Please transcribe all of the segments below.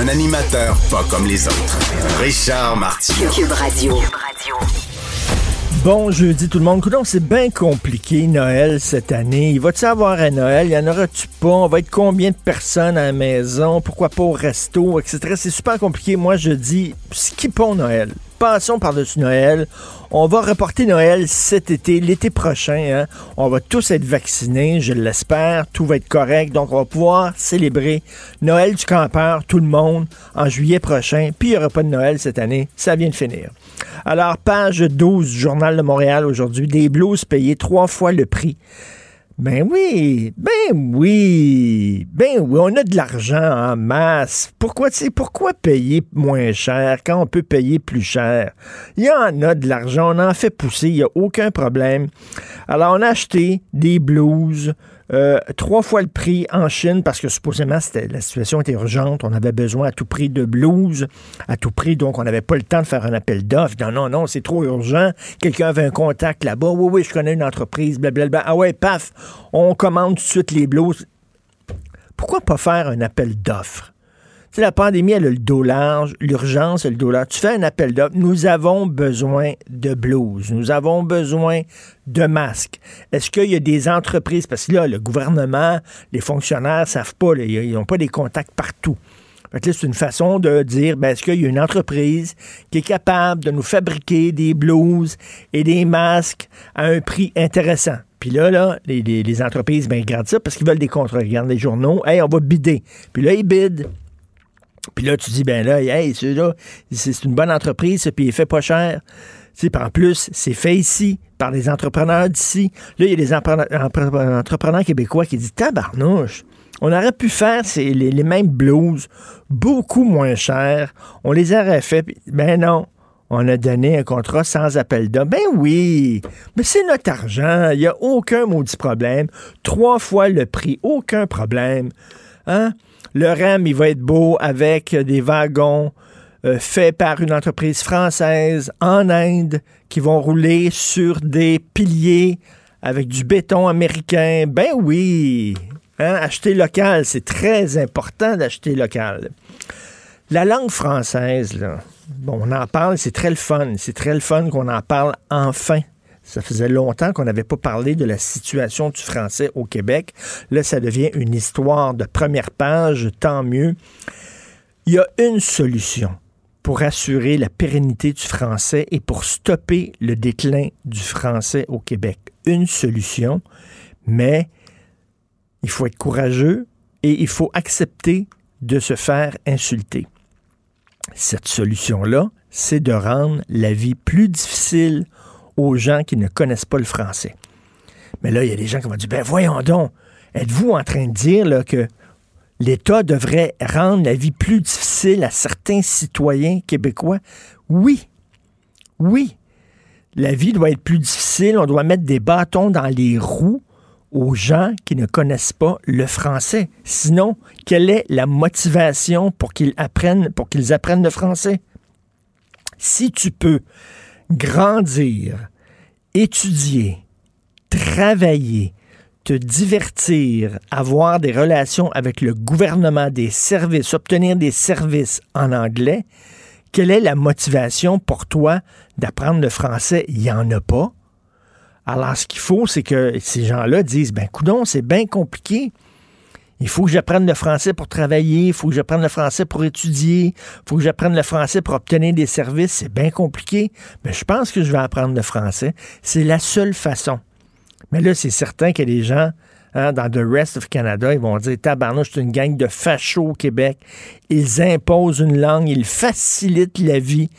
Un animateur pas comme les autres. Richard Martineau. Cube Radio. Bon jeudi tout le monde. C'est bien compliqué Noël cette année. Il va-tu avoir un Noël? Il y en aura-tu pas? On va être combien de personnes à la maison? Pourquoi pas au resto, etc. C'est super compliqué. Moi, je dis, skippons Noël. Passons par-dessus Noël. On va reporter Noël cet été, l'été prochain. Hein. On va tous être vaccinés, je l'espère. Tout va être correct. Donc, on va pouvoir célébrer Noël du campeur, tout le monde, en juillet prochain. Puis, il n'y aura pas de Noël cette année. Ça vient de finir. Alors, page 12 du Journal de Montréal aujourd'hui, des blouses payées trois fois le prix. Ben oui, ben oui, ben oui, on a de l'argent en masse. Pourquoi, pourquoi payer moins cher quand on peut payer plus cher? Il y en a de l'argent, on en fait pousser, il n'y a aucun problème. Alors, on a acheté des blouses, euh, trois fois le prix en Chine parce que supposément la situation était urgente. On avait besoin à tout prix de blues, à tout prix, donc on n'avait pas le temps de faire un appel d'offres. Non, non, non, c'est trop urgent. Quelqu'un avait un contact là-bas. Oui, oui, je connais une entreprise, blablabla. Ah ouais, paf, on commande tout de suite les blues. Pourquoi pas faire un appel d'offres? La pandémie, elle a le dos large, l'urgence, le dos. Tu fais un appel d'offres. Nous avons besoin de blouses. Nous avons besoin de masques. Est-ce qu'il y a des entreprises, parce que là, le gouvernement, les fonctionnaires ne savent pas, ils n'ont pas des contacts partout. c'est une façon de dire, ben, est-ce qu'il y a une entreprise qui est capable de nous fabriquer des blouses et des masques à un prix intéressant? Puis là, là les, entreprises, ben, ils ça parce qu'ils veulent des contrats. Ils regardent les journaux. Hey, on va bider. Puis là, ils bident. Puis là, tu dis, ben là, hey, c'est une bonne entreprise, puis il fait pas cher. Puis en plus, c'est fait ici, par les entrepreneurs d'ici. Là, il y a des entrepreneurs québécois qui disent, tabarnouche, on aurait pu faire les, les, mêmes blues beaucoup moins chers. On les aurait fait. Ben non. On a donné un contrat sans appel d'offres. Ben oui, mais c'est notre argent. Il n'y a aucun maudit problème. Trois fois le prix, aucun problème. Hein? Le REM, il va être beau avec des wagons euh, faits par une entreprise française en Inde qui vont rouler sur des piliers avec du béton américain. Ben oui, hein, acheter local, c'est très important d'acheter local. La langue française, bon, on en parle, c'est très le fun. C'est très le fun qu'on en parle enfin ça faisait longtemps qu'on n'avait pas parlé de la situation du français au Québec. Là, ça devient une histoire de première page, tant mieux. Il y a une solution pour assurer la pérennité du français et pour stopper le déclin du français au Québec. Une solution, mais il faut être courageux et il faut accepter de se faire insulter. Cette solution-là, c'est de rendre la vie plus difficile aux gens qui ne connaissent pas le français. Mais là, il y a des gens qui vont dire, ben voyons donc, êtes-vous en train de dire que l'État devrait rendre la vie plus difficile à certains citoyens québécois? Oui, oui. La vie doit être plus difficile, on doit mettre des bâtons dans les roues aux gens qui ne connaissent pas le français. Sinon, quelle est la motivation pour qu'ils apprennent, pour qu'ils apprennent le français? Si tu peux grandir, étudier, travailler, te divertir, avoir des relations avec le gouvernement, des services, obtenir des services en anglais, quelle est la motivation pour toi d'apprendre le français? Il n'y en a pas. Alors, ce qu'il faut, c'est que ces gens-là disent, ben, coudon, c'est bien compliqué. Il faut que j'apprenne le français pour travailler, il faut que j'apprenne le français pour étudier, il faut que j'apprenne le français pour obtenir des services. C'est bien compliqué, mais je pense que je vais apprendre le français. C'est la seule façon. Mais là, c'est certain que les gens hein, dans the rest of Canada, ils vont dire tabarnouche, c'est une gang de fachos au Québec. Ils imposent une langue, ils facilitent la vie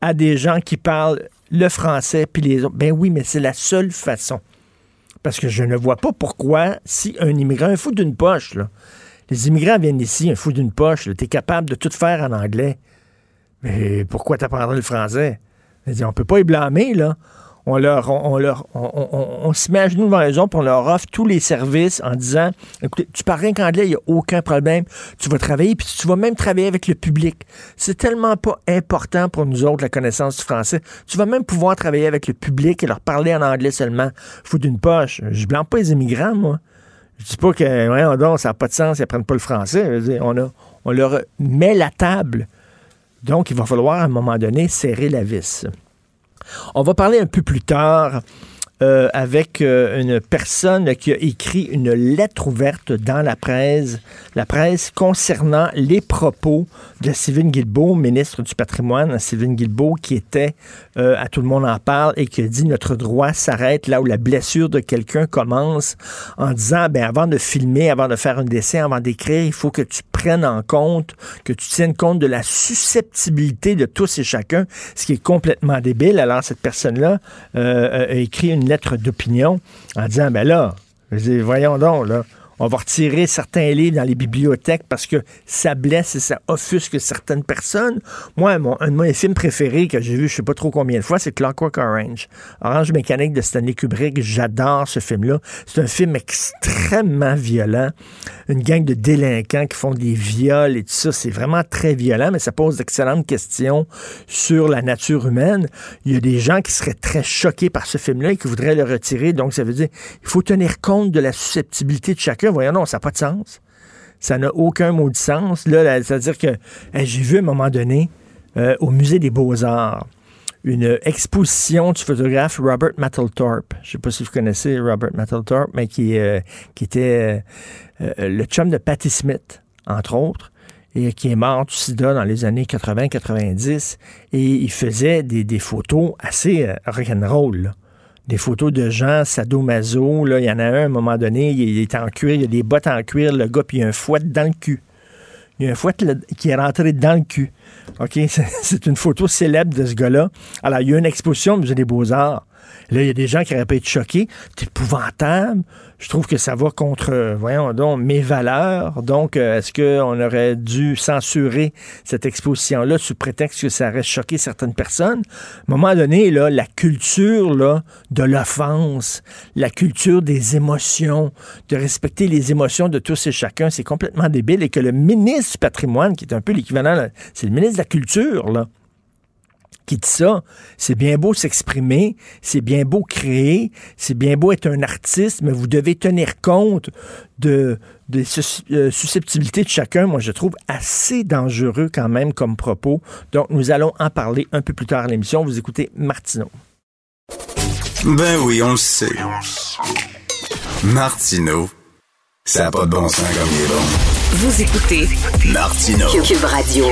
à des gens qui parlent le français puis les autres. Ben oui, mais c'est la seule façon. Parce que je ne vois pas pourquoi, si un immigrant, un fou d'une poche, Les immigrants viennent ici, un fou d'une poche, tu es capable de tout faire en anglais. Mais pourquoi t'apprendrais le français? On ne peut pas y blâmer, là on leur, on, leur, on, se met à genoux devant eux on leur offre tous les services en disant, écoutez, tu parles rien qu'anglais, il n'y a aucun problème. Tu vas travailler, puis tu vas même travailler avec le public. C'est tellement pas important pour nous autres, la connaissance du français. Tu vas même pouvoir travailler avec le public et leur parler en anglais seulement. Faut d'une poche. Je blâme pas les immigrants, moi. Je dis pas que, voyons donc, ça n'a pas de sens, ils apprennent pas le français. on, on leur met la table. Donc, il va falloir, à un moment donné, serrer la vis. On va parler un peu plus tard euh, avec euh, une personne qui a écrit une lettre ouverte dans la presse, la presse concernant les propos de Sylvain Guilbeault, ministre du patrimoine, Sylvain Guilbeault, qui était, euh, à tout le monde en parle, et qui a dit notre droit s'arrête là où la blessure de quelqu'un commence, en disant, ben avant de filmer, avant de faire un dessin, avant d'écrire, il faut que tu prennes en compte, que tu tiennes compte de la susceptibilité de tous et chacun, ce qui est complètement débile. Alors cette personne-là a écrit une lettre d'opinion en disant, ben là, voyons donc, là, on va retirer certains livres dans les bibliothèques parce que ça blesse et ça offusque certaines personnes. Moi, un de mes films préférés que j'ai vu je sais pas trop combien de fois, c'est Clockwork Orange. Orange Mécanique de Stanley Kubrick. J'adore ce film-là. C'est un film extrêmement violent. Une gang de délinquants qui font des viols et tout ça. C'est vraiment très violent, mais ça pose d'excellentes questions sur la nature humaine. Il y a des gens qui seraient très choqués par ce film-là et qui voudraient le retirer. Donc, ça veut dire il faut tenir compte de la susceptibilité de chacun voyons, non, ça n'a pas de sens. Ça n'a aucun mot de sens. Là, c'est-à-dire que j'ai vu à un moment donné euh, au Musée des Beaux-Arts une exposition du photographe Robert Mapplethorpe. Je ne sais pas si vous connaissez Robert Mapplethorpe, mais qui, euh, qui était euh, le chum de Patti Smith, entre autres, et qui est mort du sida dans les années 80-90. Et il faisait des, des photos assez rock'n'roll des photos de gens sadomaso. Là, il y en a un à un moment donné, il, est en cuir, il y a des bottes en cuir, le gars, puis il y a un fouet dans le cul. Il y a un fouet qui est rentré dans le cul. OK? C'est une photo célèbre de ce gars-là. Alors, il y a une exposition au Musée des Beaux-Arts. Là, il y a des gens qui auraient pu être choqués. C'est épouvantable. Je trouve que ça va contre, voyons donc, mes valeurs. Donc, euh, est-ce qu'on aurait dû censurer cette exposition-là sous prétexte que ça aurait choqué certaines personnes? À un moment donné, là, la culture là, de l'offense, la culture des émotions, de respecter les émotions de tous et chacun, c'est complètement débile. Et que le ministre du patrimoine, qui est un peu l'équivalent, c'est le ministre de la culture, là, qui dit ça. C'est bien beau s'exprimer, c'est bien beau créer, c'est bien beau être un artiste, mais vous devez tenir compte de des euh, susceptibilités de chacun. Moi, je trouve assez dangereux quand même comme propos. Donc, nous allons en parler un peu plus tard à l'émission. Vous écoutez Martineau. Ben oui, on le sait. Martineau, ça n'a pas de bon sens comme il est bon. Vous écoutez Martineau. Cube Radio.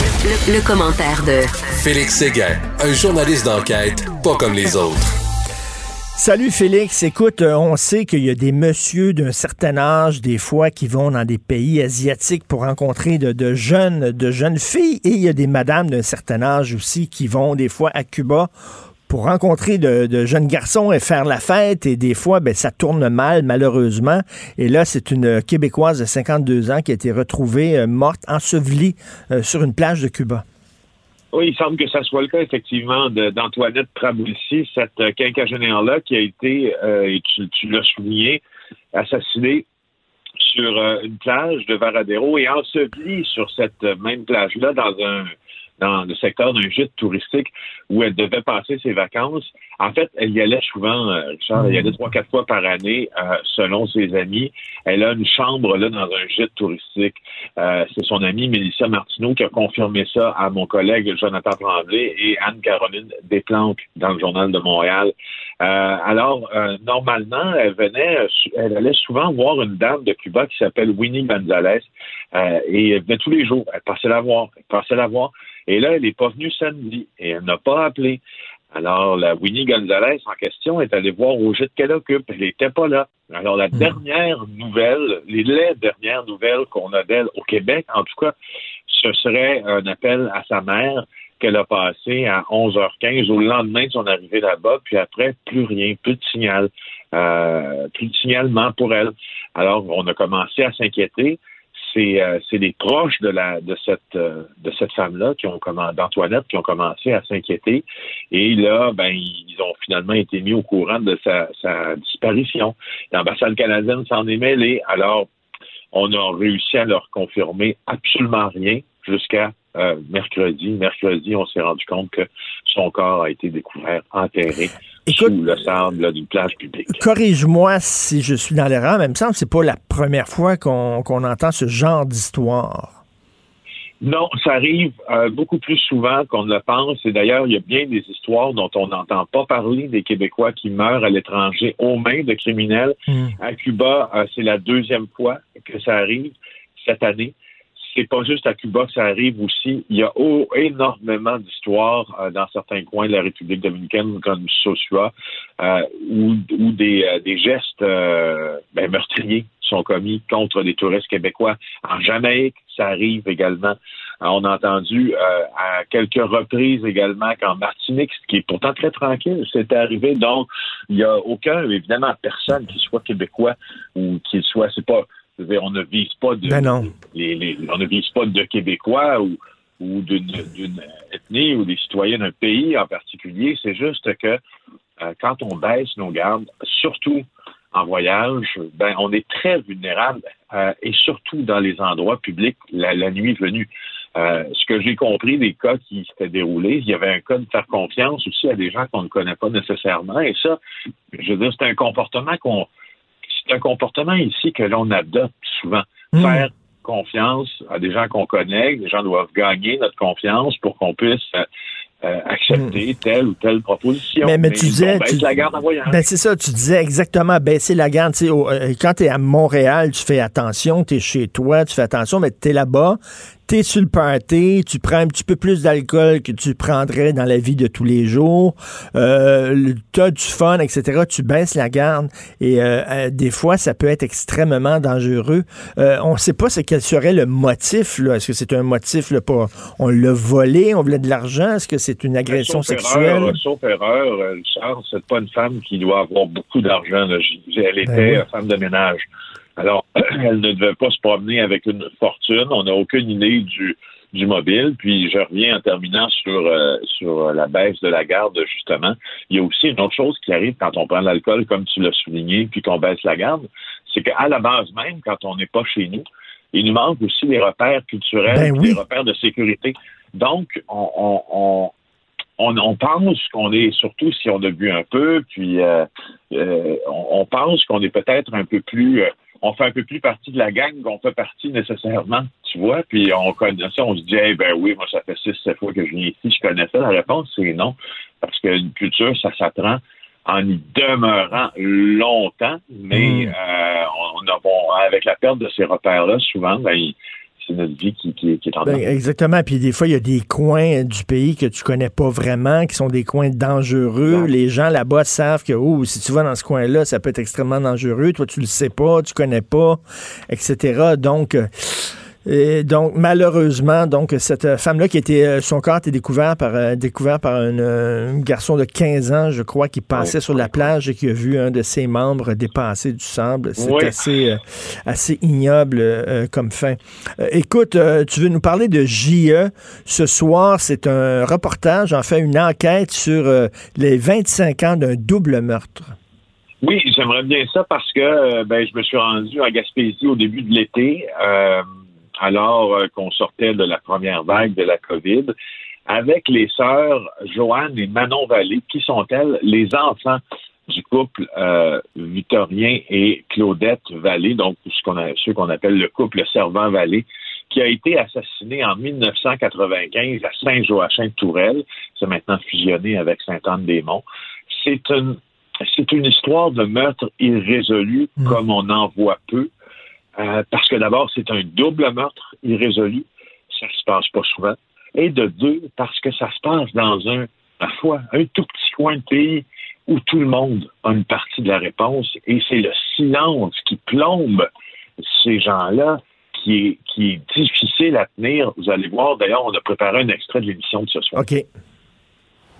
Le, commentaire de Félix Séguin, un journaliste d'enquête pas comme les autres. Salut Félix, écoute, euh, on sait qu'il y a des messieurs d'un certain âge, des fois, qui vont dans des pays asiatiques pour rencontrer de, jeunes, de jeunes filles, et il y a des madames d'un certain âge aussi qui vont des fois à Cuba pour rencontrer de, jeunes garçons et faire la fête. Et des fois, ben, ça tourne mal, malheureusement. Et là, c'est une Québécoise de 52 ans qui a été retrouvée euh, morte, ensevelie euh, sur une plage de Cuba. Oui, il semble que ça soit le cas, effectivement, d'Antoinette Trabulsi, cette euh, quinquagénaire-là qui a été, et tu, tu l'as souligné, assassinée sur une plage de Varadero et ensevelie sur cette même plage-là dans un dans le secteur d'un gîte touristique où elle devait passer ses vacances. En fait, elle y allait souvent, euh, Richard, elle y allait trois, quatre fois par année, euh, selon ses amis. Elle a une chambre là dans un gîte touristique. Euh, c'est son amie Mélissa Martineau qui a confirmé ça à mon collègue Jonathan Tremblay et Anne-Caroline Desplanques dans le Journal de Montréal. alors, normalement, elle venait, elle allait souvent voir une dame de Cuba qui s'appelle Winnie Gonzalez et elle venait tous les jours. Elle passait la voir, elle passait la voir. Et là, elle n'est pas venue samedi et elle n'a pas appelé. Alors, la Winnie Gonzalez en question est allée voir au gîte qu'elle occupe. Elle n'était pas là. Alors, la hmm. dernière nouvelle, les, dernières nouvelles qu'on a d'elle au Québec, en tout cas, ce serait un appel à sa mère qu'elle a passé à 11h15 au lendemain de son arrivée là-bas, puis après, plus rien, plus de signal, euh, plus de signalement pour elle. Alors, on a commencé à s'inquiéter. C'est euh, des proches de la de cette euh, de cette femme-là qui ont d'Antoinette qui ont commencé à s'inquiéter et là ben ils ont finalement été mis au courant de sa, sa disparition. L'ambassade canadienne s'en est mêlée. Alors on a réussi à leur confirmer absolument rien jusqu'à euh, mercredi. Mercredi, on s'est rendu compte que son corps a été découvert enterré sous le sable d'une plage publique. Corrige-moi si je suis dans l'erreur, mais il me semble que c'est pas la première fois qu'on entend ce genre d'histoire. Non, ça arrive euh, beaucoup plus souvent qu'on ne le pense. Et d'ailleurs, il y a bien des histoires dont on n'entend pas parler des Québécois qui meurent à l'étranger aux mains de criminels. Hmm. À Cuba, euh, c'est la deuxième fois que ça arrive cette année c'est pas juste à Cuba que ça arrive aussi. Il y a énormément d'histoires euh, dans certains coins de la République dominicaine, comme Sosua, euh, où, des, euh, gestes ben, meurtriers sont commis contre des touristes québécois. En Jamaïque, ça arrive également. On a entendu à quelques reprises également qu'en Martinique, ce qui est pourtant très tranquille, c'est arrivé. Donc, il n'y a aucun, évidemment, personne qui soit québécois ou qui soit, c'est pas on ne vise pas de, ben on ne vise pas de Québécois ou, ou d'une ethnie ou des citoyens d'un pays en particulier. C'est juste que euh, quand on baisse nos gardes, surtout en voyage, ben on est très vulnérable euh, et surtout dans les endroits publics la, nuit venue. Euh, ce que j'ai compris des cas qui s'étaient déroulés, il y avait un cas de faire confiance aussi à des gens qu'on ne connaît pas nécessairement. Et ça, je veux dire, c'est un comportement qu'on un comportement ici que l'on adopte souvent. Hmm. Faire confiance à des gens qu'on connaît, les gens doivent gagner notre confiance pour qu'on puisse euh, euh, accepter hmm. telle ou telle proposition. Mais, mais, tu disais. la garde en voyage. Ben c'est ça, tu disais exactement baisser la garde. Euh, quand tu es à Montréal, tu fais attention, tu es chez toi, tu fais attention, mais tu es là-bas, t'es sur le party, tu prends un petit peu plus d'alcool que tu prendrais dans la vie de tous les jours, euh, t'as du fun, etc., tu baisses la garde et euh, euh, des fois, ça peut être extrêmement dangereux. Euh, on ne sait pas ce quel serait le motif. Est-ce que c'est un motif là, pour on l'a volé, on voulait de l'argent? Est-ce que c'est une agression sexuelle? sauf erreur, Charles, c'est pas une femme qui doit avoir beaucoup d'argent. Elle ben était femme de ménage. Alors, elle ne devait pas se promener avec une fortune. On n'a aucune idée du, du mobile. Puis je reviens en terminant sur, euh, sur la baisse de la garde, justement. Il y a aussi une autre chose qui arrive quand on prend l'alcool, comme tu l'as souligné, puis qu'on baisse la garde, c'est qu'à la base même, quand on n'est pas chez nous, il nous manque aussi des repères culturels, ben des repères de sécurité. Donc, on, on, on, on, pense qu'on est, surtout si on a bu un peu, puis euh, euh, on, pense qu'on est peut-être un peu plus on fait un peu plus partie de la gang qu'on fait partie nécessairement, tu vois. Puis on connaît ça, on se dit, eh ben oui, moi, ça fait six, sept fois que je viens ici, je connais ça. La réponse, c'est non. Parce qu'une culture, ça s'apprend en y demeurant longtemps, mais hmm. euh, on, a, avec la perte de ces repères-là, souvent, ben, c'est notre vie qui, est en ben, Exactement. Puis des fois, il y a des coins du pays que tu connais pas vraiment, qui sont des coins dangereux. Les gens là-bas savent que oh, si tu vas dans ce coin-là, ça peut être extrêmement dangereux. Toi, tu le sais pas, tu connais pas, etc. Donc, euh, et donc, malheureusement, donc cette femme-là qui était, euh, son corps a été découvert par, euh, découvert par euh, un, garçon de 15 ans, je crois, qui passait sur la plage et qui a vu un de ses membres dépasser du sable. C'est assez, assez ignoble comme fin. écoute, tu veux nous parler de JE. Ce soir, c'est un reportage, en fait, une enquête sur les 25 ans d'un double meurtre. Oui, j'aimerais bien ça parce que ben, je me suis rendu à Gaspésie au début de l'été alors euh, qu'on sortait de la première vague de la COVID, avec les sœurs Joanne et Manon Vallée, qui sont-elles les enfants du couple euh, Victorien et Claudette Vallée, donc ce qu'on a, ceux qu'on appelle le couple Servant-Vallée, qui a été assassiné en 1995 à Saint-Joachim-de-Tourelle. C'est maintenant fusionné avec Sainte-Anne-des-Monts. C'est une, c'est une histoire de meurtre irrésolu mmh. comme on en voit peu. Euh, parce que d'abord, c'est un double meurtre irrésolu. Ça se passe pas souvent. Et de deux, parce que ça se passe dans un, parfois, un tout petit coin de pays où tout le monde a une partie de la réponse et c'est le silence qui plombe ces gens-là qui est, qui est difficile à tenir. Vous allez voir, d'ailleurs, on a préparé un extrait de l'émission de ce soir. OK.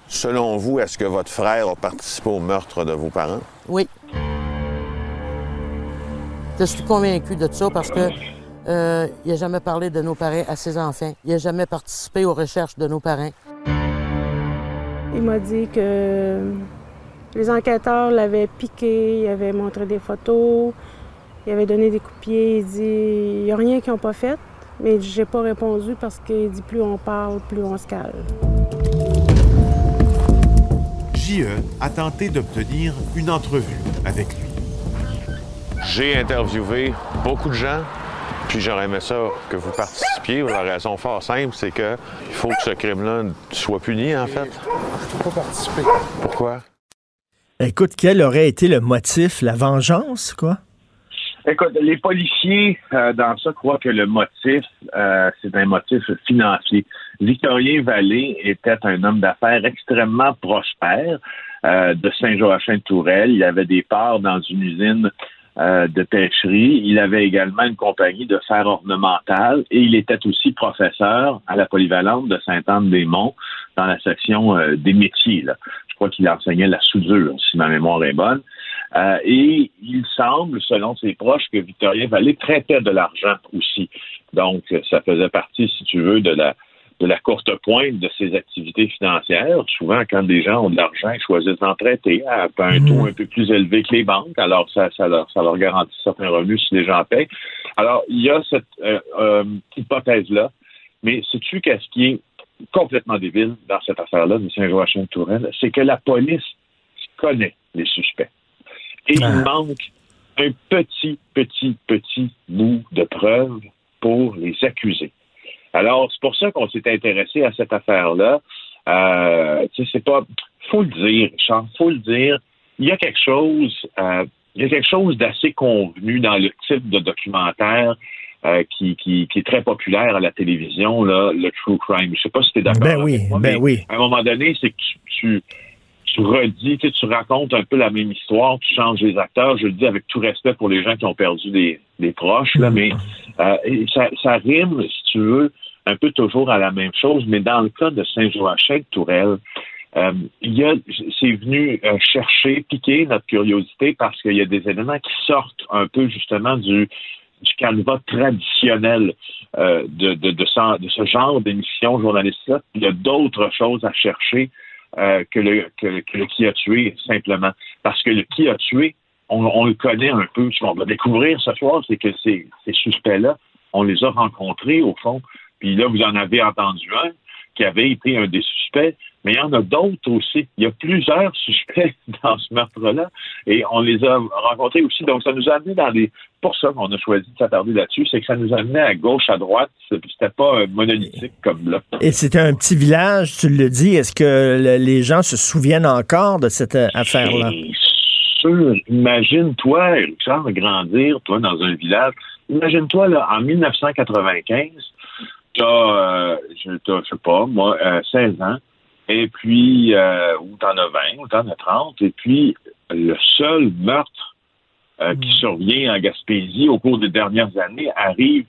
Selon vous, est-ce que votre frère a participé au meurtre de vos parents? Oui. Je suis convaincu de ça parce que euh, il n'a jamais parlé de nos parents à ses enfants. Il n'a jamais participé aux recherches de nos parents. Il m'a dit que les enquêteurs l'avaient piqué, il avait montré des photos, il avait donné des coups de pied. Il dit il n'y a rien qu'ils n'ont pas fait, mais j'ai pas répondu parce qu'il dit plus on parle, plus on se calme. JE a tenté d'obtenir une entrevue avec lui. J'ai interviewé beaucoup de gens, puis j'aurais aimé ça que vous participiez. La raison fort simple, c'est que il faut que ce crime-là soit puni, en fait. Je peux pas participer. Pourquoi? Écoute, quel aurait été le motif? La vengeance, quoi? Écoute, les policiers euh, dans ça croient que le motif, euh, c'est un motif financier. Victorien Vallée était un homme d'affaires extrêmement prospère euh, de Saint-Joachim-de-Tourelle. Il avait des parts dans une usine euh, de pêcherie. Il avait également une compagnie de fer ornemental et il était aussi professeur à la polyvalente de Sainte-Anne-des-Monts dans la section euh, des métiers. Là. Je crois qu'il enseignait la soudure, si ma mémoire est bonne. Euh, et il semble, selon ses proches, que Victorien Vallée traitait de l'argent aussi. Donc, ça faisait partie, si tu veux, de la de la courte pointe de ses activités financières. Souvent, quand des gens ont de l'argent, ils choisissent d'en traiter à un taux un peu plus élevé que les banques. Alors, ça, ça, leur, ça leur garantit certains revenus si les gens payent. Alors, il y a cette euh, euh, hypothèse-là. Mais sais-tu qu'est-ce qui est complètement débile dans cette affaire-là de Saint-Joachim-Tourelle? C'est que la police connaît les suspects. Et il manque un petit, petit, petit bout de preuve pour les accuser. Alors, c'est pour ça qu'on s'est intéressé à cette affaire-là. Euh, tu sais, c'est pas. Faut le dire, Richard, faut le dire. Il y a quelque chose. Euh, il y a quelque chose d'assez convenu dans le type de documentaire euh, qui, qui, qui, est très populaire à la télévision, là, le true crime. Je sais pas si tu es d'accord. Ben oui, moi, ben oui. À un moment donné, c'est que tu, tu, tu redis, tu, racontes un peu la même histoire, tu changes les acteurs. Je le dis avec tout respect pour les gens qui ont perdu des, proches, mais euh, ça, ça rime, si tu veux, un peu toujours à la même chose. Mais dans le cas de Saint-Joachim Tourelle, euh, c'est venu euh, chercher, piquer notre curiosité parce qu'il y a des éléments qui sortent un peu justement du, du canevas traditionnel de, ce, de, ce, genre d'émission journalistique. Il y a d'autres choses à chercher euh, que, le, que, le qui a tué, simplement. Parce que le qui a tué, on, on le connaît un peu. Ce qu'on va découvrir ce soir, c'est que ces, ces suspects-là, on les a rencontrés, au fond. Puis là, vous en avez entendu un qui avait été un des suspects, mais il y en a d'autres aussi. Il y a plusieurs suspects dans ce meurtre-là et on les a rencontrés aussi. Donc, ça nous a amené dans des. Pour ça qu'on a choisi de s'attarder là-dessus, c'est que ça nous a amené à gauche, à droite. C'était pas monolithique comme là. Et c'était un petit village, tu le dis. Est-ce que les gens se souviennent encore de cette affaire-là? sûr. Imagine-toi, Richard, grandir, toi, dans un village. Imagine-toi, là, en 1995, t'as, euh, je, je sais pas, moi, euh, 16 ans, et puis, euh, ou t'en as 20, ou t'en as 30, et puis, le seul meurtre euh, qui survient en Gaspésie au cours des dernières années arrive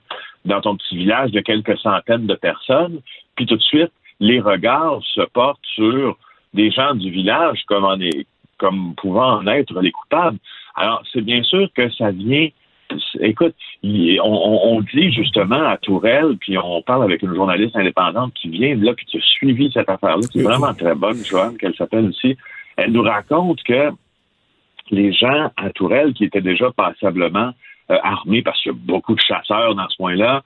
dans ton petit village de quelques centaines de personnes, puis tout de suite, les regards se portent sur des gens du village comme, en est, comme pouvant en être les coupables. Alors, c'est bien sûr que ça vient écoute, on, on, dit justement à Tourelle, puis on parle avec une journaliste indépendante qui vient de là, puis qui a suivi cette affaire-là, qui est vraiment très bonne, Joanne, qu'elle s'appelle aussi. Elle nous raconte que les gens à Tourelle, qui étaient déjà passablement euh, armés, parce qu'il y a beaucoup de chasseurs dans ce coin-là,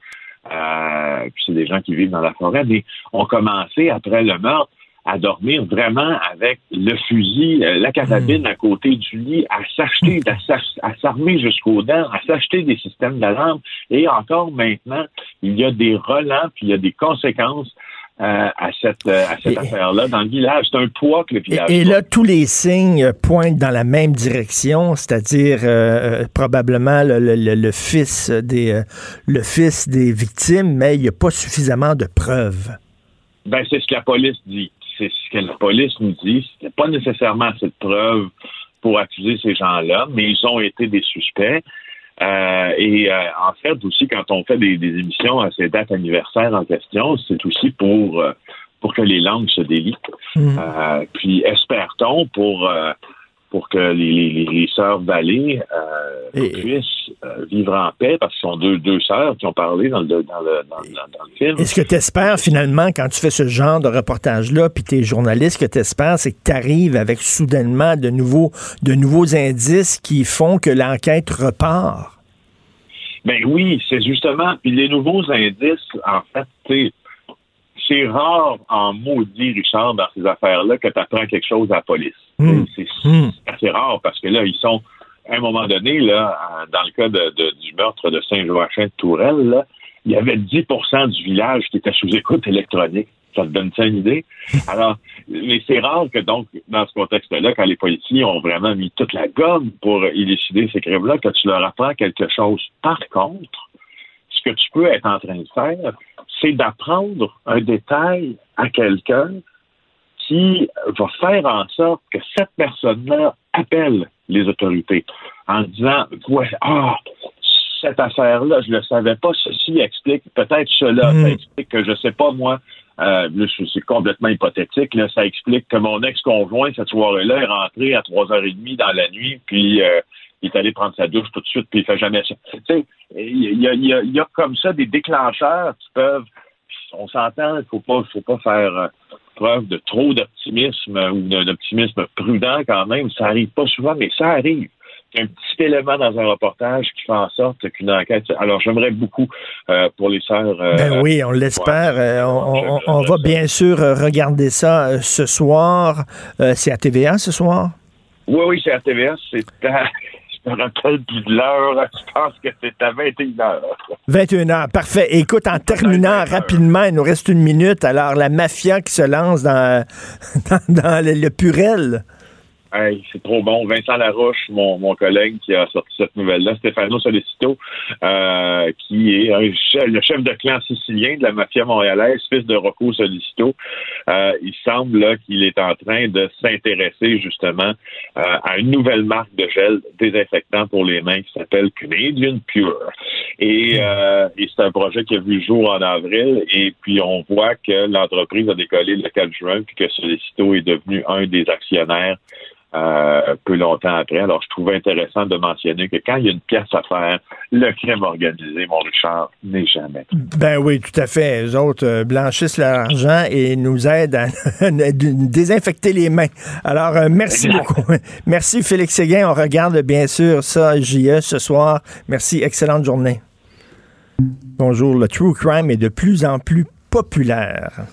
euh, puis c'est des gens qui vivent dans la forêt, mais ont commencé, après le meurtre, à dormir vraiment avec le fusil, la carabine à côté du lit, à s'acheter, à s'armer jusqu'aux dents, à s'acheter des systèmes d'alarme. Et encore maintenant, il y a des relents, puis il y a des conséquences euh, à cette, euh, à cette affaire-là dans le village. C'est un poids que le village. Et, et, là, tous les signes pointent dans la même direction, c'est-à-dire euh, probablement le, le, le, fils des le fils des victimes, mais il n'y a pas suffisamment de preuves. Ben, c'est ce que la police dit c'est ce que la police nous dit. C'était pas nécessairement cette preuve pour accuser ces gens-là, mais ils ont été des suspects. Euh, et euh, en fait, aussi, quand on fait des, des, émissions à ces dates anniversaires en question, c'est aussi pour, euh, pour que les langues se délient. Mm. Euh, puis espère-t-on pour pour que les, les, les sœurs Vallée euh, puissent euh, vivre en paix, parce que ce sont deux, deux sœurs qui ont parlé dans le, dans le, dans, dans le film. Est-ce que tu espères finalement, quand tu fais ce genre de reportage-là, puis tu es journaliste, ce que tu espères, c'est que tu arrives avec soudainement de nouveaux, de nouveaux indices qui font que l'enquête repart? Ben oui, c'est justement. Puis les nouveaux indices, en fait, tu c'est rare en maudit, Richard, dans ces affaires-là, que tu apprends quelque chose à la police. Mm. C'est Mm. assez rare parce que là, ils sont, à un moment donné, là, dans le cas de, de, du meurtre de Saint-Joachim de Tourelle, là, il y avait 10% du village qui était sous écoute électronique. Ça te donne ça une idée? Alors, mais c'est rare que donc, dans ce contexte-là, quand les policiers ont vraiment mis toute la gomme pour élucider ces crimes-là, que tu leur apprends quelque chose. Par contre, que tu peux être en train de faire, c'est d'apprendre un détail à quelqu'un qui va faire en sorte que cette personne-là appelle les autorités en disant ouais, ah, cette affaire-là, je ne le savais pas, ceci explique peut-être cela, ça explique que je sais pas moi, euh, c'est complètement hypothétique, là, ça explique que mon ex-conjoint, cette soirée-là, est rentré à 3h30 dans la nuit, puis euh, il est allé prendre sa douche tout de suite, puis il fait jamais ça. Tu sais, il y a, il y, a, il y a comme ça des déclencheurs qui peuvent, on s'entend, il faut pas, faut pas faire euh, preuve de trop d'optimisme ou d'un optimisme prudent quand même. Ça arrive pas souvent, mais ça arrive. Il y a un petit élément dans un reportage qui fait en sorte qu'une enquête. Alors, j'aimerais beaucoup euh, pour les sœurs. euh, Ben oui, on l'espère. Euh, on, on- on va bien sûr regarder ça ce soir. C'est à TVA ce soir? Oui, oui, c'est à TVS. C'est à. Plus de l'heure. Je pense que c'est à 21h. 21 heures, parfait. Écoute, en terminant rapidement, il nous reste une minute. Alors, la mafia qui se lance dans, dans, dans le, le Purel. Hey, c'est trop bon. Vincent Laroche, mon, mon collègue qui a sorti cette nouvelle-là, Stefano Solicito, euh, qui est un chef- le chef de clan sicilien de la mafia montréalaise, fils de Rocco Solicito. Euh, il semble là, qu'il est en train de s'intéresser justement euh, à une nouvelle marque de gel désinfectant pour les mains qui s'appelle Canadian Pure. Et, euh, et c'est un projet qui a vu le jour en avril. Et puis on voit que l'entreprise a décollé le 4 juin, puis que Solicito est devenu un des actionnaires euh, peu longtemps après. Alors, je trouve intéressant de mentionner que quand il y a une pièce à faire, le crime organisé, mon Richard, n'est jamais. Ben oui, tout à fait. Les autres euh, blanchissent l'argent et nous aident à désinfecter les mains. Alors, euh, merci beaucoup. Merci, Félix Séguin. On regarde bien sûr ça, JE, ce soir. Merci. Excellente journée. Bonjour. Le true crime est de plus en plus populaire.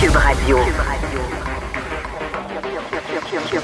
Cube Radio. Cube Radio.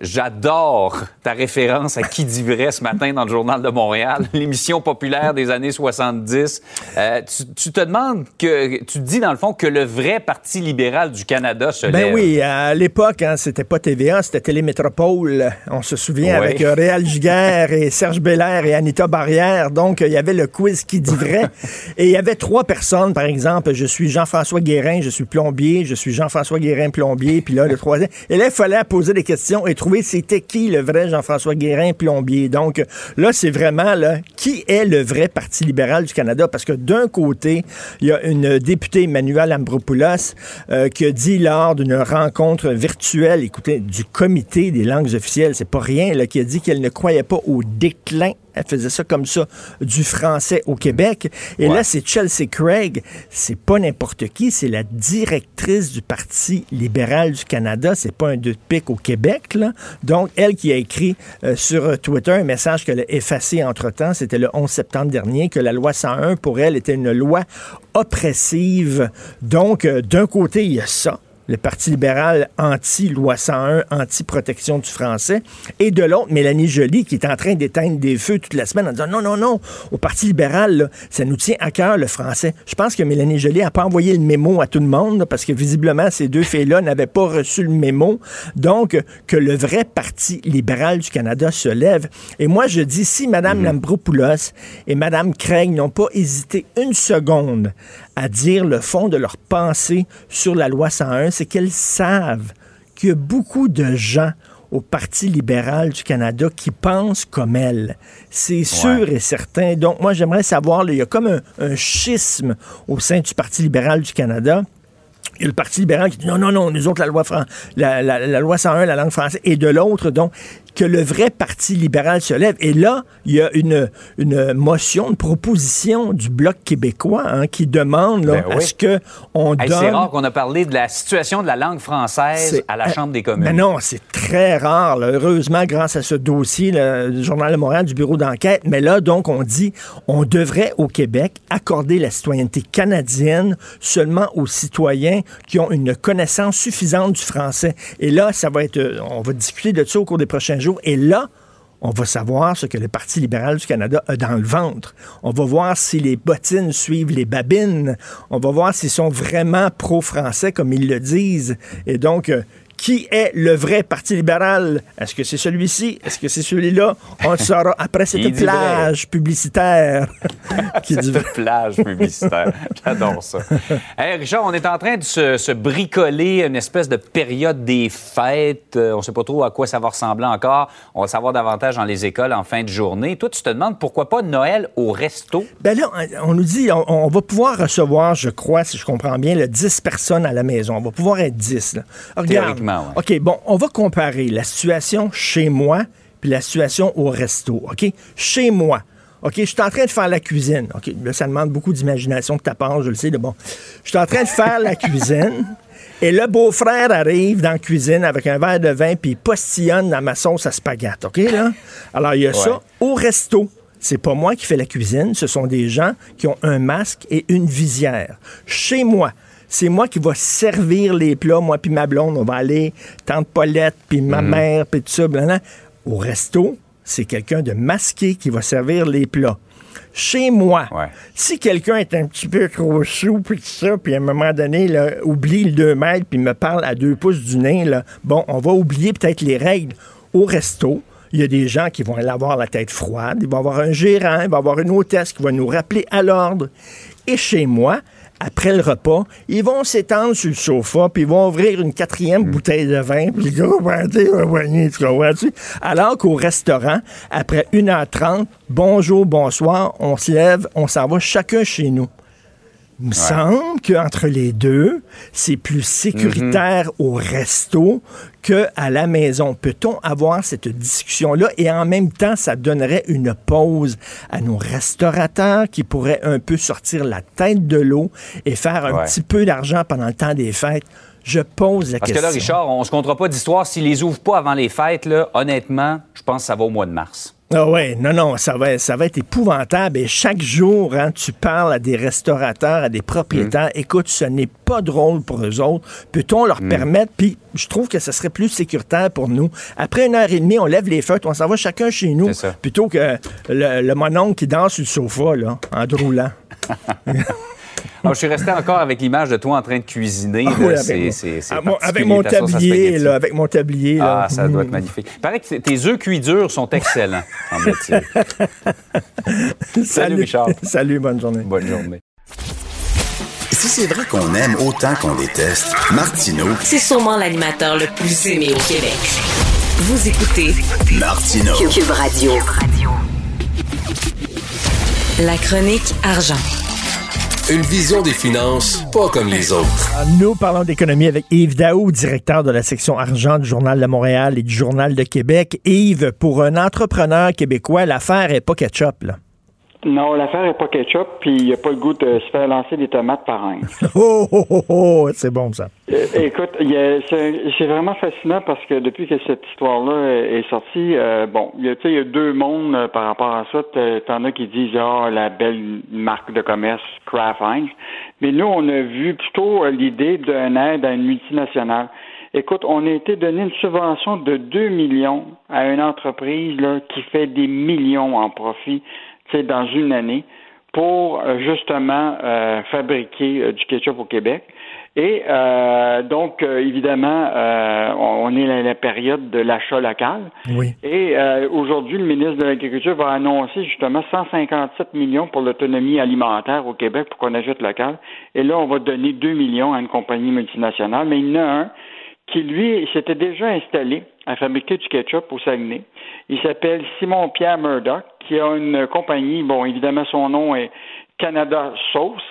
J'adore ta référence à qui dit vrai ce matin dans le Journal de Montréal, l'émission populaire des années 70. Euh, tu, tu te demandes que, tu dis dans le fond que le vrai Parti libéral du Canada se Ben lève. oui, à l'époque, hein, c'était pas TVA, c'était Télémétropole. On se souvient Oui. avec euh, Réal Giguère et Serge Belair et Anita Barrière. Donc, il y avait le quiz qui dit vrai. et il y avait trois personnes, par exemple. Je suis Jean-François Guérin, je suis plombier. Je suis Jean-François Guérin, plombier. Puis là, le troisième. Et là, il fallait poser des questions et trouver c'était qui le vrai Jean-François Guérin, plombier. Donc, là, c'est vraiment, là, qui est le vrai Parti libéral du Canada? Parce que d'un côté, il y a une députée, Emmanuel Ambropoulos, euh, qui a dit lors d'une rencontre virtuelle, écoutez, du comité des langues officielles, c'est pas rien, qui a dit qu'elle ne croyait pas au déclin elle faisait ça comme ça, du français au Québec. Et là, c'est Chelsea Craig. C'est pas n'importe qui, c'est la directrice du Parti libéral du Canada. C'est pas un deux de pique au Québec, là. Donc, elle qui a écrit euh, sur Twitter un message qu'elle a effacé entre-temps, c'était le 11 septembre dernier, que la loi 101, pour elle, était une loi oppressive. Donc, euh, d'un côté, il y a ça le Parti libéral anti-loi 101, anti-protection du français, et de l'autre, Mélanie Joly, qui est en train d'éteindre des feux toute la semaine en disant non, non, non, au Parti libéral, là, ça nous tient à cœur le français. Je pense que Mélanie Joly n'a pas envoyé le mémo à tout le monde, parce que visiblement, ces deux filles-là n'avaient pas reçu le mémo. Donc, que le vrai Parti libéral du Canada se lève. Et moi, je dis, si Mme Lambropoulos et Mme Craig n'ont pas hésité une seconde à dire le fond de leur pensée sur la loi 101, c'est qu'elles savent qu'il y a beaucoup de gens au Parti libéral du Canada qui pensent comme elle. C'est sûr et certain. Donc, moi, j'aimerais savoir, là, il y a comme un, un schisme au sein du Parti libéral du Canada. Il y a le Parti libéral qui dit non, non, non, nous autres, la loi, fran- la, la- la loi 101, la langue française, et de l'autre, donc, que le vrai Parti libéral se lève. Et là, il y a une, une motion, une proposition du Bloc québécois hein, qui demande là, Ben oui. à ce qu'on Hey, donne... c'est rare qu'on a parlé de la situation de la langue française à la Chambre des communes. Mais non, c'est très rare. là. Heureusement, grâce à ce dossier du Journal de Montréal, du bureau d'enquête. Mais là, donc, on dit on devrait au Québec accorder la citoyenneté canadienne seulement aux citoyens qui ont une connaissance suffisante du français. Et là, ça va être. euh, On va discuter de ça au cours des prochains Et là, on va savoir ce que le Parti libéral du Canada a dans le ventre. On va voir si les bottines suivent les babines. On va voir s'ils sont vraiment pro-français comme ils le disent. Et donc, euh, qui est le vrai Parti libéral? Est-ce que c'est celui-ci? Est-ce que c'est celui-là? On le saura après cette vrai. plage publicitaire. qui dit plage publicitaire. J'adore ça. Hey, Richard, on est en train de se, se bricoler une espèce de période des fêtes. Euh, on ne sait pas trop à quoi ça va ressembler encore. On va savoir davantage dans les écoles en fin de journée. Toi, tu te demandes pourquoi pas Noël au resto? Ben là, on nous dit, on, on va pouvoir recevoir, je crois, si je comprends bien, le 10 personnes à la maison. On va pouvoir être 10. là. Regarde. Ouais. OK, bon, on va comparer la situation chez moi puis la situation au resto. OK? Chez moi. OK, je suis en train de faire la cuisine. OK, là, ça demande beaucoup d'imagination de ta part, je le sais. De bon. Je suis en train de faire la cuisine. Et le beau-frère arrive dans la cuisine avec un verre de vin puis il postillonne dans ma sauce à spaghetti. OK, là? Alors, il y a ça au resto. C'est pas moi qui fais la cuisine, ce sont des gens qui ont un masque et une visière. Chez moi, c'est moi qui va servir les plats, moi puis ma blonde, on va aller, tante Paulette, puis ma mère, puis tout ça, blablabla. Au resto, c'est quelqu'un de masqué qui va servir les plats. Chez moi, si quelqu'un est un petit peu trop sous, puis tout ça, puis à un moment donné, là, oublie le 2 mètres, puis me parle à deux pouces du nez, là, bon, on va oublier peut-être les règles. Au resto, il y a des gens qui vont avoir la tête froide, il va y avoir un gérant, il va y avoir une hôtesse qui va nous rappeler à l'ordre. Et chez moi, après le repas, ils vont s'étendre sur le sofa, puis ils vont ouvrir une quatrième bouteille de vin, puis va boigner, tu? Alors qu'au restaurant, après 1h30, bonjour, bonsoir, on se lève, on s'en va chacun chez nous. Il me semble qu'entre les deux, c'est plus sécuritaire au resto qu'à la maison. Peut-on avoir cette discussion-là? Et en même temps, ça donnerait une pause à nos restaurateurs qui pourraient un peu sortir la tête de l'eau et faire un Ouais. petit peu d'argent pendant le temps des fêtes? Je pose la Parce que question. là, Richard, on se comptera pas d'histoire. S'ils les ouvrent pas avant les fêtes, là, honnêtement, je pense que ça va au mois de mars. Ah ouais, non, non, ça va, ça va être épouvantable. Et chaque jour, hein, tu parles à des restaurateurs, à des propriétaires. Écoute, ce n'est pas drôle pour eux autres. Peut-on leur permettre? Puis je trouve que ce serait plus sécuritaire pour nous. Après une heure et demie, on lève les feutres, on s'en va chacun chez nous. Plutôt que le, le mononcle qui danse sur le sofa, là, en droulant. Alors, je suis resté encore avec l'image de toi en train de cuisiner. Ah là. oui, avec C'est- mon- c'est- c'est mon- avec particulier, mon ta sauce à tablier, là, avec mon tablier. là. Ah, ça doit être Mm. magnifique. Il paraît que tes œufs cuits durs sont excellents, semble-t-il. Salut, Richard. Salut, bonne journée. Bonne journée. Si c'est vrai qu'on aime autant qu'on déteste, Martineau, C'est sûrement l'animateur le plus aimé au Québec. Vous écoutez Martineau. Cube Radio. La chronique argent. Une vision des finances pas comme les autres. Nous parlons d'économie avec Yves Daou, directeur de la section argent du Journal de Montréal et du Journal de Québec. Yves, pour un entrepreneur québécois, l'affaire est pas ketchup, là. Non, l'affaire est pas ketchup, puis il n'y a pas le goût de se faire lancer des tomates par un. Oh, oh, oh, oh, c'est bon, ça. Euh, écoute, c'est vraiment fascinant parce que depuis que cette histoire-là est est sortie, euh, bon, il y a, tu sais, il y a deux mondes euh, par rapport à ça. T'en as qui disent ah la belle marque de commerce Kraft Heinz, mais nous on a vu plutôt euh, l'idée d'un aide à une multinationale. Écoute, on a été donné une subvention de 2 millions à une entreprise là, qui fait des millions en profit dans une année pour euh, justement euh, fabriquer euh, du ketchup au Québec. Et euh, donc, euh, évidemment, euh, on est dans la période de l'achat local. Oui. Et aujourd'hui, le ministre de l'Agriculture va annoncer justement 157 millions pour l'autonomie alimentaire au Québec pour qu'on achète local. Et là, on va donner 2 millions à une compagnie multinationale. Mais il y en a un qui, lui, s'était déjà installé à fabriquer du ketchup au Saguenay. Il s'appelle Simon-Pierre Murdoch, qui a une compagnie, bon, évidemment, son nom est Canada Sauce.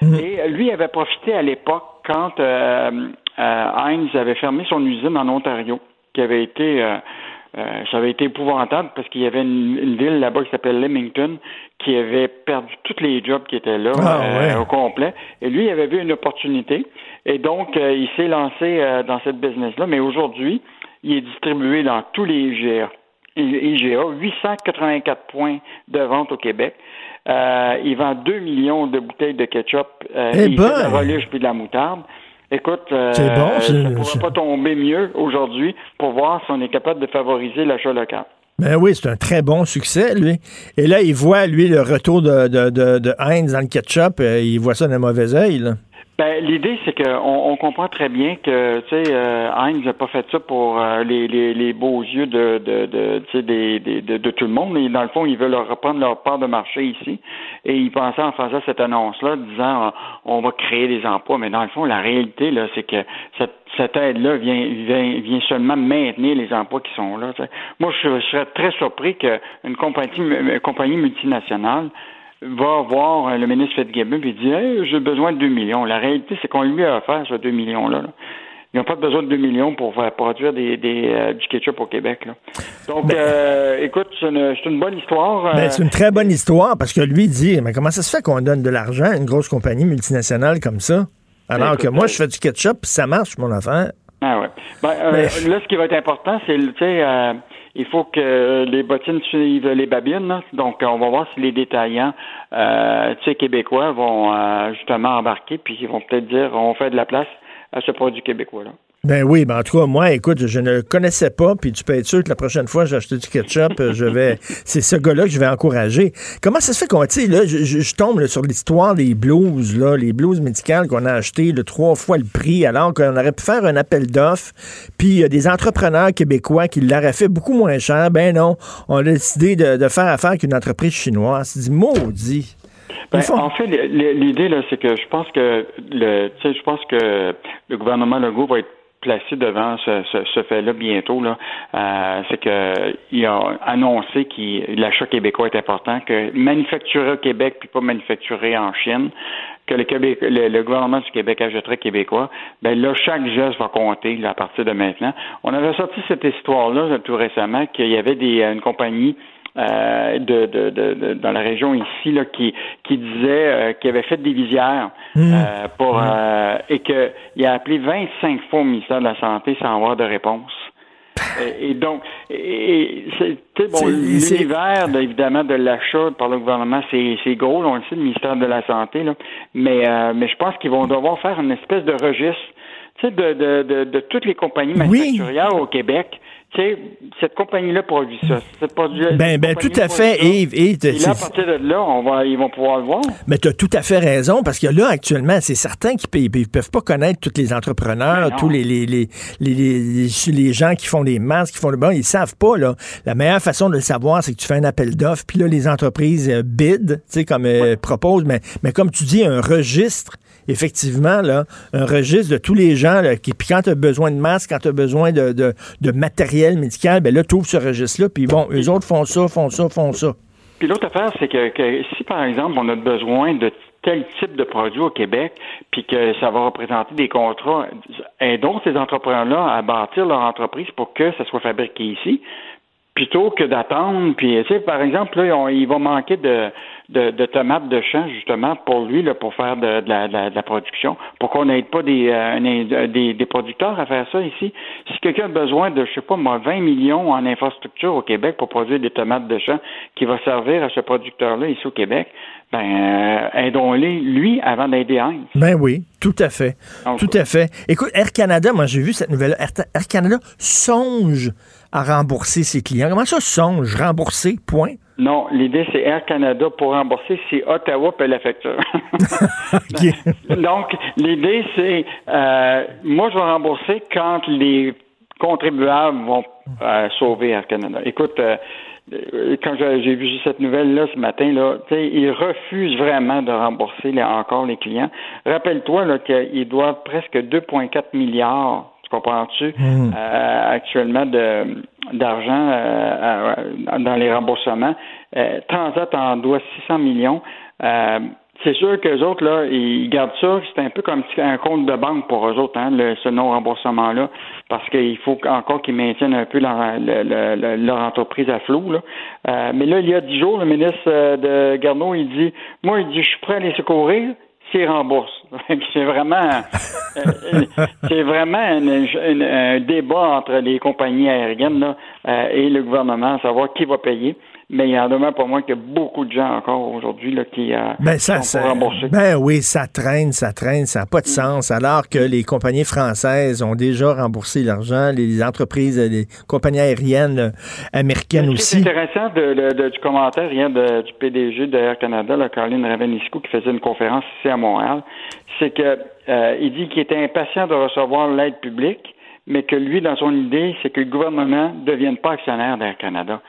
Mhm. Et lui avait profité à l'époque quand euh, euh, Heinz avait fermé son usine en Ontario, qui avait été euh, ça avait été épouvantable parce qu'il y avait une, ville là-bas qui s'appelle Leamington qui avait perdu tous les jobs qui étaient là Ah, au complet. Et lui, il avait vu une opportunité. Et donc, il s'est lancé dans cette business-là. Mais aujourd'hui, il est distribué dans tous les IGA. IGA, 884 points de vente au Québec. Euh, il vend 2 millions de bouteilles de ketchup. Euh, Eh ben! fait de la relish puis de la moutarde. Écoute, euh, bon, ça ne pourra pas tomber mieux aujourd'hui pour voir si on est capable de favoriser l'achat local. Ben oui, c'est un très bon succès, lui. Et là, il voit, lui, le retour de, de, de, de Heinz dans le ketchup. euh, il voit ça d'un mauvais œil, là. Ben, l'idée, c'est qu'on on comprend très bien que, tu sais, euh, Heinz n'a pas fait ça pour euh, les, les, les beaux yeux de, de, de, des, des- de, de tout le monde. Et dans le fond, ils veulent leur reprendre leur part de marché ici. Et ils pensaient en faisant cette annonce-là, disant, euh, on va créer des emplois. Mais dans le fond, la réalité, là, c'est que cette, cette aide-là vient, vient, vient seulement maintenir les emplois qui sont là. Moi, je, je serais très surpris qu'une compagnie, une compagnie multinationale va voir euh, le ministre Fitzgibbon et dit hey, j'ai besoin de 2 millions. La réalité, c'est qu'on lui a offert ce 2 millions-là. là. Ils n'ont pas besoin de 2 millions pour faire produire des, des, euh, du ketchup au Québec. Là. Donc, euh, écoute, c'est une, bonne histoire. euh, Ben, c'est une très bonne histoire parce que lui dit Mais comment ça se fait qu'on donne de l'argent à une grosse compagnie multinationale comme ça? Alors Écoute, que moi, je fais du ketchup, ça marche, mon affaire? Ah ouais. Ben, Mais- Là, ce qui va être important, c'est, tu sais, il faut que les bottines suivent les babines. là. Donc, on va voir si les détaillants, euh, québécois vont euh, justement embarquer, puis ils vont peut-être dire, on fait de la place à ce produit québécois-là. Ben oui, ben en tout cas, moi, écoute, je ne le connaissais pas, puis tu peux être sûr que la prochaine fois que j'ai acheté du ketchup, euh, je vais. C'est ce gars-là que je vais encourager. Comment ça se fait qu'on. Tu sais, là, je, tombe là, sur l'histoire des blues, là, les blues médicales qu'on a achetés le trois fois le prix, alors qu'on aurait pu faire un appel d'offres, puis il y a des entrepreneurs québécois qui l'auraient fait beaucoup moins cher. Ben non, on a décidé de, de faire affaire avec une entreprise chinoise. C'est dit maudit. Ben, en fait, l'idée là, c'est que je pense que le, tu sais, je pense que le gouvernement Legault va être placé devant ce, ce, ce fait-là bientôt. Là, Euh, c'est que il a annoncé que l'achat québécois est important, que manufacturer au Québec puis pas manufacturer en Chine, que le, Québec, le, le gouvernement du Québec achèterait québécois. Ben là, chaque geste va compter là, à partir de maintenant. On avait sorti cette histoire-là là, tout récemment qu'il y avait des une compagnie euh, de, de, de, de- dans la région ici là, qui, qui disait euh, qu'il avait fait des visières euh, pour euh, et qu'il a appelé 25 fois au ministère de la Santé sans avoir de réponse. Et, donc, et, et bon, l'univers, de- évidemment, de l'achat par le gouvernement, c'est, c'est gros, on le sait, le ministère de la Santé, là. Mais, euh, mais je pense qu'ils vont devoir faire une espèce de registre, tu sais, de, de, de, de toutes les compagnies manufacturières au Québec. Tu sais, cette compagnie-là produit ça. Cette Ben, cette ben, tout compagnie à fait. Yves. Et là, à partir de là, on va, ils vont pouvoir le voir. Mais tu as tout à fait raison, parce que là, actuellement, c'est certain qu'ils ne peuvent pas connaître tous les entrepreneurs, Ben tous les, les, les, les, les- les gens qui font des masques, qui font le bon, ils savent pas. Là. La meilleure façon de le savoir, c'est que tu fais un appel d'offres, puis là, les entreprises euh, bid, tu sais, comme euh, proposent, mais, mais comme tu dis, un registre. Effectivement, là, un registre de tous les gens, là, qui, puis quand tu as besoin de masques, quand tu as besoin de, de, de matériel médical, ben là, tu ce registre-là, puis bon, eux autres font ça, font ça, font ça. Puis l'autre affaire, c'est que, si, par exemple, on a besoin de tel type de produit au Québec, puis que ça va représenter des contrats, aidons ces entrepreneurs-là à bâtir leur entreprise pour que ça soit fabriqué ici, plutôt que d'attendre. Puis, tu sais, par exemple, là, ont- il va manquer de, de, de tomates de champ, justement, pour lui, là, pour faire de, de la, de la- de la production, pour qu'on n'aide pas des, euh, un- des, des producteurs à faire ça ici. Si quelqu'un a besoin de, je sais pas moi, 20 millions en infrastructure au Québec pour produire des tomates de champ qui va servir à ce producteur-là ici au Québec, ben, euh, aidons-les, lui, avant d'aider Heinz. Ben oui, tout à fait. Tout à fait. Écoute, Air Canada, moi j'ai vu cette nouvelle. Air, Air Canada songe à rembourser ses clients. Comment ça songe? Rembourser, point? Non, l'idée, c'est Air Canada pour rembourser, c'est Ottawa paie la facture. Donc, l'idée, c'est euh, moi, je vais rembourser quand les contribuables vont euh, sauver Air Canada. Écoute, euh, quand j'ai vu cette nouvelle-là ce matin, là, ils refusent vraiment de rembourser encore les clients. Rappelle-toi qu'ils doivent presque 2,4 milliards tu comprends-tu, Hmm. euh, actuellement de, d'argent euh, dans les remboursements? Euh, Transat en doit 600 millions. Euh, c'est sûr qu'eux autres, là, ils gardent ça. C'est un peu comme un compte de banque pour eux autres, hein, le, ce non-remboursement-là, parce qu'il faut encore qu'ils maintiennent un peu leur, le- le- le- leur entreprise à flot. Là. Euh, mais là, il y a dix jours, le ministre euh, de Garneau, il dit, moi, il dit, je suis prêt à les secourir c'est vraiment, euh, c'est vraiment un débat entre les compagnies aériennes là, euh, et le gouvernement, à savoir qui va payer. Mais il y en demeure pour moi qu'il y a beaucoup de gens encore aujourd'hui là, qui euh, Ben, ça, sont ça- pour rembourser. ben oui, ça traîne, ça traîne, ça n'a pas de Mm. sens. Alors que les compagnies françaises ont déjà remboursé l'argent, les entreprises, les compagnies aériennes euh, américaines aussi. intéressant de, de- de- du commentaire hier de- du PDG de Air Canada, là, Caroline Ravenisco, qui faisait une conférence ici à Montréal, c'est que euh, il dit qu'il était impatient de recevoir l'aide publique, mais que lui, dans son idée, c'est que le gouvernement ne devienne pas actionnaire d'Air Canada.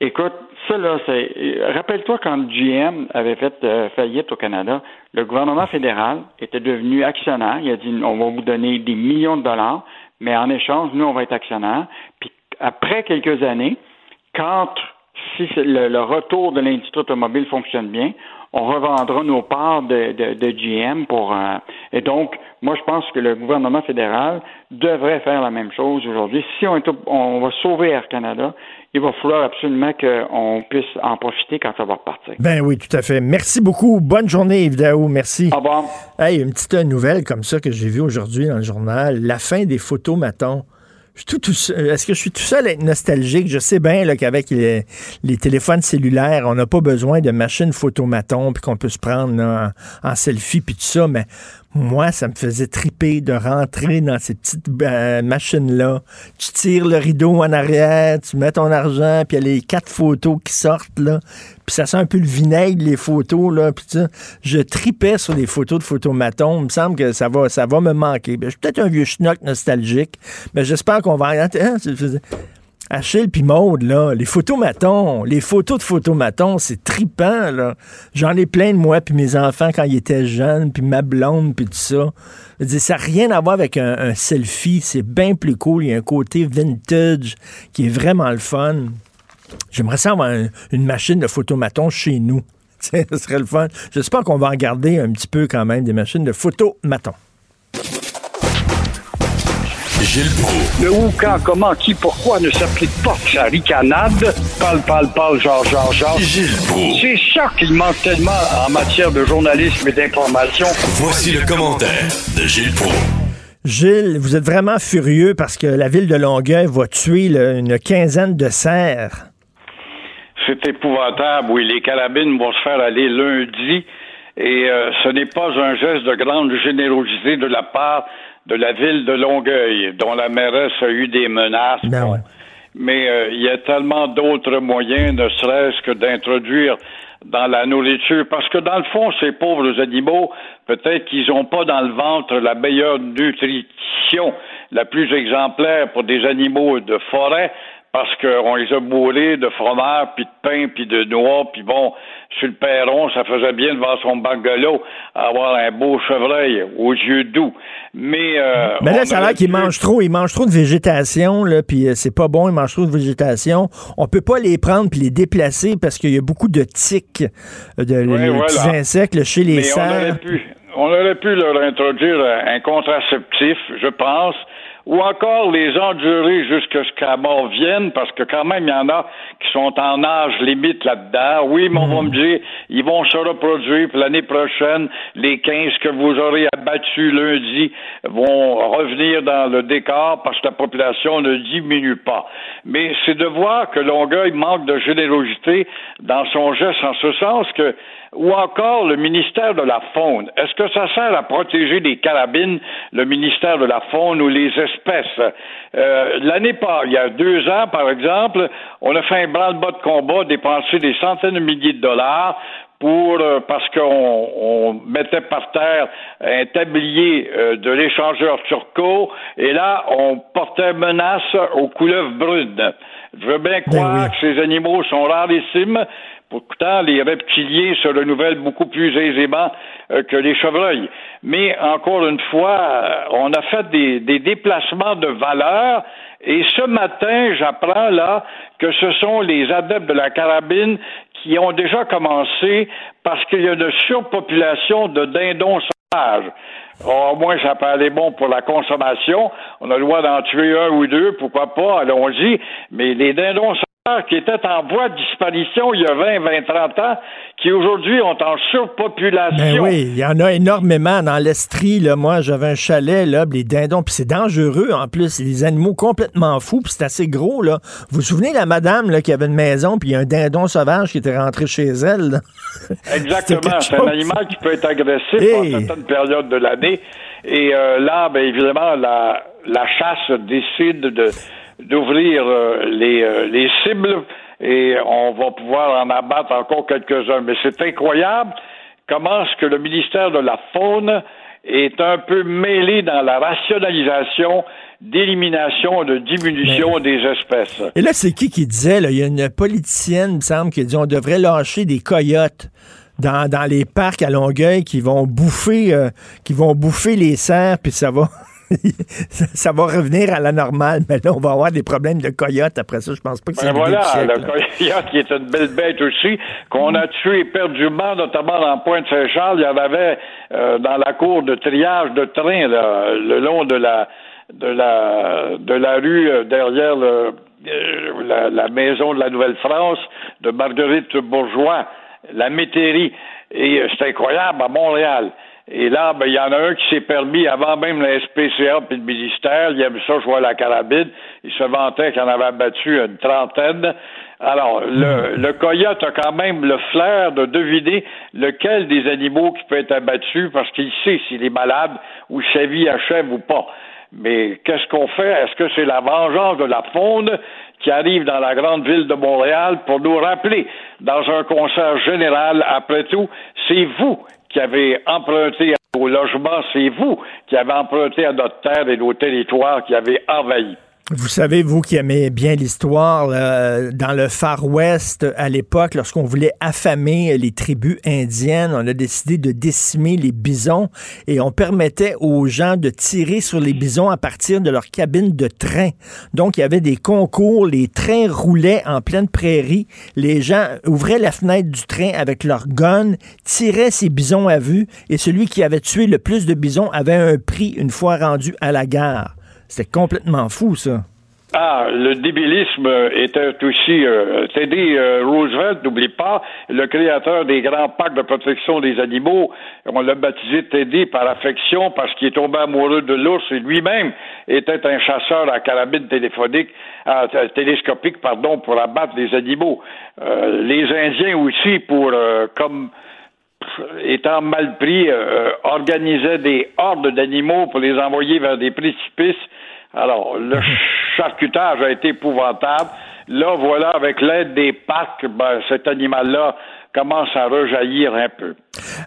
Écoute, ça là, c'est. Rappelle-toi quand GM avait fait euh, faillite au Canada, le gouvernement fédéral était devenu actionnaire. Il a dit on va vous donner des millions de dollars, mais en échange, nous, on va être actionnaire. Puis après quelques années, quand si le, retour de l'industrie automobile fonctionne bien, on revendra nos parts de, de, de GM pour euh, et donc moi je pense que le gouvernement fédéral devrait faire la même chose aujourd'hui. Si on, est, on va sauver Air Canada, il va falloir absolument qu'on puisse en profiter quand ça va repartir. Ben oui, tout à fait. Merci beaucoup. Bonne journée, Yves Daou. Merci. Au revoir. Hey, une petite nouvelle comme ça que j'ai vue aujourd'hui dans le journal. La fin des photos, maton. Je suis tout- tout seul- Est-ce que je suis tout seul à être nostalgique? Je sais bien qu'avec les, les téléphones cellulaires, on n'a pas besoin de machines photomaton puis qu'on peut se prendre là, en, en selfie puis tout ça, mais moi, ça me faisait triper de rentrer dans ces petites euh, machines-là. Tu tires le rideau en arrière, tu mets ton argent, puis il y a les quatre photos qui sortent, là. Puis ça sent un peu le vinaigre, les photos, là. Puis ça, je tripais sur les photos de photomaton. Il me semble que ça va, ça va me manquer. Ben, je suis peut-être un vieux schnock nostalgique, mais j'espère qu'on va... Achille puis Maude, là, les photomatons, les photos de photomatons, c'est tripant, là. J'en ai plein de moi puis mes enfants quand ils étaient jeunes, puis ma blonde, puis tout ça. Je dire, ça n'a rien à voir avec un, selfie, c'est bien plus cool. Il y a un côté vintage qui est vraiment le fun. J'aimerais ça avoir un- une machine de photomaton chez nous. Ce serait le fun. J'espère qu'on va en garder un petit peu quand même des machines de photomaton. Gilles Proulx. Le où, quand, comment, qui, pourquoi ne s'applique pas que sa ricanade? Parle, parle, parle, genre, genre, genre. Gilles Proulx. C'est ça qu'il manque tellement en matière de journalisme et d'information. Voici le commentaire de Gilles Proulx. Gilles, vous êtes vraiment furieux parce que la ville de Longueuil va tuer là, une quinzaine de cerfs. C'est épouvantable. Oui, les carabines vont se faire aller lundi. Et euh, ce n'est pas un geste de grande générosité de la part de la ville de Longueuil, dont la mairesse a eu des menaces. Ben ouais. Mais euh, il y a tellement d'autres moyens, ne serait-ce que d'introduire dans la nourriture. Parce que dans le fond, ces pauvres animaux, peut-être qu'ils n'ont pas dans le ventre la meilleure nutrition, la plus exemplaire pour des animaux de forêt, parce qu'on les a bourrés de fromage, puis de pain, puis de noix, puis bon, sur le perron, ça faisait bien devant son bungalow avoir un beau chevreuil aux yeux doux. Mais, euh, Mais là, ça a l'air qu'ils pu- mangent trop. Ils mangent trop de végétation, là, puis euh, c'est pas bon, ils mangent trop de végétation. On peut pas les prendre puis les déplacer parce qu'il y a beaucoup de tiques, euh, de Oui, les voilà. petits insectes chez les Mais on aurait cerfs. pu, on aurait pu leur introduire un contraceptif, je pense, ou encore les endurer jusqu'à ce qu'à mort vienne, parce que quand même, il y en a qui sont en âge limite là-dedans. Oui, mais on va me dire, ils vont se reproduire, l'année prochaine, les 15 que vous aurez abattus lundi vont revenir dans le décor parce que la population ne diminue pas. Mais c'est de voir que Longueuil manque de générosité dans son geste, en ce sens que ou encore le ministère de la Faune. Est-ce que ça sert à protéger les carabines, le ministère de la Faune ou les espèces? Euh, L'année pas, il y a deux ans, par exemple, on a fait un branle-bas de combat, dépensé des centaines de milliers de dollars pour euh, parce qu'on on mettait par terre un tablier euh, de l'échangeur turco et là on portait menace aux couleuvres brunes. Je veux bien croire que ces animaux sont rarissimes. Pourtant, les reptiliens se renouvellent beaucoup plus aisément euh, que les chevreuils. Mais encore une fois, euh, on a fait des, déplacements de valeur et ce matin, j'apprends là que ce sont les adeptes de la carabine qui ont déjà commencé parce qu'il y a une surpopulation de dindons sauvages. Au moins, ça peut aller bon pour la consommation. On a le droit d'en tuer un ou deux, pourquoi pas, allons-y. Mais les dindons sauvages qui étaient en voie de disparition il y a 20, 20, 30 ans, qui aujourd'hui ont en surpopulation. Ben oui, il y en a énormément dans l'Estrie. Là. Moi, j'avais un chalet, là, les dindons, puis c'est dangereux en plus. C'est des animaux complètement fous, puis c'est assez gros. Là. Vous vous souvenez de la madame là, qui avait une maison, puis il y a un dindon sauvage qui était rentré chez elle? là? Exactement. C'est un animal qui peut être agressif Hey. en certaines périodes de l'année. Et euh, là, ben, évidemment, la, la chasse décide de d'ouvrir euh, les, euh, les cibles et on va pouvoir en abattre encore quelques-uns. Mais c'est incroyable comment est-ce que le ministère de la Faune est un peu mêlé dans la rationalisation d'élimination, de diminution des espèces. Et là, c'est qui qui disait, là, il y a une politicienne, il me semble, qui dit on devrait lâcher des coyotes dans, dans les parcs à Longueuil qui vont bouffer, euh, qui vont bouffer les cerfs, puis ça va. ça va revenir à la normale, mais là, on va avoir des problèmes de coyotes après ça. Je pense pas que c'est Ben voilà, siècle, le coyote qui est une belle bête aussi, qu'on a tué éperdument, notamment dans Pointe-Saint-Charles. Il y en avait euh, dans la cour de triage de train, là, le long de la de la de la rue euh, derrière le- euh, la, la maison de la Nouvelle-France de Marguerite Bourgeois, la métairie. Et euh, c'est incroyable à Montréal. Et là, ben, il y en a un qui s'est permis, avant même la SPCA puis le ministère, il aime ça jouer à la carabine. Il se vantait qu'il en avait abattu une trentaine. Alors, le, le coyote a quand même le flair de deviner lequel des animaux qui peut être abattu parce qu'il sait s'il est malade ou sa vie achève ou pas. Mais qu'est-ce qu'on fait? Est-ce que c'est la vengeance de la faune qui arrive dans la grande ville de Montréal pour nous rappeler, dans un concert général, après tout, c'est vous qui avez emprunté à nos logements, c'est vous qui avez emprunté à notre terre et nos territoires qui avez envahi. Vous savez, vous qui aimez bien l'histoire, dans le Far West, à l'époque, lorsqu'on voulait affamer les tribus indiennes, on a décidé de décimer les bisons et on permettait aux gens de tirer sur les bisons à partir de leur cabine de train. Donc, il y avait des concours, les trains roulaient en pleine prairie, les gens ouvraient la fenêtre du train avec leur gun, tiraient ces bisons à vue et celui qui avait tué le plus de bisons avait un prix une fois rendu à la gare. C'était complètement fou, ça. Ah, le débilisme était aussi euh, Teddy euh, Roosevelt, n'oublie pas, le créateur des grands packs de protection des animaux. On l'a baptisé Teddy par affection parce qu'il est tombé amoureux de l'ours et lui-même était un chasseur à carabine téléphonique, à- télescopique, pardon, pour abattre les animaux. Euh, les Indiens aussi, pour euh, comme étant mal pris, euh, organisaient des hordes d'animaux pour les envoyer vers des précipices. Alors, le charcutage a été épouvantable. Là, voilà, avec l'aide des parcs, ben, cet animal-là commence à rejaillir un peu.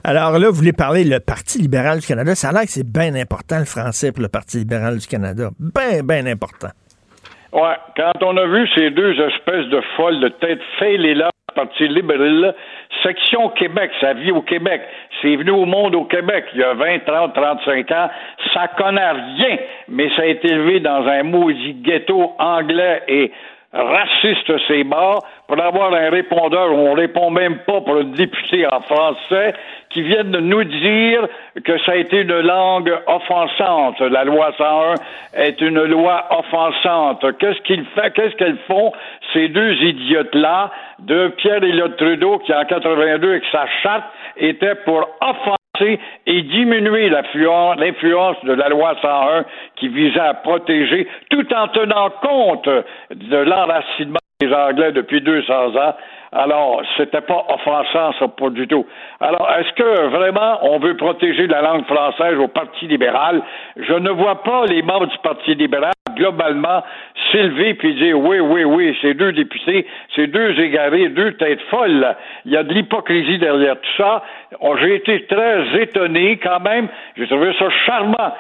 Alors là, vous voulez parler le Parti libéral du Canada. Ça a l'air que c'est bien important le français pour le Parti libéral du Canada. Bien, bien important. Ouais, quand on a vu ces deux espèces de folles de tête fêlées là, Parti libéral, section Québec, ça vit au Québec. C'est venu au monde au Québec il y a 20, 30, 35 ans. Ça connaît rien, mais ça a été élevé dans un maudit ghetto anglais et raciste ces bords pour avoir un répondeur où on répond même pas pour un député en français qui viennent de nous dire que ça a été une langue offensante. La loi 101 est une loi offensante. Qu'est-ce qu'ils qu'est-ce qu'elles font, ces deux idiotes-là, de Pierre Elliott Trudeau, qui en 82, avec sa charte, était pour offenser et diminuer l'influence de la loi 101 qui visait à protéger, tout en tenant compte de l'enracinement des Anglais depuis 200 ans. Alors, c'était pas offensant, ça, pas du tout. Alors, est-ce que vraiment on veut protéger la langue française au Parti libéral? Je ne vois pas les membres du Parti libéral globalement s'élever puis dire oui, oui, oui, ces deux députés, ces deux égarés, deux têtes folles. Il y a de l'hypocrisie derrière tout ça. Oh, j'ai été très étonné quand même. J'ai trouvé ça charmant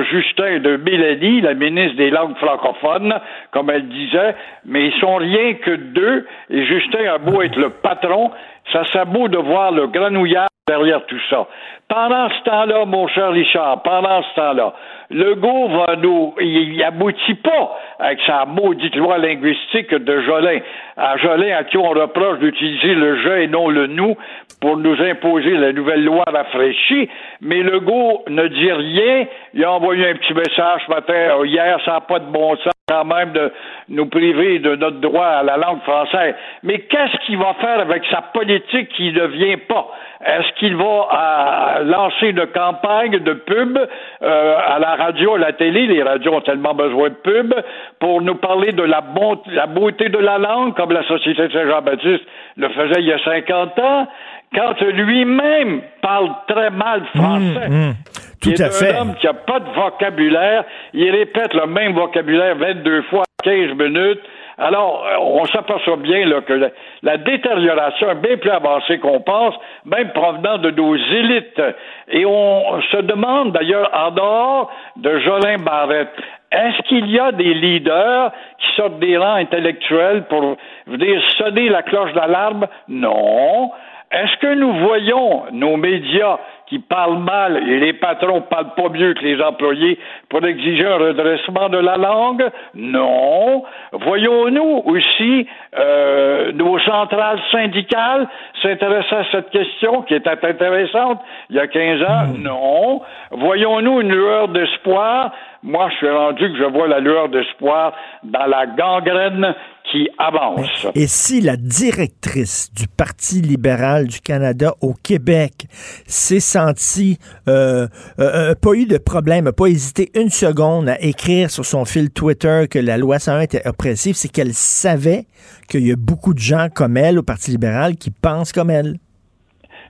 Justin de Mélanie, la ministre des langues francophones, comme elle disait, mais ils sont rien que deux, et Justin a beau être le patron, ça serait beau de voir le granouillard derrière tout ça. Pendant ce temps-là, mon cher Richard, pendant ce temps-là, Legault va nous, il, aboutit pas avec sa maudite loi linguistique de Jolin. À Jolin, à qui on reproche d'utiliser le je et non le nous pour nous imposer la nouvelle loi rafraîchie, mais Legault ne dit rien. Il a envoyé un petit message ce matin, euh, hier, ça n'a pas de bon sens quand même de nous priver de notre droit à la langue française. Mais qu'est-ce qu'il va faire avec sa politique qui ne vient pas? Est-ce qu'il va euh, lancer une campagne de pub euh, à la la télé? Les radios ont tellement besoin de pub pour nous parler de la, bon, la beauté de la langue, comme la Société de Saint-Jean-Baptiste le faisait il y a 50 ans quand lui-même parle très mal français. Mmh, mmh. Tout il est à un fait. homme qui n'a pas de vocabulaire. Il répète le même vocabulaire 22 fois en 15 minutes. Alors, euh, on s'aperçoit bien que la, la détérioration est bien plus avancée qu'on pense, même provenant de nos élites. Et on se demande d'ailleurs, en dehors de Jolin Barrette, est-ce qu'il y a des leaders qui sortent des rangs intellectuels pour venir sonner la cloche d'alarme? Non. Est-ce que nous voyons nos médias qui parlent mal et les patrons parlent pas mieux que les employés pour exiger un redressement de la langue? Non. Voyons-nous aussi euh, nos centrales syndicales s'intéresser à cette question qui était intéressante il y a 15 ans? Non. Voyons-nous une lueur d'espoir? Moi, je suis rendu que je vois la lueur d'espoir dans la gangrène qui avance. Et si la directrice du Parti libéral du Canada au Québec s'est sentie, euh, euh, pas eu de problème, n'a pas hésité une seconde à écrire sur son fil Twitter que la loi 101 était oppressive, c'est qu'elle savait qu'il y a beaucoup de gens comme elle au Parti libéral qui pensent comme elle.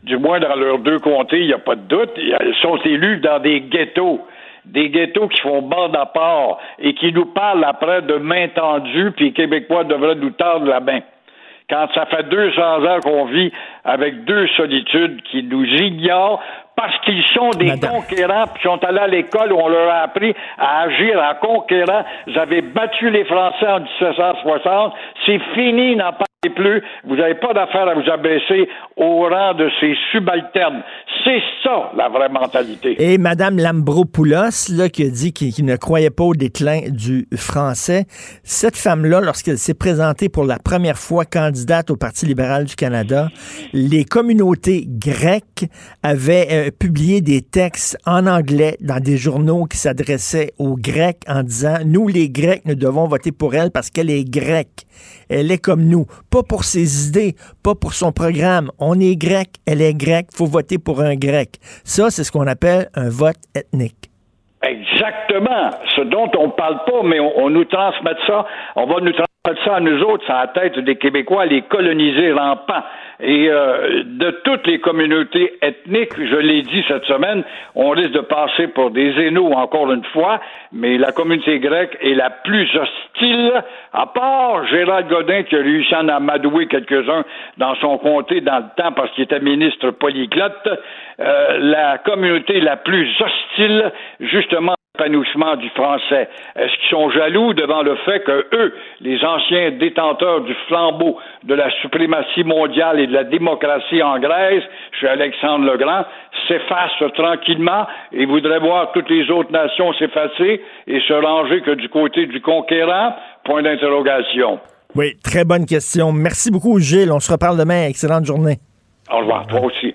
Du moins, dans leurs deux comtés, il n'y a pas de doute. Ils sont élus dans des ghettos des ghettos qui font bande à part et qui nous parlent après de main tendue, puis les Québécois devraient nous tendre la main. Quand ça fait 200 ans qu'on vit avec deux solitudes qui nous ignorent parce qu'ils sont des Madame. conquérants, puis sont allés à l'école où on leur a appris à agir en conquérant. Vous avez battu les Français en 1760. C'est fini, n'en parlez plus. Vous n'avez pas d'affaire à vous abaisser au rang de ces subalternes. C'est ça, la vraie mentalité. Et Mme Lambropoulos, là, qui a dit qu'il ne croyait pas au déclin du français, cette femme-là, lorsqu'elle s'est présentée pour la première fois candidate au Parti libéral du Canada, les communautés grecques avaient euh, publié des textes en anglais dans des journaux qui s'adressaient aux Grecs en disant, nous, les Grecs, nous devons voter pour elle parce qu'elle est grecque. Elle est comme nous. Pas pour ses idées, pas pour son programme. On est grec, elle est grecque, faut voter pour un grec. Ça, c'est ce qu'on appelle un vote ethnique. Exactement. Ce dont on parle pas, mais on, on nous transmet ça. On va nous transmettre ça à nous autres, c'est la tête des Québécois, les coloniser rampants. Et euh, de toutes les communautés ethniques, je l'ai dit cette semaine, on risque de passer pour des zénos encore une fois, mais la communauté grecque est la plus hostile, à part Gérald Godin qui a réussi à en amadouer quelques-uns dans son comté dans le temps parce qu'il était ministre polyglotte, euh, la communauté la plus hostile, justement, l'épanouissement du français. Est-ce qu'ils sont jaloux devant le fait que eux, les anciens détenteurs du flambeau de la suprématie mondiale et de la démocratie en Grèce, suis Alexandre Legrand, s'effacent tranquillement et voudraient voir toutes les autres nations s'effacer et se ranger que du côté du conquérant? Point d'interrogation. Oui, très bonne question. Merci beaucoup, Gilles. On se reparle demain. Excellente journée. Au revoir, toi aussi.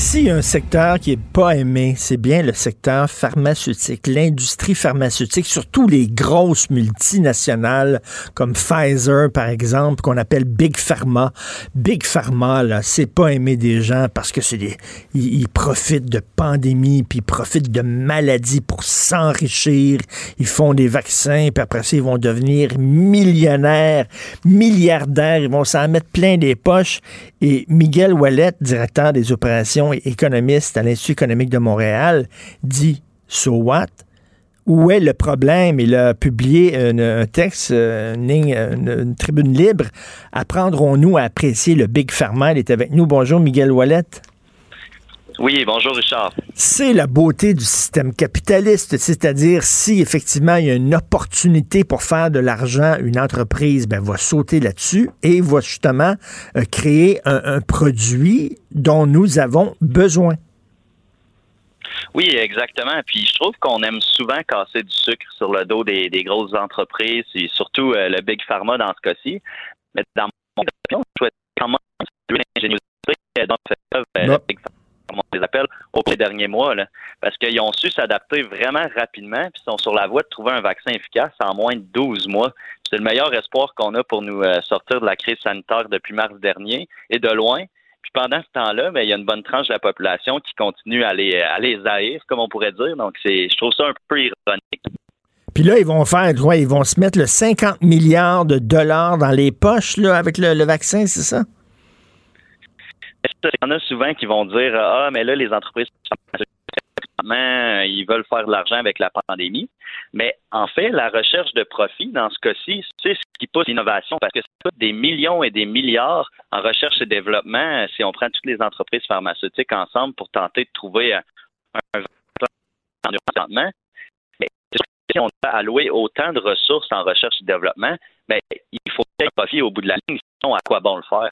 S'il y a un secteur qui est pas aimé, c'est bien le secteur pharmaceutique, l'industrie pharmaceutique, surtout les grosses multinationales comme Pfizer, par exemple, qu'on appelle Big Pharma. Big Pharma, là, c'est pas aimé des gens parce que c'est des, ils, ils profitent de pandémies, puis ils profitent de maladies pour s'enrichir. Ils font des vaccins, puis après ça, ils vont devenir millionnaires, milliardaires, ils vont s'en mettre plein des poches. Et Miguel Wallet, directeur des opérations économiste à l'Institut économique de Montréal, dit So what? Où est le problème? Il a publié un, texte, une tribune libre. Apprendrons-nous à apprécier le Big Pharma? Il est avec nous. Bonjour, Miguel Wallet. Oui, bonjour Richard. C'est la beauté du système capitaliste, c'est-à-dire si effectivement il y a une opportunité pour faire de l'argent, une entreprise ben, va sauter là-dessus et va justement euh, créer un, un produit dont nous avons besoin. Oui, exactement. Puis je trouve qu'on aime souvent casser du sucre sur le dos des, des grosses entreprises et surtout euh, le Big Pharma dans ce cas-ci. Mais dans mon opinion, je souhaite dont fait le Big Pharma comme on les au cours des derniers mois, là, parce qu'ils ont su s'adapter vraiment rapidement, puis sont sur la voie de trouver un vaccin efficace en moins de 12 mois. C'est le meilleur espoir qu'on a pour nous euh, sortir de la crise sanitaire depuis mars dernier, et de loin. Puis pendant ce temps-là, ben, il y a une bonne tranche de la population qui continue à les, à les haïr, comme on pourrait dire. Donc, c'est, je trouve ça un peu ironique. Puis là, ils vont faire, ils vont se mettre le 50 milliards de dollars dans les poches là, avec le vaccin, c'est ça? Il y en a souvent qui vont dire Ah, mais là, les entreprises ils veulent faire de l'argent avec la pandémie. Mais en fait, la recherche de profit, dans ce cas-ci, c'est ce qui pousse l'innovation parce que ça coûte des millions et des milliards en recherche et développement si on prend toutes les entreprises pharmaceutiques ensemble pour tenter de trouver un, un Mais si on a alloué autant de ressources en recherche et développement, ben, il faut ait un profit au bout de la ligne, sinon à quoi bon le faire?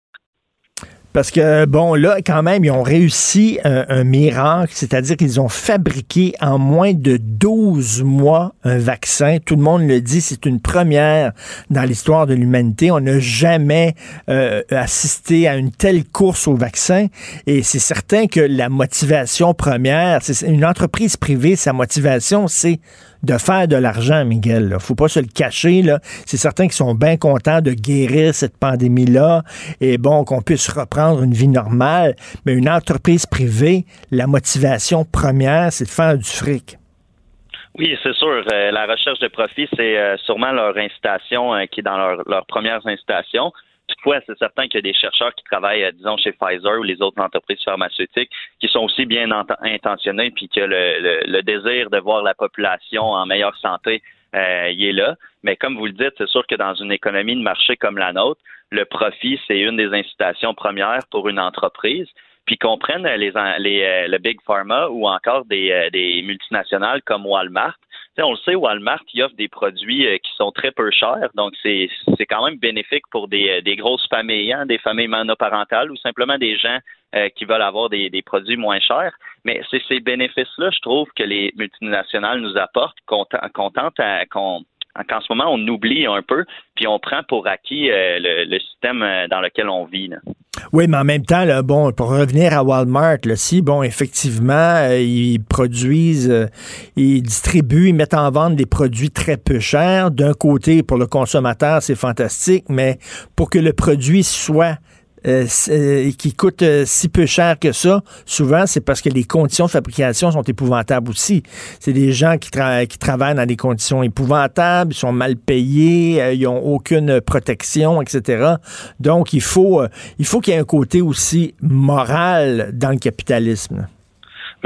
Parce que, bon, là, quand même, ils ont réussi un, un miracle, c'est-à-dire qu'ils ont fabriqué en moins de 12 mois un vaccin. Tout le monde le dit, c'est une première dans l'histoire de l'humanité. On n'a jamais euh, assisté à une telle course au vaccin. Et c'est certain que la motivation première, c'est une entreprise privée, sa motivation, c'est de faire de l'argent, Miguel. Là. Faut pas se le cacher. C'est certain qu'ils sont bien contents de guérir cette pandémie-là et bon, qu'on puisse reprendre une vie normale. Mais une entreprise privée, la motivation première, c'est de faire du fric. Oui, c'est sûr. Euh, la recherche de profit, c'est euh, sûrement leur incitation euh, qui est dans leur, leurs premières incitations. Toutefois, c'est certain qu'il y a des chercheurs qui travaillent, euh, disons, chez Pfizer ou les autres entreprises pharmaceutiques qui sont aussi bien intentionnés puis que le, le, le, désir de voir la population en meilleure santé euh, y est là. Mais comme vous le dites, c'est sûr que dans une économie de marché comme la nôtre, le profit, c'est une des incitations premières pour une entreprise. Puis qu'on prenne les, les, euh, le Big Pharma ou encore des, des multinationales comme Walmart, on le sait, Walmart qui offre des produits euh, qui sont très peu chers, donc c'est quand même bénéfique pour des, euh, des grosses familles, hein, des familles monoparentales ou simplement des gens euh, qui veulent avoir des, des, produits moins chers. Mais c'est ces bénéfices-là, je trouve, que les multinationales nous apportent, qu'on tente à qu'en ce moment, on oublie un peu, puis on prend pour acquis le, système dans lequel on vit. Oui, mais en même temps, là, bon, pour revenir à Walmart, là, si, bon, effectivement, euh, ils produisent, euh, ils distribuent, ils mettent en vente des produits très peu chers. D'un côté, pour le consommateur, c'est fantastique, mais pour que le produit soit euh, euh, qui coûte euh, si peu cher que ça, souvent, c'est parce que les conditions de fabrication sont épouvantables aussi. C'est des gens qui, tra qui travaillent dans des conditions épouvantables, ils sont mal payés, ils n'ont aucune protection, etc. Donc, il faut, il faut qu'il y ait un côté aussi moral dans le capitalisme.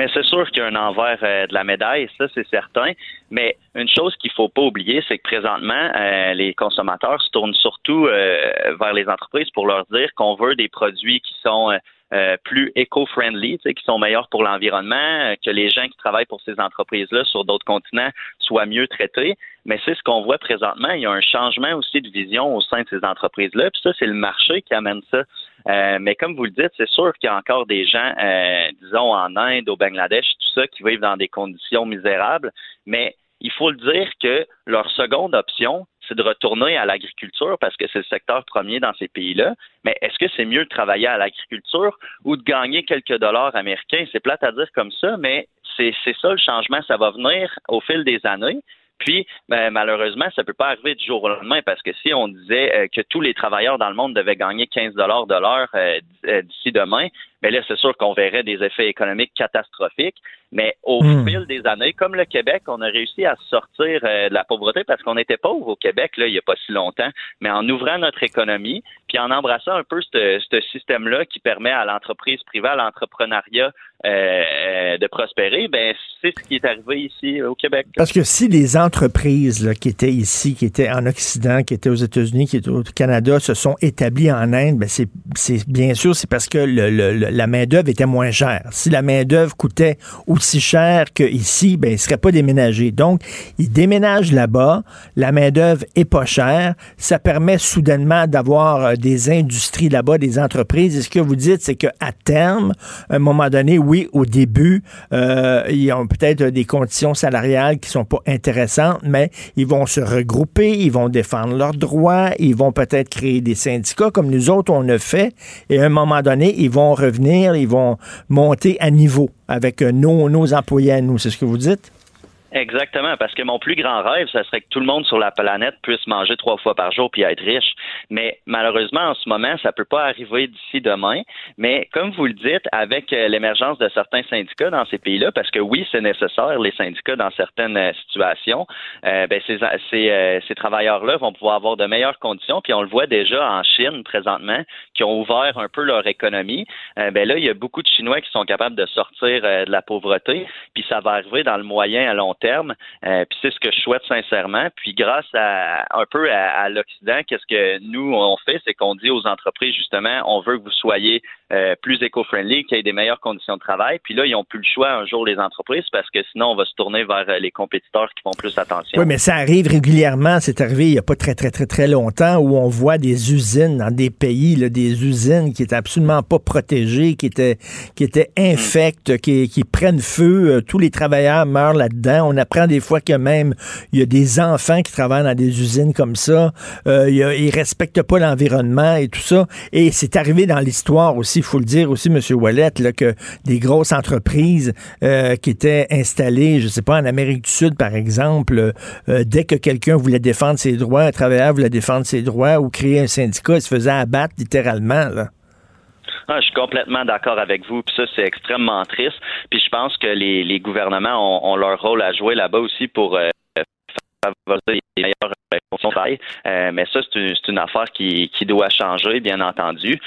Mais c'est sûr qu'il y a un envers euh, de la médaille, ça c'est certain. Mais une chose qu'il faut pas oublier, c'est que présentement, euh, les consommateurs se tournent surtout euh, vers les entreprises pour leur dire qu'on veut des produits qui sont euh, plus éco-friendly, qui sont meilleurs pour l'environnement, que les gens qui travaillent pour ces entreprises-là sur d'autres continents soient mieux traités. Mais c'est ce qu'on voit présentement. Il y a un changement aussi de vision au sein de ces entreprises-là. Puis ça, c'est le marché qui amène ça. Euh, mais comme vous le dites, c'est sûr qu'il y a encore des gens, euh, disons en Inde, au Bangladesh, tout ça, qui vivent dans des conditions misérables. Mais il faut le dire que leur seconde option, c'est de retourner à l'agriculture parce que c'est le secteur premier dans ces pays-là. Mais est-ce que c'est mieux de travailler à l'agriculture ou de gagner quelques dollars américains? C'est plate à dire comme ça, mais c'est ça le changement. Ça va venir au fil des années. Puis, ben, malheureusement, ça ne peut pas arriver du jour au lendemain parce que si on disait euh, que tous les travailleurs dans le monde devaient gagner 15 dollars de l'heure euh, euh, d'ici demain, mais là, c'est sûr qu'on verrait des effets économiques catastrophiques. Mais au Hmm. fil des années, comme le Québec, on a réussi à sortir euh, de la pauvreté parce qu'on était pauvre au Québec, là, il n'y a pas si longtemps. Mais en ouvrant notre économie, puis en embrassant un peu ce système-là qui permet à l'entreprise privée, à l'entrepreneuriat euh, de prospérer, ben c'est ce qui est arrivé ici au Québec. Parce que si les entreprises là, qui étaient ici, qui étaient en Occident, qui étaient aux États-Unis, qui étaient au Canada, se sont établies en Inde, ben c'est, c'est bien sûr c'est parce que le- le- le- la main d'œuvre était moins chère. Si la main d'œuvre coûtait aussi cher qu'ici, ben ils seraient pas déménagés. Donc ils déménagent là-bas, la main d'œuvre est pas chère, ça permet soudainement d'avoir euh, des industries là-bas, des entreprises. Et ce que vous dites, c'est que à terme, à un moment donné, oui, au début, euh, ils ont peut-être des conditions salariales qui sont pas intéressantes, mais ils vont se regrouper, ils vont défendre leurs droits, ils vont peut-être créer des syndicats comme nous autres on a fait, et à un moment donné, ils vont revenir, ils vont monter à niveau avec nos, nos employés à nous. C'est ce que vous dites? Exactement, parce que mon plus grand rêve, ça serait que tout le monde sur la planète puisse manger trois fois par jour puis être riche. Mais malheureusement, en ce moment, ça peut pas arriver d'ici demain. Mais comme vous le dites, avec euh, l'émergence de certains syndicats dans ces pays-là, parce que oui, c'est nécessaire les syndicats dans certaines euh, situations, euh, ben ces, ces, ces travailleurs-là vont pouvoir avoir de meilleures conditions. Puis on le voit déjà en Chine présentement, qui ont ouvert un peu leur économie. Ben là, il y a beaucoup de Chinois qui sont capables de sortir de la pauvreté. Puis ça va arriver dans le moyen à long terme. Euh, puis c'est ce que je souhaite sincèrement. Puis grâce à un peu à, à l'Occident, qu'est-ce que nous on fait, c'est qu'on dit aux entreprises justement, on veut que vous soyez euh, plus éco-friendly, qu'il y ait des meilleures conditions de travail. Puis là, ils n'ont plus le choix un jour les entreprises parce que sinon on va se tourner vers euh, les compétiteurs qui font plus attention. Oui, mais ça arrive régulièrement. C'est arrivé il n'y a pas très, très, très, très longtemps où on voit des usines dans des pays, là, des usines qui étaient absolument pas protégées, qui étaient, qui étaient infectes, qui, qui prennent feu. Euh, Tous les travailleurs meurent là-dedans. On apprend des fois que même il y a des enfants qui travaillent dans des usines comme ça. Euh, il y a- ils respectent pas l'environnement et tout ça. Et c'est arrivé dans l'histoire aussi, il faut le dire aussi, M. Wallet, que des grosses entreprises euh, qui étaient installées, je sais pas, en Amérique du Sud, par exemple, euh, dès que quelqu'un voulait défendre ses droits, un travailleur voulait défendre ses droits ou créer un syndicat, il se faisait abattre littéralement. Là. Ah, je suis complètement d'accord avec vous. Puis ça, c'est extrêmement triste. Puis je pense que les, gouvernements ont, leur rôle à jouer là-bas aussi pour euh, favoriser les meilleures euh, conditions de travail. Mais ça, c'est une, c'est une affaire qui, qui doit changer, bien entendu.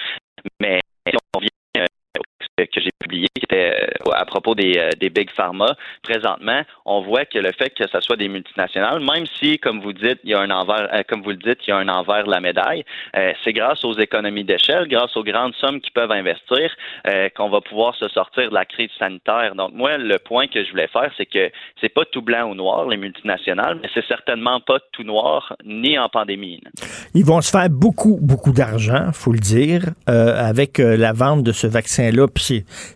Mais si on revient euh, au texte que j'ai publié, qui était euh, à propos des, euh, des big pharma, présentement, on voit que le fait que ce soit des multinationales, même si, comme vous dites, il y a un envers, euh, comme vous le dites, il y a un envers de la médaille, euh, c'est grâce aux économies d'échelle, grâce aux grandes sommes qu'ils peuvent investir, euh, qu'on va pouvoir se sortir de la crise sanitaire. Donc moi, le point que je voulais faire, c'est que c'est pas tout blanc ou noir les multinationales, mais c'est certainement pas tout noir ni en pandémie. Ils vont se faire beaucoup, beaucoup d'argent, faut le dire, euh, avec euh, la vente de ce vaccin-là.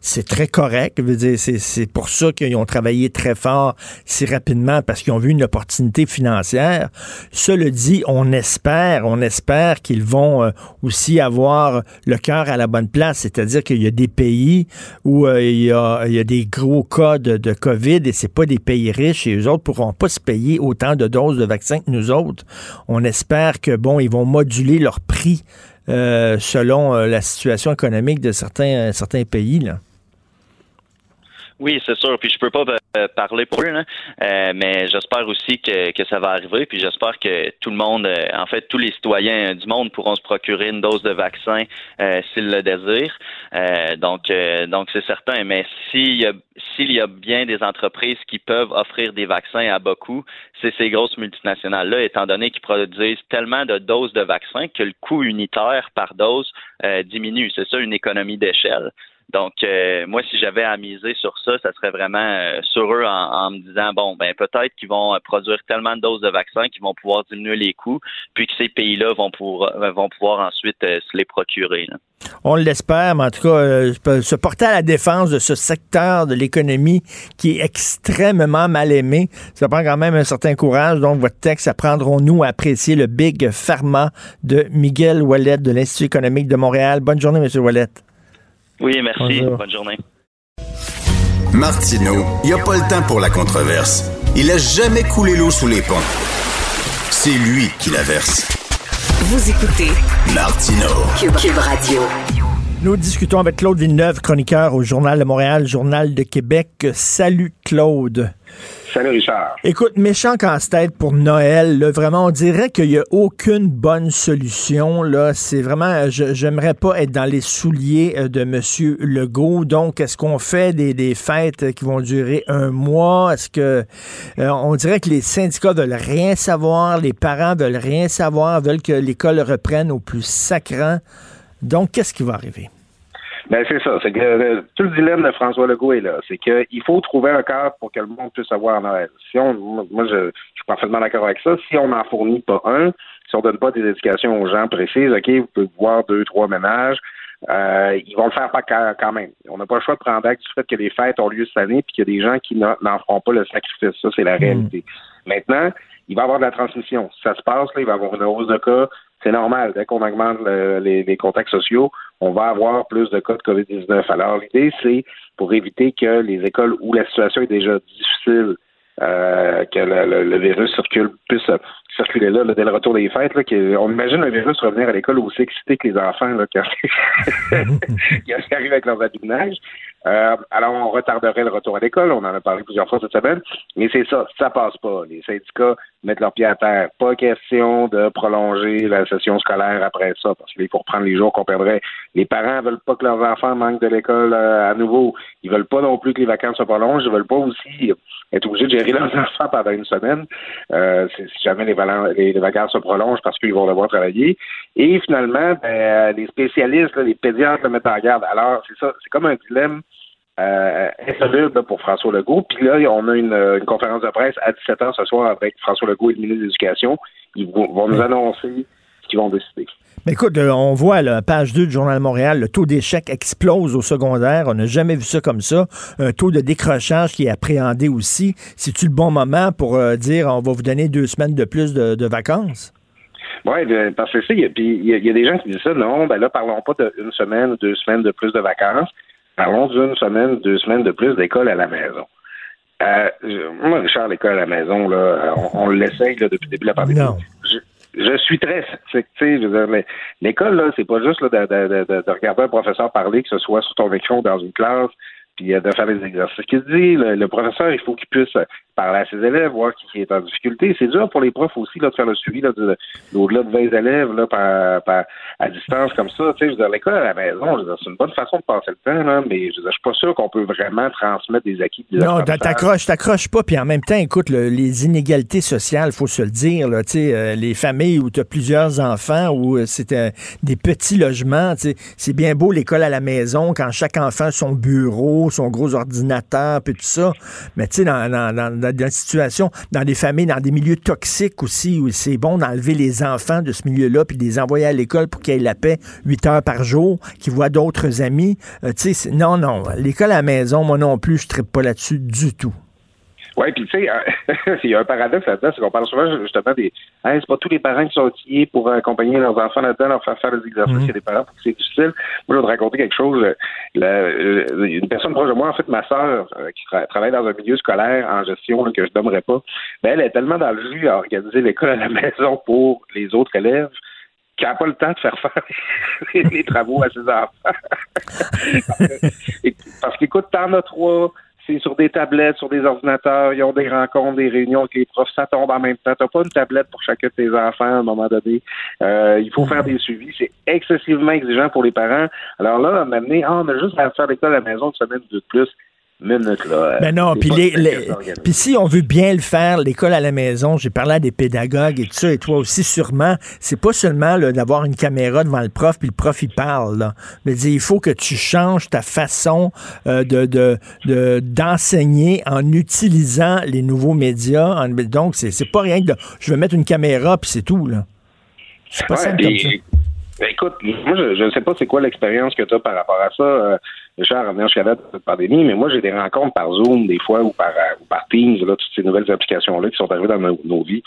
C'est- très correct. C'est- pour ça qu'ils ont travaillé très fort si rapidement parce qu'ils ont vu une opportunité financière. Cela dit, on espère, on espère qu'ils vont euh, aussi avoir le cœur à la bonne place. C'est-à-dire qu'il y a des pays où euh, il, y a, des gros cas de, COVID et c'est pas des pays riches et eux autres pourront pas se payer autant de doses de vaccins que nous autres. On espère que bon, ils vont moduler leur prix selon euh, la situation économique de certains, euh, certains pays. Là. Oui, c'est sûr. Puis je peux pas euh, parler pour eux, là. Euh, mais j'espère aussi que, que ça va arriver. Puis j'espère que tout le monde, euh, en fait, tous les citoyens du monde pourront se procurer une dose de vaccin euh, s'ils le désirent. Euh, donc, donc c'est certain. Mais s'il y a s'il y a bien des entreprises qui peuvent offrir des vaccins à bas coût, c'est ces grosses multinationales-là, étant donné qu'ils produisent tellement de doses de vaccins que le coût unitaire par dose diminue. C'est ça une économie d'échelle. Donc, euh, moi, si j'avais à miser sur ça, ça serait vraiment euh, sur eux en, en, me disant, bon, ben peut-être qu'ils vont euh, produire tellement de doses de vaccins qu'ils vont pouvoir diminuer les coûts, puis que ces pays-là vont pouvoir, vont pouvoir ensuite se les procurer. Là. On l'espère, mais en tout cas, se porter à la défense de ce secteur de l'économie qui est extrêmement mal aimé, ça prend quand même un certain courage. Donc, votre texte, apprendrons-nous à apprécier le Big Pharma de Miguel Wallet de l'Institut économique de Montréal. Bonne journée, M. Wallet. Oui, merci. Bonjour. Bonne journée. Martineau, il n'y a pas le temps pour la controverse. Il a jamais coulé l'eau sous les ponts. C'est lui qui la verse. Vous écoutez Martineau. Cube, Cube Radio. Nous discutons avec Claude Villeneuve, chroniqueur au Journal de Montréal, Journal de Québec. Salut Claude. Écoute, méchant casse-tête pour Noël. vraiment, on dirait qu'il n'y a aucune bonne solution. Là, c'est vraiment, j'aimerais pas être dans les souliers euh, de Monsieur Legault. Donc, est-ce qu'on fait des, fêtes qui vont durer un mois? Est-ce que euh, on dirait que les syndicats veulent rien savoir, les parents veulent rien savoir, veulent que l'école reprenne au plus sacrant. Donc, qu'est-ce qui va arriver? Ben c'est ça. C'est que euh, tout le dilemme de François Legault est là. C'est qu'il faut trouver un cadre pour que le monde puisse avoir Noël. Si on, moi, je, suis parfaitement d'accord avec ça. Si on n'en fournit pas un, si on donne pas des éducations aux gens précises, ok, vous pouvez voir deux, trois ménages. Euh, ils vont le faire pas quand même. On n'a pas le choix de prendre acte du fait que les fêtes ont lieu cette année puis qu'il y a des gens qui n'en feront pas le sacrifice. Ça, c'est la hmm. réalité. Maintenant, il va y avoir de la transmission. Si ça se passe, là, il va y avoir une hausse de cas c'est normal. Dès qu'on augmente les, contacts sociaux, on va avoir plus de cas de COVID-19. Alors, l'idée, c'est pour éviter que les écoles où la situation est déjà difficile, euh, que le, virus circule, puisse circuler là, dès le retour des fêtes. Là, on imagine le virus revenir à l'école aussi excité que les enfants là, quand, ils arrivent avec leur habillage. Euh, alors, on retarderait le retour à l'école. On en a parlé plusieurs fois cette semaine. Mais c'est ça, ça passe pas. Les syndicats mettent leurs pieds à terre. Pas question de prolonger la session scolaire après ça, parce qu'il faut reprendre les jours qu'on perdrait. Les parents veulent pas que leurs enfants manquent de l'école euh, à nouveau. Ils veulent pas non plus que les vacances se prolongent. Ils veulent pas aussi être obligés de gérer leurs enfants pendant une semaine euh, si jamais les, les, vacances se prolongent parce qu'ils vont devoir travailler. Et finalement, ben, les spécialistes, les pédiatres le mettent en garde. Alors, c'est ça, c'est comme un dilemme euh, insoluble pour François Legault. Puis là, on a une, conférence de presse à 17 h ce soir avec François Legault et le ministre de l'Éducation. Ils vont, nous annoncer ce qu'ils vont décider. Mais écoute, euh, on voit, la page 2 du Journal de Montréal, le taux d'échec explose au secondaire. On n'a jamais vu ça comme ça. Un taux de décrochage qui est appréhendé aussi. C'est-tu le bon moment pour euh, dire on va vous donner deux semaines de plus de, vacances? Oui, parce que il y, a, y, a des gens qui disent ça. Non, ben là, parlons pas d'une semaine ou deux semaines de plus de vacances. Parlons d'une semaine, deux semaines de plus d'école à la maison. Euh, moi, Richard, l'école à la maison, là, on, l'essaye depuis le début de la pandémie. Je, je suis très sceptique. L'école, là, c'est pas juste là, de, de, de, de, regarder un professeur parler, que ce soit sur ton écran ou dans une classe, puis euh, de faire des exercices. qu'il dit, le, professeur, il faut qu'il puisse parler à ses élèves, voir qui est en difficulté. C'est dur pour les profs aussi là, de faire le suivi là, de, au-delà de 20 élèves là, par, par, à distance comme ça. Tu sais, je veux dire, l'école à la maison, c'est une bonne façon de passer le temps, là, mais je, ne suis pas sûr qu'on peut vraiment transmettre des acquis. Des non, t'accroches, t'accroches pas. Puis en même temps, écoute, les inégalités sociales, faut se le dire. Là, tu sais, euh, les familles où tu as plusieurs enfants, où euh, c'était des petits logements, c'est bien beau l'école à la maison quand chaque enfant a son bureau, son gros ordinateur, puis tout ça. Mais tu sais, dans, des situations, dans des familles, dans des milieux toxiques aussi, où c'est bon d'enlever les enfants de ce milieu-là, puis de les envoyer à l'école pour qu'ils aient la paix 8 heures par jour, qu'ils voient d'autres amis. Euh, tu sais, non, non. L'école à la maison, moi non plus, je ne pas là-dessus du tout. Oui, puis tu sais, euh, il y a un paradoxe là-dedans, c'est qu'on parle souvent justement des. Hein, c'est pas tous les parents qui sont outillés pour accompagner leurs enfants là-dedans, leur faire faire des exercices. Mhm. Il y a des parents pour que c'est difficile. Moi, je voudrais raconter quelque chose. une personne proche de moi, en fait, ma sœur, euh, qui travaille dans un milieu scolaire en gestion que je nommerai pas, ben, elle est tellement dans le jus à organiser l'école à la maison pour les autres élèves qu'elle n'a pas le temps de faire faire les travaux à ses enfants. parce qu'écoute, t'en as trois c'est sur des tablettes, sur des ordinateurs, ils ont des rencontres, des réunions avec les profs, ça tombe en même temps. T'as pas une tablette pour chacun de tes enfants à un moment donné. Euh, il faut faire des suivis. C'est excessivement exigeant pour les parents. Alors là, amené, ah, on a juste à faire l'école à la maison une semaine de plus. Minute, là. Ben non, puis les, les- si on veut bien le faire, l'école à la maison, j'ai parlé à des pédagogues et tout ça, et toi aussi sûrement, c'est pas seulement d'avoir une caméra devant le prof puis le prof il parle. Là. Mais dire, il faut que tu changes ta façon euh, de de- de- d'enseigner en utilisant les nouveaux médias. En- donc c'est pas rien que de, je vais mettre une caméra puis c'est tout là. C'est pas Ouais, simple comme ça. Ben, écoute, moi, je ne sais pas c'est quoi l'expérience que tu as par rapport à ça, euh, Richard, en venant jusqu'à cette pandémie, mais moi, j'ai des rencontres par Zoom, des fois, ou par, euh, ou par Teams, là, toutes ces nouvelles applications-là qui sont arrivées dans nos, nos vies.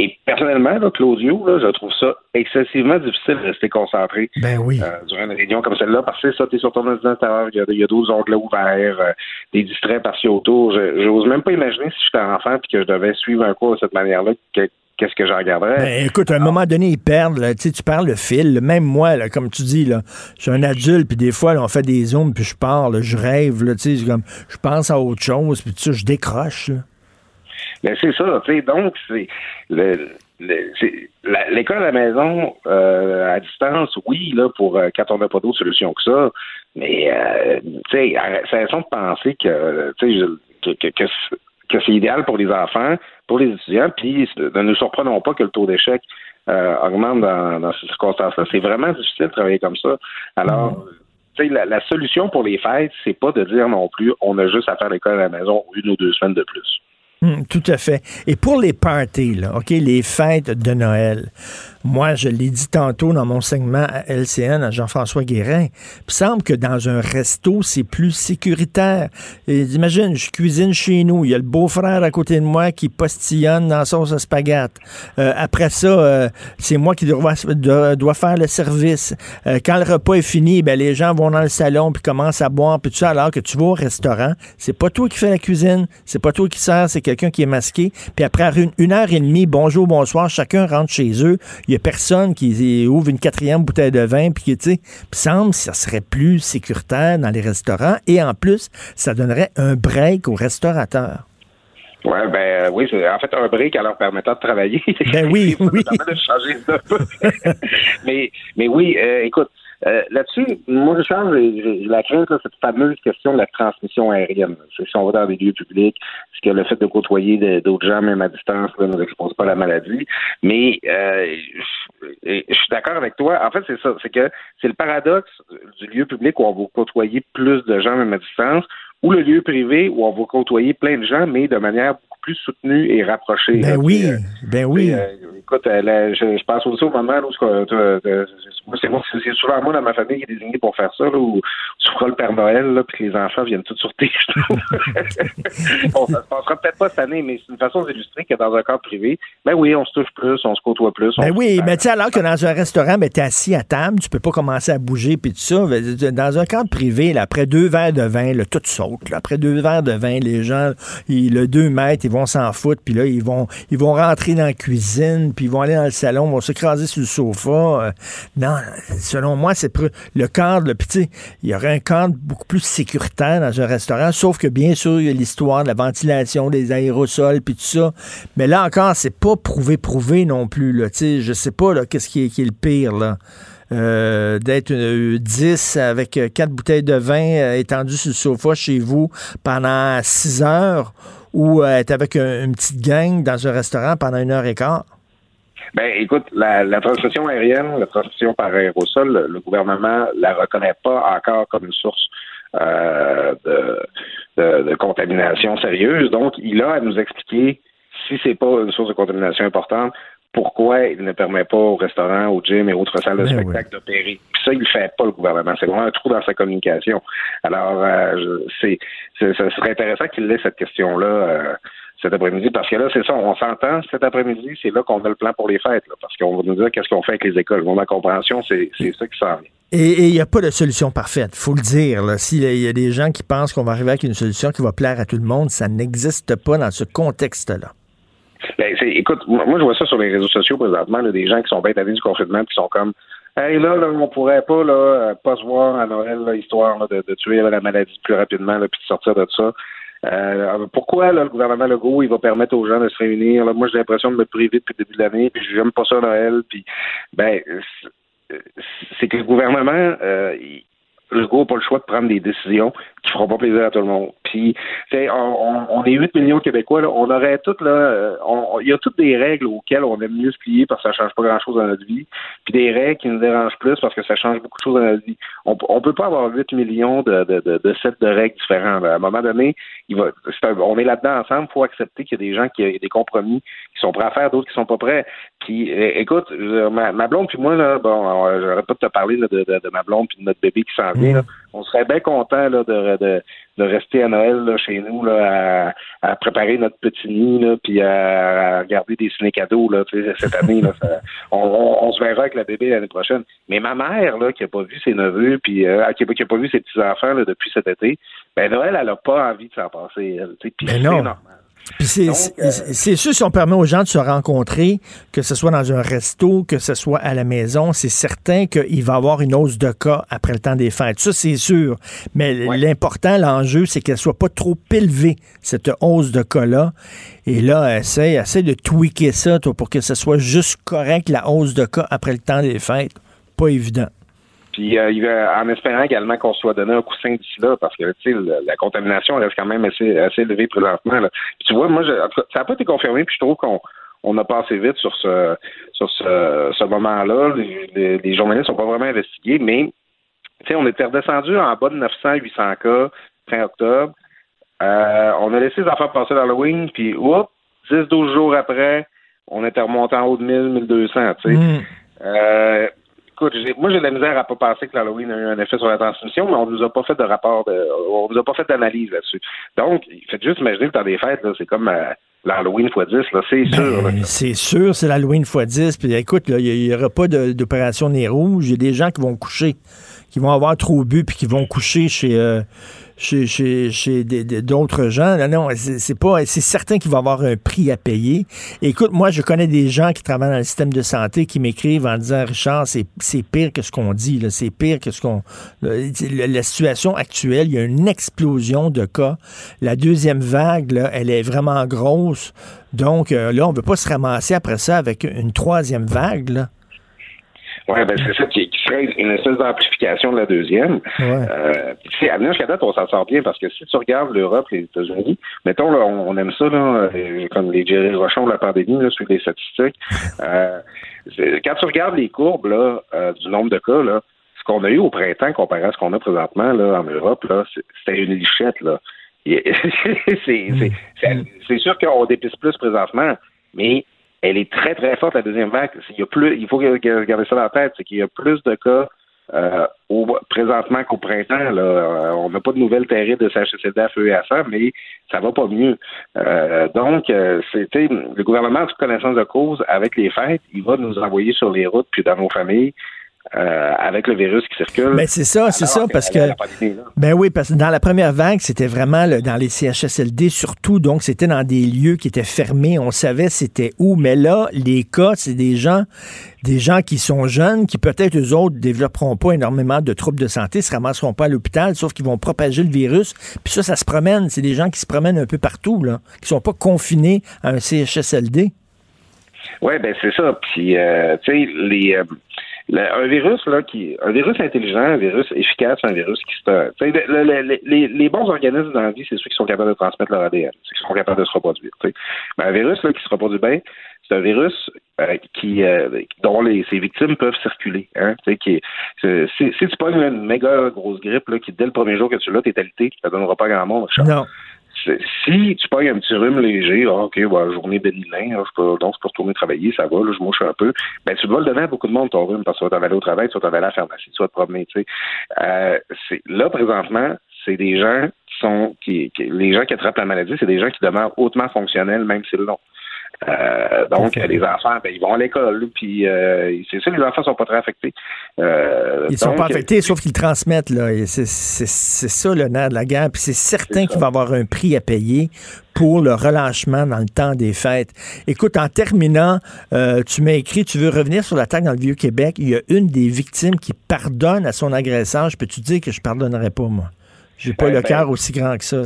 Et personnellement, là, Claudio, là, je trouve ça excessivement difficile de rester concentré Ben oui. euh, durant une réunion comme celle-là, parce que ça, tu es sur ton ordinateur, il y a, il y a d'autres onglets ouverts, euh, des distraits par-ci autour. Je n'ose même pas imaginer si j'étais enfant puis que je devais suivre un cours de cette manière-là, que- qu'est-ce que j'en regarderais? Ben, écoute, à un moment donné, ils perdent. là. Tu perds le fil. là. Même moi, là, comme tu dis, là, je suis un adulte, puis des fois, là, on fait des zooms, puis je pars, je rêve. Là, c'est comme, je pense à autre chose, puis je décroche. là. Ben, c'est ça, tu sais, donc, c'est le- c'est- l'école à la maison, euh, à distance, oui, là, pour euh, quand on n'a pas d'autre solution que ça, mais, euh, tu sais, cessons de penser que, que, que, que c'est- que c'est idéal pour les enfants, pour les étudiants, puis ne nous surprenons pas que le taux d'échec euh, augmente dans, dans ces circonstances-là. C'est vraiment difficile de travailler comme ça. Alors, tu sais, la, la solution pour les fêtes, c'est pas de dire non plus, on a juste à faire l'école à la maison une ou deux semaines de plus. Hum, tout à fait. Et pour les parties, là, OK, les fêtes de Noël, moi, je l'ai dit tantôt dans mon segment à LCN, à Jean-François Guérin, il semble que dans un resto, c'est plus sécuritaire. Imagine, je cuisine chez nous, il y a le beau-frère à côté de moi qui postillonne dans la sauce à spaghette. Euh, après ça, euh, c'est moi qui dois, faire le service. Euh, quand le repas est fini, ben, les gens vont dans le salon puis commencent à boire, puis tout ça, alors que tu vas au restaurant, c'est pas toi qui fais la cuisine, c'est pas toi qui sers, c'est quelqu'un qui est masqué. Puis après une heure et demie, bonjour, bonsoir, chacun rentre chez eux. Il y a personne qui ouvre une quatrième bouteille de vin, puis qui, tu sais, semble que ça serait plus sécuritaire dans les restaurants. Et en plus, ça donnerait un break aux restaurateurs. Ouais, ben euh, oui, en fait un break en leur permettant de travailler. Ben oui, oui. changer ça. mais, mais oui, euh, écoute, euh, là-dessus, moi, je change j'ai- la crainte, là, cette fameuse question de la transmission aérienne. Si on va dans des lieux publics, est-ce que le fait de côtoyer d'autres gens, même à distance, là, ne nous expose pas à la maladie? Mais euh, je suis d'accord avec toi. En fait, c'est ça. C'est que c'est le paradoxe du lieu public où on va côtoyer plus de gens, même à distance, ou le lieu privé où on va côtoyer plein de gens, mais de manière plus soutenue et rapprochée. Ben oui, Puis, euh, ben oui. euh, écoute, euh, là, je, je pense aussi au moment où c'est souvent moi dans ma famille qui est désigné pour faire ça, là, où tu feras le Père Noël, là, puis que les enfants viennent tous sur tes ça se passera peut-être pas cette année, mais c'est une façon d'illustrer que dans un cadre privé, ben oui, on se touche plus, on se côtoie plus. Ben oui, mais tu sais, alors que dans un restaurant, ben, tu es assis à table, tu peux pas commencer à bouger, puis tout ça. Ben, Dans un cadre privé, là, après deux verres de vin, là, tout saute. là. Après deux verres de vin, les gens, ils, le deux mètres, ils vont s'en foutre, puis là, ils vont, ils vont rentrer dans la cuisine, puis ils vont aller dans le salon, vont s'écraser sur le sofa. Euh, non, selon moi, c'est le cadre, puis tu sais, il y aurait un cadre beaucoup plus sécuritaire dans un restaurant, sauf que bien sûr, il y a l'histoire de la ventilation, des aérosols, puis tout ça. Mais là encore, c'est pas prouvé, prouvé non plus, là. Tu sais, je sais pas, qu'est-ce qui est, le pire, là. Euh, d'être euh, 10 avec euh, quatre bouteilles de vin étendues sur le sofa chez vous pendant 6 heures ou euh, être avec un- une petite gang dans un restaurant pendant une heure et quart? Ben, écoute, la, la transmission aérienne, la transmission par aérosol, le, le gouvernement la reconnaît pas encore comme une source euh, de, de- de contamination sérieuse. Donc, il a à nous expliquer si c'est pas une source de contamination importante, pourquoi il ne permet pas aux restaurants, aux gyms et autres salles de Ben spectacle d'opérer. Puis ça, il le fait pas, le gouvernement. C'est vraiment un trou dans sa communication. Alors, euh, c'est, c'est- ce serait intéressant qu'il laisse cette question-là euh, cet après-midi, parce que là, c'est ça, on s'entend cet après-midi, c'est là qu'on a le plan pour les fêtes, là, parce qu'on va nous dire qu'est-ce qu'on fait avec les écoles. Mon compréhension, c'est, c'est ça qui s'en vient. Et il n'y a pas de solution parfaite, faut le dire. S'il y a des gens qui pensent qu'on va arriver avec une solution qui va plaire à tout le monde, ça n'existe pas dans ce contexte-là. Ben, écoute, moi, je vois ça sur les réseaux sociaux présentement, là, des gens qui sont bien tannés du confinement, qui sont comme Hey, là, là, on pourrait pas là, euh, pas se voir à Noël, là, histoire là, de, tuer la maladie plus rapidement, puis de sortir de ça. Euh, pourquoi là, le gouvernement Legault il va permettre aux gens de se réunir? Là, moi, j'ai l'impression de me priver depuis le début de l'année, puis j'aime pas ça Noël. Puis, ben, c'est- que le gouvernement, euh, Legault n'a pas le choix de prendre des décisions qui feront pas plaisir à tout le monde. Puis, on, on, est 8 millions de Québécois, là, on aurait toutes là, euh, il y a toutes des règles auxquelles on aime mieux se plier parce que ça change pas grand-chose dans notre vie, puis des règles qui nous dérangent plus parce que ça change beaucoup de choses dans notre vie. On, on peut pas avoir 8 millions de, de, de, de sets de règles différents. À un moment donné, il va, on est là-dedans ensemble, il faut accepter qu'il y a des gens qui ont des compromis qui sont prêts à faire, d'autres qui sont pas prêts. Puis, écoute, ma, ma blonde puis moi, là, bon, j'aurais pas de te parler de, de, ma blonde puis de notre bébé qui s'en Là. On serait bien content de, de, de rester à Noël là, chez nous là, à, à préparer notre petit nid là, puis à, regarder des ciné cadeaux cette année. Ça, on, on, on, se verra avec la bébé l'année prochaine. Mais ma mère là, qui a pas vu ses neveux puis euh, qui, qui a pas vu ses petits enfants depuis cet été, ben Noël, elle a pas envie de s'en passer. Elle, ben non. normal. Puis c'est euh, sûr, si on permet aux gens de se rencontrer, que ce soit dans un resto, que ce soit à la maison, c'est certain qu'il va y avoir une hausse de cas après le temps des fêtes. Ça, c'est sûr. Mais l'important, l'enjeu, c'est qu'elle soit pas trop élevée, cette hausse de cas-là. Et là, essaie, essaie de tweaker ça toi, pour que ce soit juste correct, la hausse de cas après le temps des fêtes. Pas évident. Puis euh, en espérant également qu'on soit donné un coussin d'ici là, parce que la, la contamination reste quand même assez, assez élevée présentement. Là. Puis, tu vois, moi, je, ça n'a pas été confirmé, puis je trouve qu'on on a passé vite sur ce sur ce, ce moment-là. Les, les, les, journalistes n'ont pas vraiment investigué, mais tu sais, on était redescendu en bas de 900, 800 cas fin octobre. Euh, on a laissé les enfants passer l'Halloween, puis oups, 10-12 jours après, on était remonté en haut de 1000, 1200, tu sais. Mm. Euh, écoute, moi j'ai de la misère à pas penser que l'Halloween a eu un effet sur la transmission, mais on nous a pas fait de rapport, de, on nous a pas fait d'analyse là-dessus. Donc, faites juste imaginer le temps des fêtes, c'est comme euh, l'Halloween x 10, c'est sûr. Ben, c'est sûr, c'est l'Halloween x 10. Puis écoute, il n'y aura pas d'opération nez rouge. Il y a des gens qui vont coucher, qui vont avoir trop bu, puis qui vont coucher chez. Euh, chez, chez, chez d'autres gens. Non, non, c'est pas, c'est certain qu'il va y avoir un prix à payer. écoute, moi, je connais des gens qui travaillent dans le système de santé qui m'écrivent en disant, Richard, c'est, pire que ce qu'on dit. C'est pire que ce qu'on, la, situation actuelle, il y a une explosion de cas. La deuxième vague, là, elle est vraiment grosse. Donc, euh, là, on ne veut pas se ramasser après ça avec une troisième vague. Oui, ben c'est ça qui, qui, serait une espèce d'amplification de la deuxième. Ouais. Euh, tu sais, à jusqu'à date, on s'en sort bien parce que si tu regardes l'Europe les États-Unis, mettons, là, on, aime ça, là, euh, comme les Jerry Rochon de la pandémie, là, sur les statistiques. Euh, quand tu regardes les courbes là, euh, du nombre de cas, là, ce qu'on a eu au printemps comparé à ce qu'on a présentement là, en Europe, là, c'était une lichette. Là. c'est sûr qu'on dépisse plus présentement, mais elle est très, très forte, la deuxième vague. Il, faut garder ça dans la tête, c'est qu'il y a plus de cas euh, au, présentement qu'au printemps. Là, euh, on n'a pas de nouvelles terribles de CHSLD à feu et à sang, mais ça va pas mieux. Euh, donc, euh, c'était le gouvernement, de connaissance de cause, avec les fêtes, il va nous envoyer sur les routes puis dans nos familles euh, avec le virus qui circule. Ben c'est ça, c'est ça, parce que. Ben oui, parce que dans la première vague, c'était vraiment dans les CHSLD surtout, donc c'était dans des lieux qui étaient fermés, on savait c'était où, mais là, les cas, c'est des gens, des gens qui sont jeunes, qui peut-être eux autres développeront pas énormément de troubles de santé, se ramasseront pas à l'hôpital, sauf qu'ils vont propager le virus. Puis ça, ça se promène. C'est des gens qui se promènent un peu partout, là, qui sont pas confinés à un CHSLD. Oui, ben c'est ça. Puis, euh, tu sais, les, euh, un virus là qui un virus intelligent, un virus efficace, un virus qui se les, les, bons organismes dans la vie, c'est ceux qui sont capables de transmettre leur ADN, ceux qui sont capables de se reproduire. Mais un virus là, qui se reproduit bien, c'est un virus euh, qui euh, dont les, ses victimes peuvent circuler. Hein, qui si, si tu pognes une méga grosse grippe là, qui dès le premier jour que tu l'as, t'es alité, ça donnera pas grand monde. Non si tu pognes un petit rhume léger, ah, OK, bah, journée bénigne, hein, donc c'est pour retourner travailler, ça va, là, je mouche un peu, ben tu vas le donner à beaucoup de monde ton rhume parce que tu vas t'en aller au travail, tu vas t'en aller à la pharmacie, tu vas te promener, tu sais. Euh, là, présentement, c'est des gens qui sont, qui, les gens qui attrapent la maladie, c'est des gens qui demeurent hautement fonctionnels, même si c'est long. Euh, donc, les enfants, ben, ils vont à l'école, puis euh, c'est ça, les enfants sont pas très affectés. Euh, ils sont pas affectés, sauf qu'ils transmettent, là. C'est ça le nerf de la guerre, puis c'est certain qu'il va y avoir un prix à payer pour le relâchement dans le temps des fêtes. Écoute, en terminant, tu m'as écrit, tu veux revenir sur l'attaque dans le Vieux-Québec. Il y a une des victimes qui pardonne à son agresseur. Je peux te dire que je pardonnerai pas, moi? J'ai pas ben, le ben, cœur aussi grand que ça.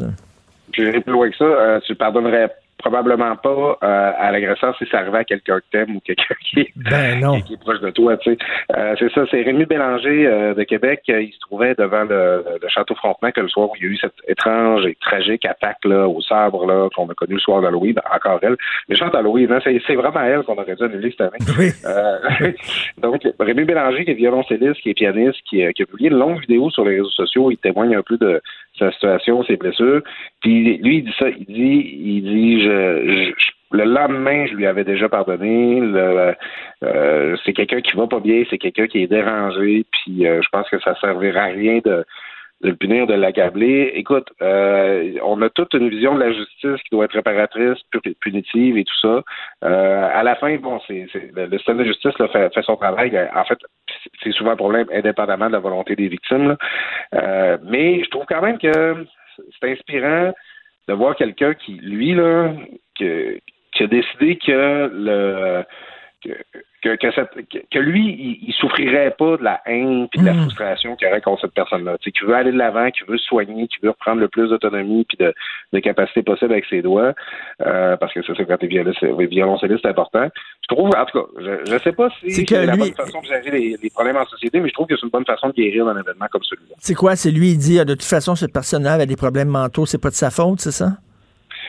Je vais plus loin que ça. tu pardonnerais probablement pas euh, à l'agresseur si ça arrivait à quelqu'un que t'aimes ou quelqu'un qui, est- Ben qui, qui est proche de toi. Tu sais. Euh, c'est ça, c'est Rémi Bélanger euh, de Québec. Euh, Il se trouvait devant le, le château Frontenac le soir où il y a eu cette étrange et tragique attaque là, au sabre là, qu'on a connue le soir d'Halloween. Encore elle. Méchante Halloween, hein, c'est, c'est vraiment elle qu'on aurait dû annuler cette année. Euh, donc, Rémi Bélanger, qui est violoncelliste, qui est pianiste, qui, a- qui a publié une longue vidéo sur les réseaux sociaux. Il témoigne un peu de sa situation, ses blessures. Puis lui, il dit ça. Il dit, il dit, je, je- le lendemain, je lui avais déjà pardonné. Euh, c'est quelqu'un qui va pas bien, c'est quelqu'un qui est dérangé. Puis euh, je pense que ça servira à rien de de le punir, de l'accabler. Écoute, euh, on a toute une vision de la justice qui doit être réparatrice, pu- punitive et tout ça. Euh, à la fin, bon, c'est, le système de justice là, fait, fait son travail. En fait, c'est- c'est souvent un problème indépendamment de la volonté des victimes. là. Euh, mais je trouve quand même que c'est inspirant de voir quelqu'un qui, lui, là, que- qui a décidé que le que, que, que cette- que- que lui, il, souffrirait pas de la haine puis de la frustration qu'il y aurait contre cette personne-là. Tu sais, qui veut aller de l'avant, qui veut se soigner, qui veut reprendre le plus d'autonomie puis de, de capacité possible avec ses doigts, euh, parce que c'est ça quand t'es violoncelliste, c'est important. Je trouve, en tout cas, je, je sais pas si C'est c'est la lui- bonne façon de gérer les, les problèmes en société, mais je trouve que c'est une bonne façon de guérir d'un événement comme celui-là. C'est quoi? C'est lui, il dit, ah, de toute façon, cette personne-là avait des problèmes mentaux, c'est pas de sa faute, c'est ça?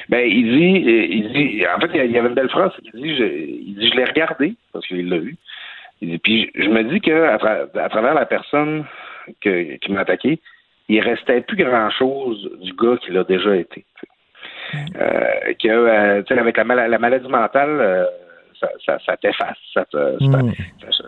Ben, il dit, il dit, en fait, il y avait une belle phrase. Il dit, je, il dit, je l'ai regardé parce qu'il l'a vu. Il dit, puis je me dis que à, tra- à travers la personne qui m'a attaqué, il restait plus grand chose du gars qui l'a déjà été. Euh, que, euh, avec la, mal- la maladie mentale, euh, ça, ça, ça t'efface, ça, te-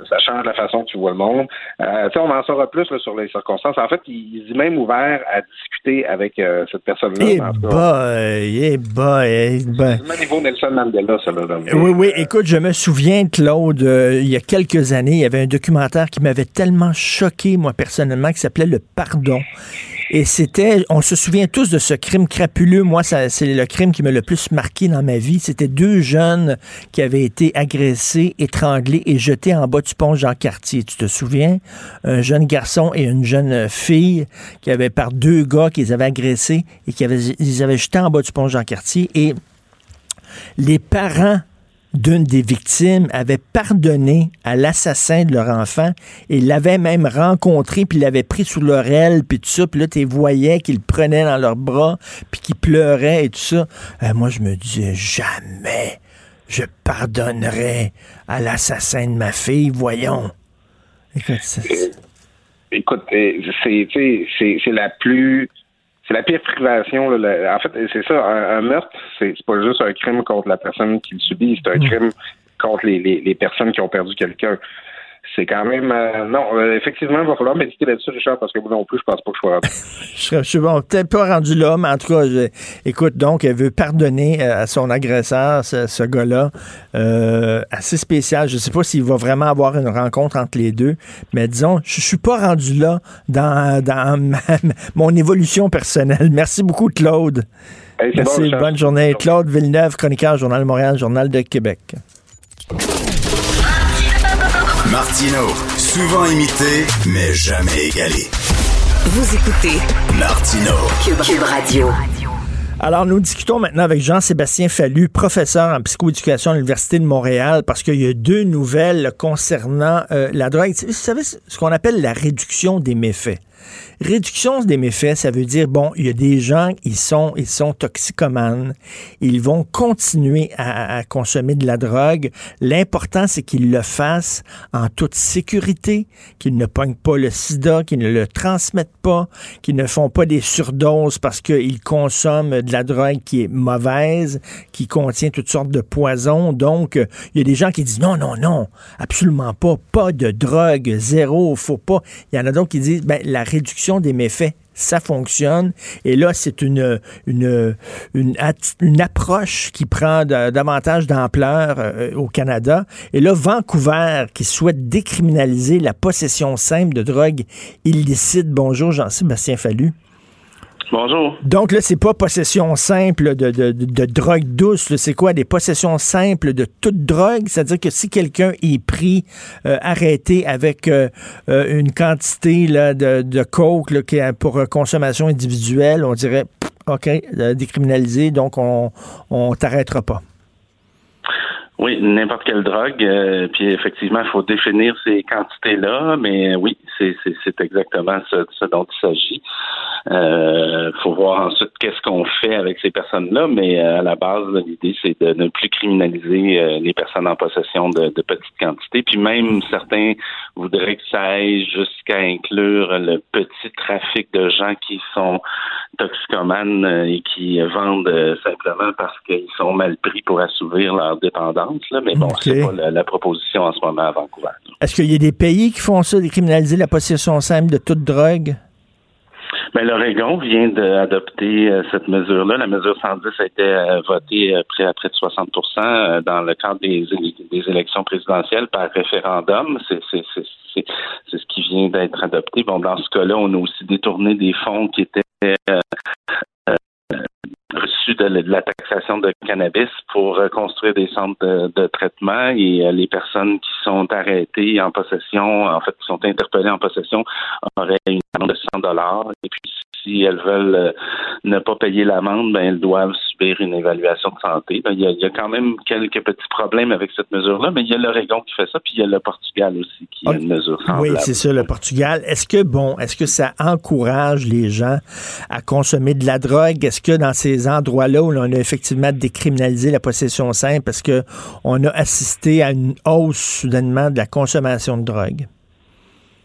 ça- change la façon que tu vois le monde. Euh, on en saura plus là, sur les circonstances. En fait, il, il est même ouvert à discuter avec euh, cette personne-là. Eh boy, eh boy, eh boy. niveau Nelson Mandela, ça, là. Oui, oui, écoute, je me souviens, Claude, euh, il y a quelques années, il y avait un documentaire qui m'avait tellement choqué, moi, personnellement, qui s'appelait Le Pardon. Et c'était, on se souvient tous de ce crime crapuleux. Moi, c'est le crime qui m'a le plus marqué dans ma vie. C'était deux jeunes qui avaient été agressés, étranglés et jetés en bas du pont Jean-Cartier. Tu te souviens? Un jeune garçon et une jeune fille qui avaient par deux gars qui les avaient agressés et qui avaient, ils avaient jetés en bas du pont Jean-Cartier. Et les parents d'une des victimes avaient pardonné à l'assassin de leur enfant et l'avaient même rencontré, puis l'avaient pris sous leur aile, puis tout ça. Puis là, tu voyais qu'ils le prenaient dans leurs bras, puis qu'ils pleuraient et tout ça. Euh, moi, je me disais, jamais je pardonnerai à l'assassin de ma fille. Voyons. Écoute, c'est- Écoute, c'est la plus. C'est la pire privation. là, la- en fait, c'est ça. Un, un meurtre, c'est, pas juste un crime contre la personne qui le subit, c'est un crime contre les, les, les personnes qui ont perdu quelqu'un. C'est quand même. euh, non, euh, effectivement, il va falloir méditer là-dessus, Richard, parce que moi non plus, je pense pas que je sois rendu. Je serais- je suis bon, peut-être pas rendu là, mais en tout cas, je- écoute, donc, elle veut pardonner euh, à son agresseur, ce, ce gars-là, euh, assez spécial. Je sais pas s'il va vraiment avoir une rencontre entre les deux, mais disons, je suis pas rendu là dans, dans ma- mon évolution personnelle. Merci beaucoup, Claude. Hey, Merci, bon, bonne journée. Claude Villeneuve, chroniqueur, Journal de Montréal, Journal de Québec. Martino, souvent imité, mais jamais égalé. Vous écoutez Martino. Cube, Cube Radio. Alors, nous discutons maintenant avec Jean-Sébastien Fallu, professeur en psychoéducation à l'Université de Montréal, parce qu'il y a deux nouvelles concernant euh, la drogue. Vous savez ce qu'on appelle la réduction des méfaits? Réduction des méfaits, ça veut dire, bon, il y a des gens, ils sont, ils sont toxicomanes, ils vont continuer à, consommer de la drogue. L'important, c'est qu'ils le fassent en toute sécurité, qu'ils ne pognent pas le sida, qu'ils ne le transmettent pas, qu'ils ne font pas des surdoses parce qu'ils consomment de la drogue qui est mauvaise, qui contient toutes sortes de poisons. Donc, il y a des gens qui disent non, non, non, absolument pas, pas de drogue, zéro, faut pas. Il y en a d'autres qui disent, ben, la réduction des méfaits, ça fonctionne. Et là, c'est une, approche qui prend davantage d'ampleur euh, au Canada. Et là, Vancouver, qui souhaite décriminaliser la possession simple de drogue illicite. Bonjour, Jean-Sébastien Fallu. Bonjour. Donc là, c'est pas possession simple de, de, de- drogue douce. C'est quoi des possessions simples de toute drogue? C'est-à-dire que si quelqu'un est pris, euh, arrêté avec euh, euh, une quantité là, de, de coke là, qui est pour consommation individuelle, on dirait pff, OK, décriminalisé, donc on on t'arrêtera pas. Oui, n'importe quelle drogue. euh, puis effectivement, il faut définir ces quantités-là, mais oui, c'est exactement ce, ce dont il s'agit. Euh, faut voir ensuite qu'est-ce qu'on fait avec ces personnes-là, mais euh, à la base, l'idée, c'est de ne plus criminaliser euh, les personnes en possession de, de petites quantités. Puis même certains voudraient que ça aille jusqu'à inclure le petit trafic de gens qui sont toxicomanes euh, et qui vendent simplement parce qu'ils sont mal pris pour assouvir leur dépendance. Là. Mais bon, c'est pas la, la proposition en ce moment à Vancouver. Est-ce qu'il y a des pays qui font ça, décriminaliser la possession simple de toute drogue? Mais Ben, l'Oregon vient d'adopter euh, cette mesure-là. La mesure 110 a été euh, votée euh, près à près de 60% euh, dans le cadre des, des élections présidentielles par référendum. C'est ce qui vient d'être adopté. Bon, dans ce cas-là, on a aussi détourné des fonds qui étaient euh, reçus de, la- taxation de cannabis pour construire des centres de, de traitement et euh, les personnes qui sont arrêtées en possession, en fait, qui sont interpellées en possession, auraient une amende de 100 dollars. Et puis, si elles veulent euh, ne pas payer l'amende, ben elles doivent subir une évaluation de santé. Ben, Il y, a, il y a quand même quelques petits problèmes avec cette mesure-là, mais il y a l'Oregon qui fait ça, puis il y a le Portugal aussi qui a une mesure Oui, semblable. c'est ça, le Portugal. Est-ce que, bon, est-ce que ça encourage les gens à consommer de la drogue? Est-ce que dans ces endroits-là où on a effectivement décriminalisé la possession simple, parce que on a assisté à une hausse soudainement de la consommation de drogue?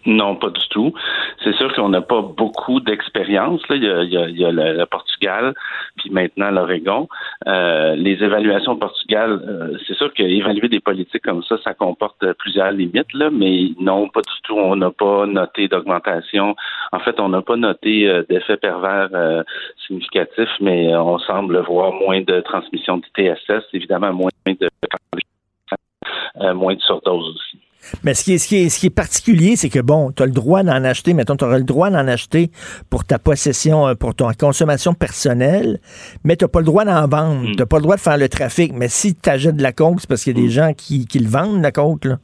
Non, pas du tout. C'est sûr qu'on n'a pas beaucoup d'expérience. Il y a, il y a- le, Portugal, puis maintenant l'Oregon. Euh, les évaluations au Portugal, euh, c'est sûr qu'évaluer des politiques comme ça, ça comporte plusieurs limites, mais non, pas du tout. On n'a pas noté d'augmentation. En fait, on n'a pas noté euh, d'effet pervers euh, significatif, mais on semble voir moins de transmission du TSS, évidemment moins de moins de surdose aussi. Mais ce qui est, ce qui est, ce qui est particulier, c'est que, bon, tu as le droit d'en acheter, mettons, tu auras le droit d'en acheter pour ta possession, euh, pour ton consommation personnelle, mais tu pas le droit d'en vendre. Tu pas le droit de faire le trafic. Mais si tu achètes de la coke, c'est parce qu'il y a des gens qui, qui le vendent, la coke, là.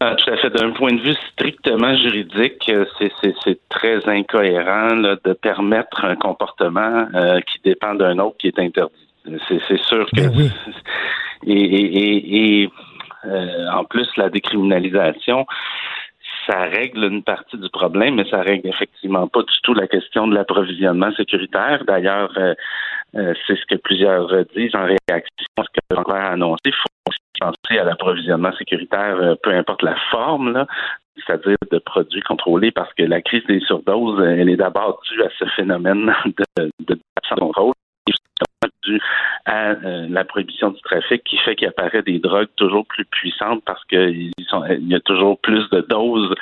Ah, tout à fait. D'un point de vue strictement juridique, euh, c'est, très incohérent là, de permettre un comportement euh, qui dépend d'un autre qui est interdit. C'est, sûr que et, et, et, et, euh, en plus la décriminalisation, ça règle une partie du problème, mais ça règle effectivement pas du tout la question de l'approvisionnement sécuritaire. D'ailleurs, euh, euh, c'est ce que plusieurs disent en réaction à ce que Vancouver a annoncé. Il faut penser à l'approvisionnement sécuritaire, euh, peu importe la forme, là, c'est-à-dire de produits contrôlés, parce que la crise des surdoses, elle est d'abord due à ce phénomène de, de de contrôle à euh, la prohibition du trafic qui fait qu'il apparaît des drogues toujours plus puissantes parce qu'il y a toujours plus de doses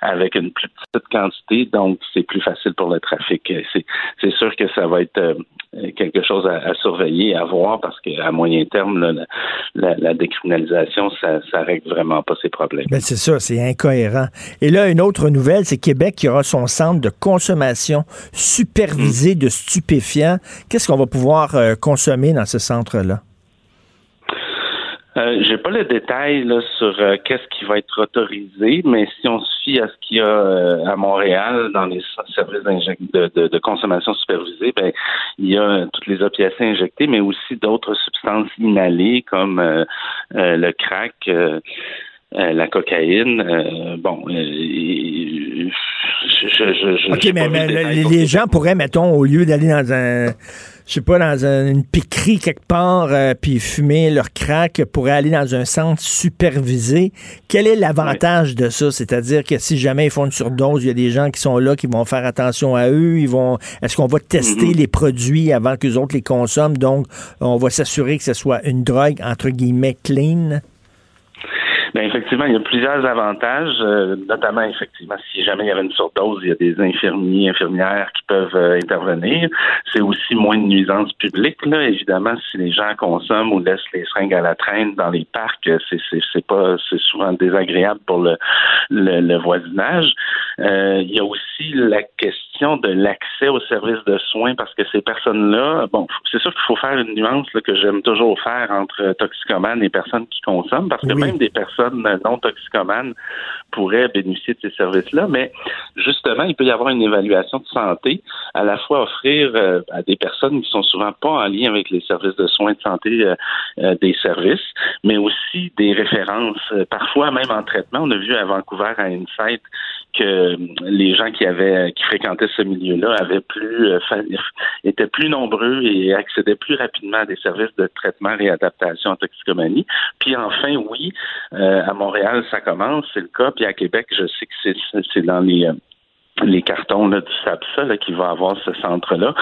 avec une plus petite quantité, donc c'est plus facile pour le trafic. C'est, c'est sûr que ça va être euh, quelque chose à, à surveiller, à voir, parce qu'à moyen terme, là, la, décriminalisation, ça, ça règle vraiment pas ces problèmes. Ben c'est ça, c'est incohérent. Et là, une autre nouvelle, c'est Québec qui aura son centre de consommation supervisé de stupéfiants. Qu'est-ce qu'on va pouvoir euh, consommer dans ce centre-là? Euh, J'ai pas le détail là, sur euh, qu'est-ce qui va être autorisé, mais si on se fie à ce qu'il y a euh, à Montréal dans les services de, de, consommation supervisée, ben il y a toutes les opiacés injectés, mais aussi d'autres substances inhalées comme euh, le crack. la cocaïne, bon, je, je, je, OK, mais, mais les, les gens pourraient, mettons, au lieu d'aller dans un, je sais pas, dans un, une piquerie quelque part, euh, puis fumer leur crack, pourraient aller dans un centre supervisé. Quel est l'avantage oui. de ça? C'est-à-dire que si jamais ils font une surdose, il y a des gens qui sont là, qui vont faire attention à eux. Ils vont, est-ce qu'on va tester mm -hmm. les produits avant que les autres les consomment? Donc, on va s'assurer que ce soit une drogue, entre guillemets, clean? Bien, effectivement, il y a plusieurs avantages, euh, notamment, effectivement, si jamais il y avait une surdose, il y a des infirmiers, infirmières qui peuvent euh, intervenir. C'est aussi moins de nuisances publiques, là. Évidemment, si les gens consomment ou laissent les seringues à la traîne dans les parcs, c'est, c'est, c'est pas, c'est souvent désagréable pour le, le, le voisinage. Euh, il y a aussi la question question de l'accès aux services de soins parce que ces personnes-là, bon, c'est sûr qu'il faut faire une nuance là, que j'aime toujours faire entre toxicomanes et personnes qui consomment parce que Oui. même des personnes non toxicomanes pourraient bénéficier de ces services-là, mais justement, il peut y avoir une évaluation de santé, à la fois offrir euh, à des personnes qui sont souvent pas en lien avec les services de soins de santé euh, euh, des services, mais aussi des références, parfois même en traitement. On a vu à Vancouver, à Insight, que les gens qui avaient qui fréquentaient ce milieu-là avaient plus étaient plus nombreux et accédaient plus rapidement à des services de traitement réadaptation en toxicomanie. Puis enfin, oui, à Montréal, ça commence, c'est le cas. Puis à Québec, je sais que c'est c'est dans les euh, les cartons là, du SAPSA là, qui va avoir ce centre-là,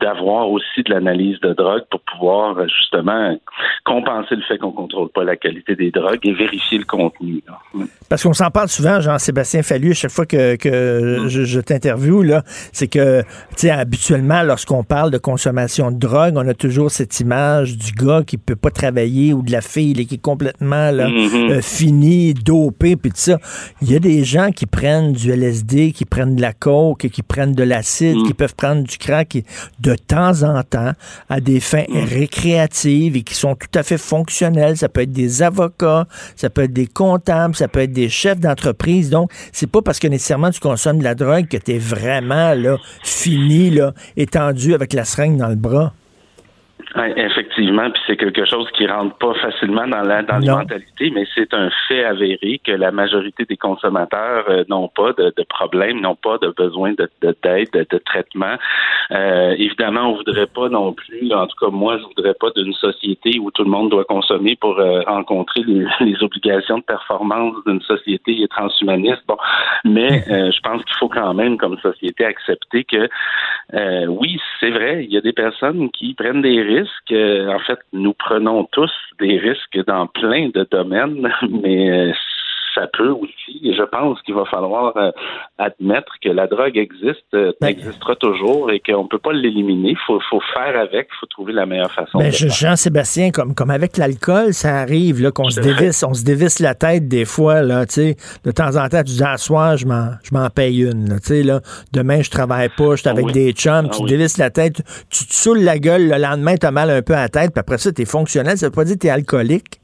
d'avoir aussi de l'analyse de drogue pour pouvoir euh, justement compenser le fait qu'on contrôle pas la qualité des drogues et vérifier le contenu. là. Parce qu'on s'en parle souvent, Jean-Sébastien Fallu, chaque fois que, que Mm. je, je t'interviewe, là, c'est que, tu sais, habituellement, lorsqu'on parle de consommation de drogue, on a toujours cette image du gars qui peut pas travailler ou de la fille là, qui est complètement là, euh, finie, dopée, puis tout ça. Il y a des gens qui prennent du LSD, qui prennent de la coke, qui prennent de l'acide, qui peuvent prendre du crack de temps en temps à des fins récréatives et qui sont tout à fait fonctionnels. Ça peut être des avocats, ça peut être des comptables, ça peut être des chefs d'entreprise. Donc, c'est pas parce que nécessairement tu consommes de la drogue que tu es vraiment là, fini, là, étendu avec la seringue dans le bras. Effectivement, puis c'est quelque chose qui rentre pas facilement dans la dans les mentalités, mais c'est un fait avéré que la majorité des consommateurs euh, n'ont pas de, de problème, n'ont pas de besoin de de- d'aide, de, de traitement. Euh, évidemment, on voudrait pas non plus, en tout cas moi, je voudrais pas d'une société où tout le monde doit consommer pour euh, rencontrer les, les obligations de performance d'une société transhumaniste. Bon, mais euh, je pense qu'il faut quand même, comme société, accepter que euh, oui, c'est vrai, il y a des personnes qui prennent des risques. Euh, en fait, nous prenons tous des risques dans plein de domaines, mais euh, ça peut aussi, et je pense qu'il va falloir euh, admettre que la drogue existe, euh, existera toujours et qu'on ne peut pas l'éliminer. Il faut, faut faire avec, il faut trouver la meilleure façon. Ben. Jean-Sébastien, comme, comme avec l'alcool, ça arrive là, qu'on se dévisse, on se dévisse la tête des fois, là, tu. De temps en temps, tu dis, à soir, je m'en, je m'en paye une, là, tu. Demain, je travaille pas, je suis avec oui. des chums, Ah tu oui. dévisses la tête, tu te saoules la gueule, le lendemain, t'as mal un peu à la tête, puis après ça, t'es fonctionnel. Ça veut pas dire que t'es alcoolique.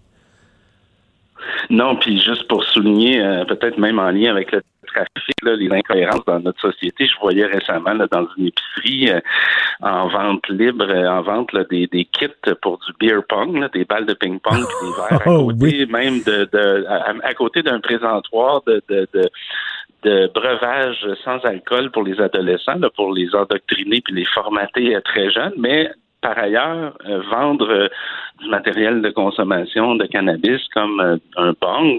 Non, puis juste pour souligner, euh, peut-être même en lien avec le trafic, là, les incohérences dans notre société, je voyais récemment là, dans une épicerie euh, en vente libre, euh, en vente là, des, des kits pour du beer pong, là, des balles de ping-pong des verres à Oh, côté, même de, de à, à côté d'un présentoir de, de, de de breuvage sans alcool pour les adolescents, là, pour les endoctriner puis les formater très jeunes, mais par ailleurs, euh, vendre euh, du matériel de consommation de cannabis comme euh, un bong,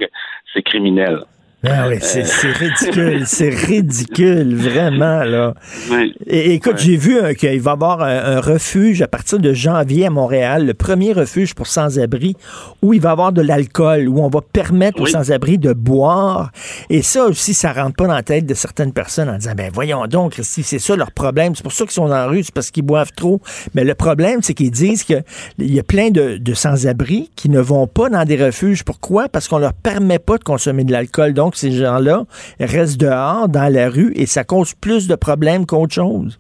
c'est criminel. Ben oui, c'est, c'est ridicule, c'est ridicule, vraiment, là. Oui. Et, écoute, j'ai vu euh, qu'il va y avoir un, un refuge à partir de janvier à Montréal, le premier refuge pour sans-abri, où il va y avoir de l'alcool, où on va permettre aux sans-abri de boire. Et ça aussi, ça rentre pas dans la tête de certaines personnes en disant, ben voyons donc, Christy, c'est ça leur problème. C'est pour ça qu'ils sont en rue, c'est parce qu'ils boivent trop. Mais le problème, c'est qu'ils disent qu'il y a plein de, de sans-abri qui ne vont pas dans des refuges. Pourquoi? Parce qu'on leur permet pas de consommer de l'alcool. Donc, ces gens-là restent dehors, dans la rue, et ça cause plus de problèmes qu'autre chose?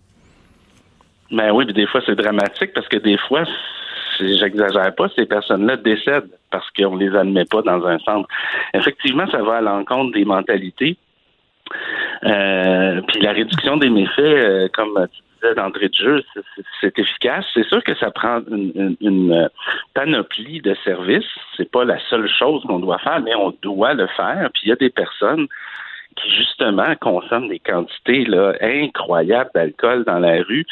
Ben oui, puis des fois c'est dramatique parce que des fois, j'exagère pas, ces personnes-là décèdent parce qu'on les admet pas dans un centre. Effectivement, ça va à l'encontre des mentalités. Euh, puis la réduction des méfaits, euh, comme tu disais d'entrée de jeu, c'est- efficace. C'est sûr que ça prend une, euh, panoplie de services. C'est pas la seule chose qu'on doit faire, mais on doit le faire. Puis il y a des personnes qui justement consomment des quantités là, incroyables d'alcool dans la rue.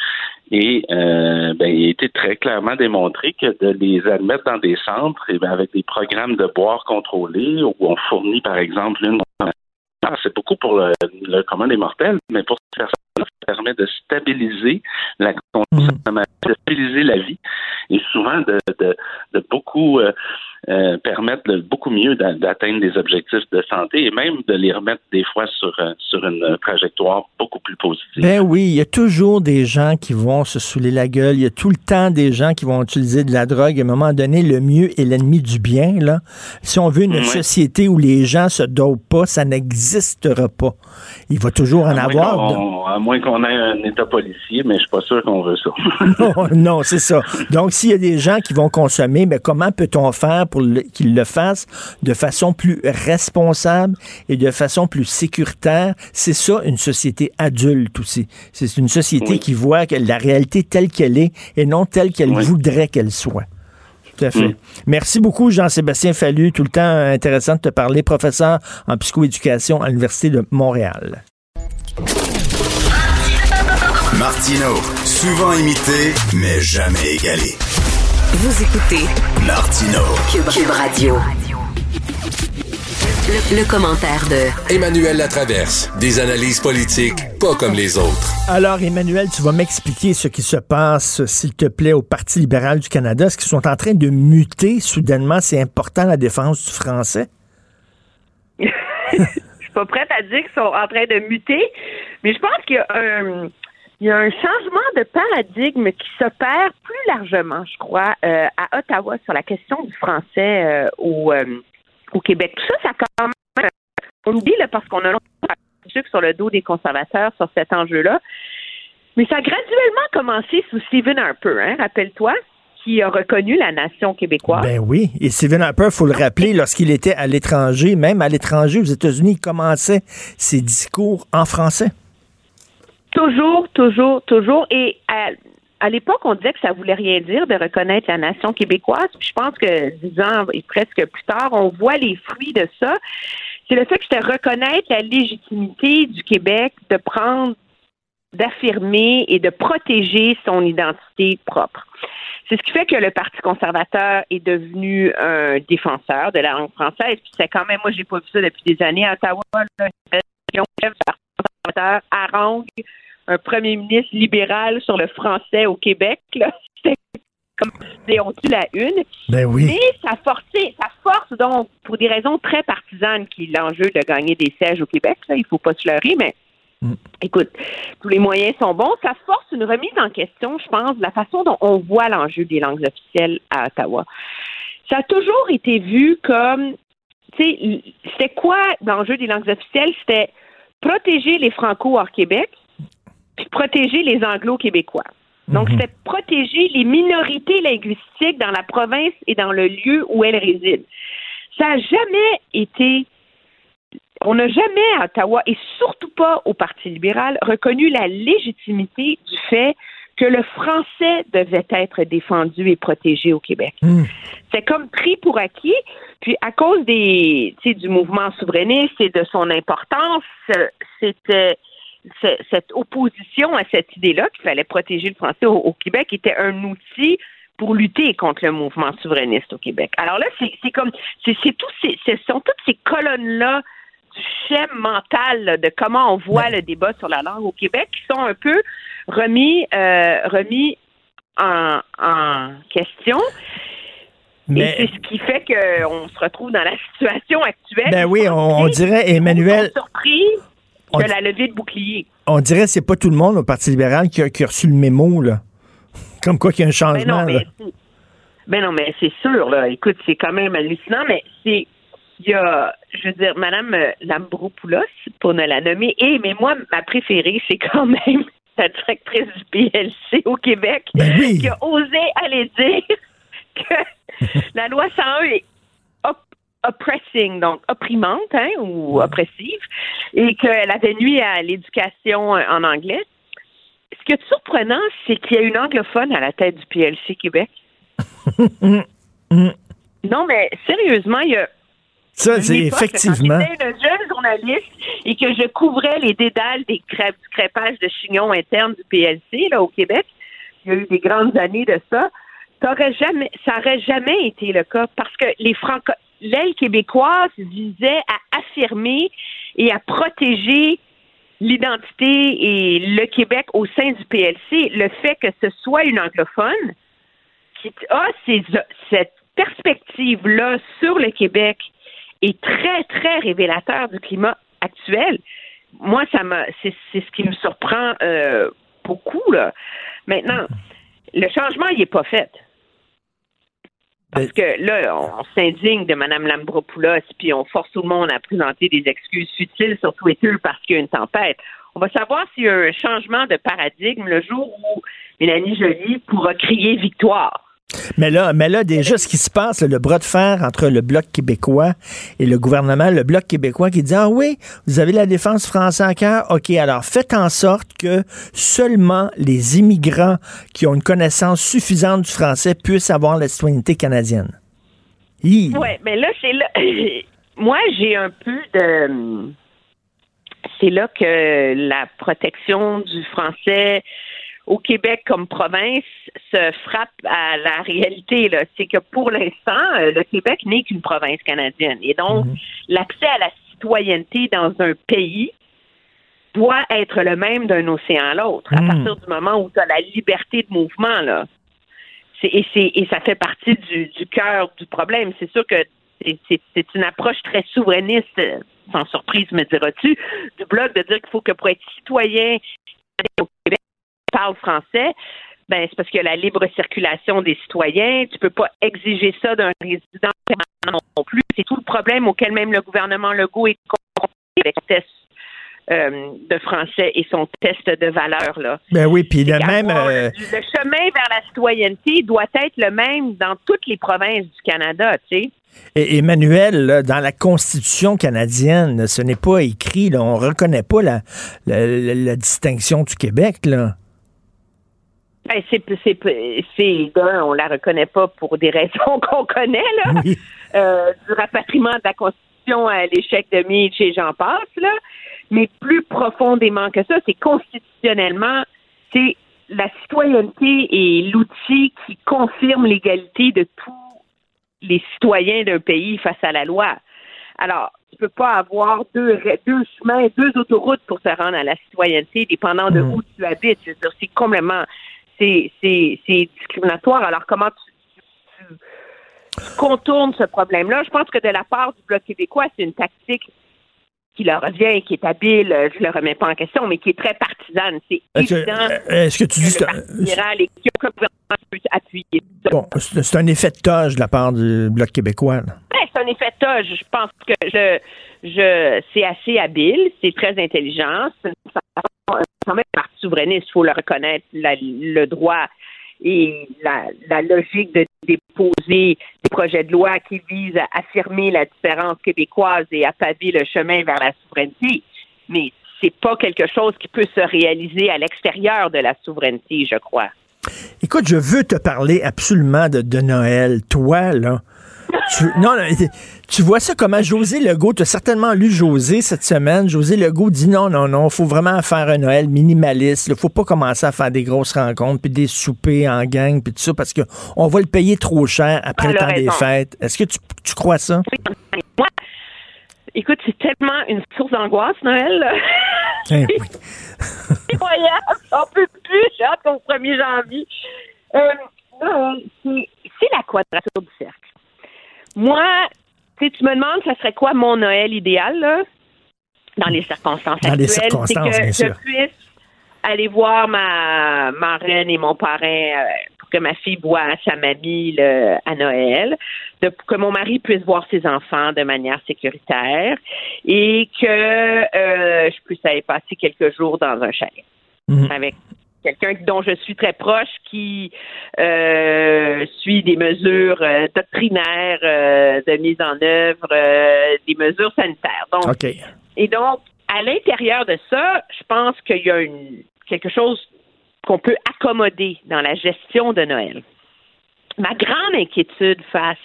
Et euh, ben, il a été très clairement démontré que de les admettre dans des centres et ben, avec des programmes de boire contrôlés où on fournit par exemple une ah, c'est beaucoup pour le, commun des mortels, mais pour personnes-là, permet de stabiliser la consommation, de stabiliser la vie et souvent de, de, de beaucoup euh, euh, permettent de beaucoup mieux d'a- d'atteindre des objectifs de santé et même de les remettre des fois sur, euh, sur une trajectoire beaucoup plus positive. Ben oui, il y a toujours des gens qui vont se saouler la gueule. Il y a tout le temps des gens qui vont utiliser de la drogue. À un moment donné, le mieux est l'ennemi du bien. Là. Si on veut une société où les gens se dopent pas, ça n'existera pas. Il va toujours en À avoir. qu'on- à moins qu'on ait un État policier, mais je suis pas sûr qu'on veut ça. non, non, c'est ça. Donc, s'il y a des gens qui vont consommer, mais comment peut-on faire pour le- qu'ils le fassent de façon plus responsable et de façon plus sécuritaire? C'est ça, une société adulte aussi. C'est une société Oui. qui voit que la réalité telle qu'elle est et non telle qu'elle voudrait qu'elle soit. Tout à fait. Mm. Merci beaucoup, Jean-Sébastien Fallu. Tout le temps intéressant de te parler, professeur en psychoéducation à l'Université de Montréal. Martino, souvent imité, mais jamais égalé. Vous écoutez Martino. Cube, Cube Radio. Le, le commentaire de Emmanuel Latraverse. Des analyses politiques pas comme les autres. Alors, Emmanuel, tu vas m'expliquer ce qui se passe, s'il te plaît, au Parti libéral du Canada. Est-ce qu'ils sont en train de muter soudainement? C'est important, la défense du français? je suis pas prête à dire qu'ils sont en train de muter, mais je pense qu'il y a un, il y a un changement de paradigme qui s'opère plus largement, je crois, euh, à Ottawa sur la question du français euh, au, euh, au Québec. Tout ça, ça quand même, on oublie là, parce qu'on a longtemps sur le dos des conservateurs sur cet enjeu-là, mais ça a graduellement commencé sous Stephen Harper, hein, rappelle-toi, qui a reconnu la nation québécoise. Ben oui. Et Stephen Harper, faut le rappeler, lorsqu'il était à l'étranger, même à l'étranger, aux États-Unis, il commençait ses discours en français. Toujours, toujours, toujours. Et à, à l'époque, on disait que ça voulait rien dire de reconnaître la nation québécoise. Puis je pense que dix ans et presque plus tard, on voit les fruits de ça. C'est le fait que c'était reconnaître la légitimité du Québec de prendre, d'affirmer et de protéger son identité propre. C'est ce qui fait que le Parti conservateur est devenu un défenseur de la langue française. Puis c'est quand même, moi, j'ai pas vu ça depuis des années à Ottawa. Là, le Parti conservateur harangue un premier ministre libéral sur le français au Québec. Là. C'était comme on tue la une. Ben oui. Mais ça forçait, ça force donc, pour des raisons très partisanes, qui l'enjeu de gagner des sièges au Québec, là, il faut pas se leurrer, mais écoute, tous les moyens sont bons. Ça force une remise en question, je pense, de la façon dont on voit l'enjeu des langues officielles à Ottawa. Ça a toujours été vu comme, tu sais, c'était quoi l'enjeu des langues officielles? C'était protéger les Franco hors Québec, puis protéger les Anglo-Québécois. Donc, c'était protéger les minorités linguistiques dans la province et dans le lieu où elles résident. Ça n'a jamais été on n'a jamais à Ottawa, et surtout pas au Parti libéral, reconnu la légitimité du fait que le français devait être défendu et protégé au Québec. C'est comme pris pour acquis, puis à cause des, du mouvement souverainiste et de son importance, c'était ce- cette opposition à cette idée-là qu'il fallait protéger le français au, au Québec était un outil pour lutter contre le mouvement souverainiste au Québec. Alors là, c'est comme, c'est ces, ce sont toutes ces colonnes-là du schème mental là, de comment on voit le débat sur la langue au Québec qui sont un peu remis, euh, remis en, en question. Mais- Et c'est ce qui fait qu'on se retrouve dans la situation actuelle. Ben oui, on, on dirait, Emmanuel, surpris On de la levée de bouclier. on dirait que c'est pas tout le monde au Parti libéral qui a, qui a reçu le mémo, là. Comme quoi qu'il y a un Ben changement, non, là. mais c'est- ben non, mais c'est sûr, là. Écoute, c'est quand même hallucinant, mais c'est. Il y a, je veux dire, Madame euh, Lambropoulos, pour ne la nommer, et, mais moi, ma préférée, c'est quand même la directrice du PLC au Québec, Ben qui a osé aller dire que la loi 101 est oppressing, donc opprimante, hein, ou oppressive, et qu'elle avait nuit à l'éducation euh, en anglais. Ce qui est surprenant, c'est qu'il y a une anglophone à la tête du PLC Québec. Non, mais sérieusement, il y a. Ça, c'est effectivement. J'étais une jeune journaliste et que je couvrais les dédales des crêpes, du crêpage de chignons internes du PLC là, au Québec, il y a eu des grandes années de ça. T'aurais jamais, ça n'aurait jamais été le cas parce que les Franco l'aile québécoise visait à affirmer et à protéger l'identité et le Québec au sein du PLC. Le fait que ce soit une anglophone qui a cette perspective-là sur le Québec est très, très révélateur du climat actuel. Moi, ça m'a, c'est, c'est ce qui me surprend euh, beaucoup. Là. Maintenant, le changement, il n'est pas fait. Parce que là, on s'indigne de Mme Lambropoulos, puis on force tout le monde à présenter des excuses futiles sur Twitter parce qu'il y a une tempête. On va savoir s'il y a un changement de paradigme le jour où Mélanie Joly pourra crier victoire. Mais là, mais là, déjà, ce qui se passe, le bras de fer entre le Bloc québécois et le gouvernement, le Bloc québécois qui dit Ah oui, vous avez la défense française à cœur. OK, alors faites en sorte que seulement les immigrants qui ont une connaissance suffisante du français puissent avoir la citoyenneté canadienne. Oui, mais là, c'est là. Moi, j'ai un peu de. C'est là que la protection du français au Québec comme province se frappe à la réalité. C'est que pour l'instant, euh, le Québec n'est qu'une province canadienne. Et donc, mhm. l'accès à la citoyenneté dans un pays doit être le même d'un océan à l'autre, à mhm. partir du moment où tu as la liberté de mouvement. Là. Et, et ça fait partie du, du cœur du problème. C'est sûr que c'est une approche très souverainiste, sans surprise, me diras-tu, du bloc de dire qu'il faut que pour être citoyen au Québec, parle français, ben c'est parce que la libre circulation des citoyens, tu peux pas exiger ça d'un résident non plus. C'est tout le problème auquel même le gouvernement Legault est confronté avec le test euh, de français et son test de valeur là. Ben oui, puis le même euh, le chemin vers la citoyenneté doit être le même dans toutes les provinces du Canada, tu sais. Et Emmanuel, dans la Constitution canadienne, ce n'est pas écrit, là, on reconnaît pas la, la distinction du Québec, là. Ben, c'est, c'est, c'est, on la reconnaît pas pour des raisons qu'on connaît, là. Euh, du rapatriement de la Constitution à l'échec de Mitch et j'en passe, là. Mais plus profondément que ça, c'est constitutionnellement, c'est la citoyenneté et l'outil qui confirme l'égalité de tous les citoyens d'un pays face à la loi. Alors, tu peux pas avoir deux, deux chemins, deux autoroutes pour se rendre à la citoyenneté, dépendant de mmh. où tu habites. Je veux dire, c'est complètement c'est discriminatoire. Alors, comment tu, contournes ce problème-là? Je pense que de la part du Bloc québécois, c'est une tactique qui leur revient, qui est habile, je ne le remets pas en question, mais qui est très partisane. C'est évident est-ce que tu dis que le appuyer Bon, c'est un effet de toge de la part du Bloc québécois. c'est un effet de toge. Je pense que je, je, c'est assez habile, c'est très intelligent, c'est quand même souverainiste, il faut le reconnaître, le droit et la, logique de déposer des projets de loi qui visent à affirmer la différence québécoise et à paver le chemin vers la souveraineté. Mais c'est pas quelque chose qui peut se réaliser à l'extérieur de la souveraineté, je crois. Écoute, je veux te parler absolument de, de Noël. Toi, là, tu, non, tu vois ça comment José Legault, tu as certainement lu José cette semaine. José Legault dit non, non, non, il faut vraiment faire un Noël minimaliste. Il faut pas commencer à faire des grosses rencontres, puis des soupers en gang, puis tout ça, parce qu'on va le payer trop cher après le temps des fêtes. Est-ce que tu, tu crois ça? Moi, écoute, c'est tellement une source d'angoisse, Noël. Eh c'est incroyable. On peut plus, j'ai hâte au 1er janvier. Euh, c'est la quadrature du cercle. Moi, tu tu me demandes, ça serait quoi mon Noël idéal, là, dans les circonstances dans actuelles? c'est que je puisse aller voir ma marraine et mon parrain euh, pour que ma fille boive sa mamie à Noël, de, que mon mari puisse voir ses enfants de manière sécuritaire et que euh, je puisse aller passer quelques jours dans un chalet mhm. avec quelqu'un dont je suis très proche qui euh, suit des mesures euh, doctrinaires euh, de mise en œuvre, des mesures sanitaires. Donc, Et donc, à l'intérieur de ça, je pense qu'il y a une, quelque chose qu'on peut accommoder dans la gestion de Noël. Ma grande inquiétude face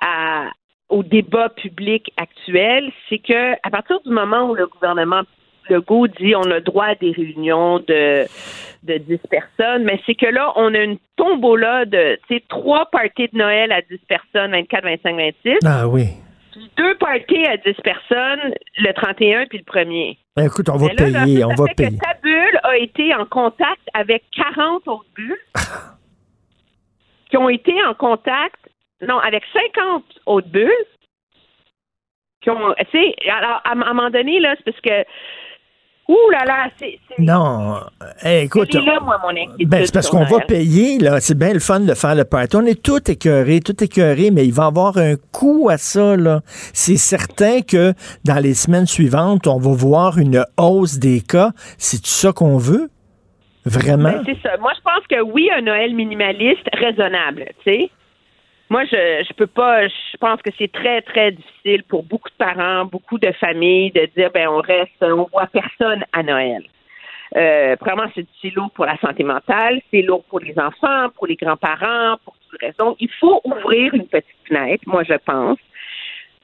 à, au débat public actuel, c'est que à partir du moment où le gouvernement Legault dit on a droit à des réunions de, de 10 personnes, mais c'est que là, on a une tombola de trois parties de Noël à 10 personnes, 24, 25, 26. Ah oui. Puis deux parties à 10 personnes, le 31 puis le 1er. Ben, écoute, on va payer, on va payer. Que ta bulle a été en contact avec 40 autres bulles qui ont été en contact non, avec 50 autres bulles qui ont, tu sais, alors, à, à un moment donné, là, c'est parce que, ouh là là, c'est, Non. Hey, écoute. c'est là, moi, mon inquiétude. Ben, c'est parce qu'on va payer, là. C'est bien le fun de faire le party. On est tout écœuré, tout écœuré, mais il va y avoir un coût à ça, là. C'est certain que dans les semaines suivantes, on va voir une hausse des cas. C'est ça qu'on veut? Vraiment? Ben, c'est ça. Moi, je pense que oui, un Noël minimaliste raisonnable, tu sais. Moi, je je peux pas. Je pense que c'est très très difficile pour beaucoup de parents, beaucoup de familles de dire ben on reste, on voit personne à Noël. Euh, c'est c'est lourd pour la santé mentale, c'est lourd pour les enfants, pour les grands-parents, pour toutes les raisons. Il faut ouvrir une petite fenêtre, moi je pense,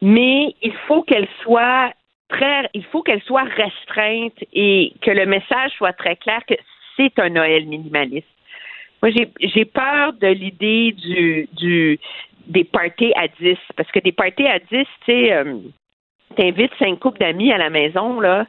mais il faut qu'elle soit très, il faut qu'elle soit restreinte et que le message soit très clair que c'est un Noël minimaliste. Moi, j'ai- j'ai peur de l'idée du, du des parties à 10. Parce que des parties à 10, tu sais, euh, t'invites cinq couples d'amis à la maison, là.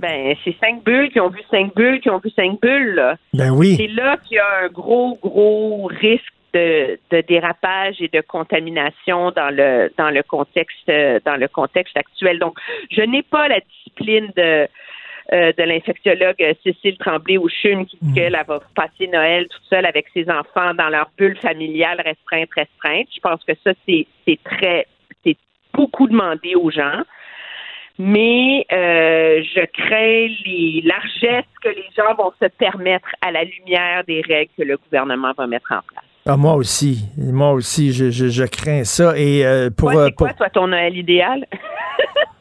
Ben, c'est cinq bulles qui ont vu cinq bulles qui ont vu cinq bulles, là. Ben oui. C'est là qu'il y a un gros, gros risque de, de dérapage et de contamination dans le dans le contexte dans le contexte actuel. Donc, je n'ai pas la discipline de euh, de l'infectiologue euh, Cécile Tremblay au CHUM qui dit qu'elle elle va passer Noël toute seule avec ses enfants dans leur bulle familiale restreinte, restreinte. Je pense que ça, c'est très c'est beaucoup demandé aux gens. Mais euh, je crains les largesses que les gens vont se permettre à la lumière des règles que le gouvernement va mettre en place. Ah, moi aussi. Moi aussi, je, je- je crains ça. Et euh, pour. Pour- quoi, toi, ton Noël idéal?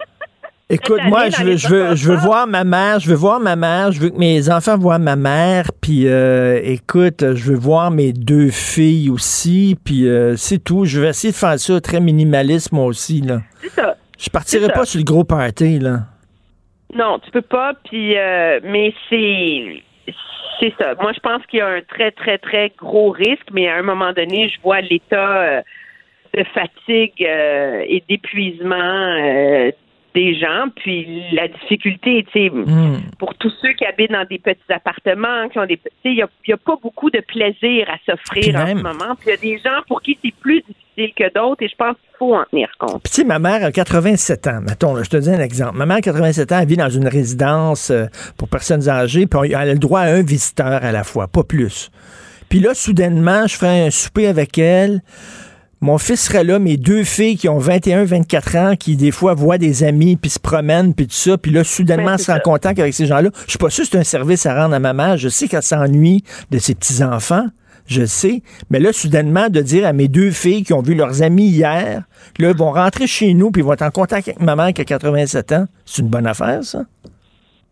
Écoute, moi, je veux, je, veux, je veux voir ma mère, je veux voir ma mère, je veux que mes enfants voient ma mère, puis euh, écoute, je veux voir mes deux filles aussi, puis euh, c'est tout. Je vais essayer de faire ça très minimaliste, moi aussi, là. C'est ça. Je partirai ça. pas sur le gros party, là. Non, tu peux pas. Puis, euh, mais c'est c'est ça. Moi, je pense qu'il y a un très très très gros risque, mais à un moment donné, je vois l'état euh, de fatigue euh, et d'épuisement euh, des gens, puis la difficulté, tu sais, pour tous ceux qui habitent dans des petits appartements, qui ont des, tu sais, il y a, pas beaucoup de plaisir à s'offrir en ce moment. Puis il y a des gens pour qui c'est plus difficile que d'autres, et je pense qu'il faut en tenir compte. Puis tu sais, ma mère a 87 ans, mettons, là, je te dis un exemple. Ma mère a 87 ans, elle vit dans une résidence euh, pour personnes âgées, puis elle a le droit à un visiteur à la fois, pas plus. Puis là, soudainement, je ferai un souper avec elle. Mon fils serait là, mes deux filles qui ont 21, 24 ans, qui des fois voient des amis, puis se promènent, puis tout ça, puis là, soudainement, se rend content qu'avec ces gens-là, je suis pas sûr que c'est un service à rendre à ma mère. Je sais qu'elle s'ennuie de ses petits-enfants, je sais. Mais là, soudainement, de dire à mes deux filles qui ont vu leurs amis hier, là, vont rentrer chez nous, puis vont être en contact avec ma mère qui a 87 ans, c'est une bonne affaire, ça?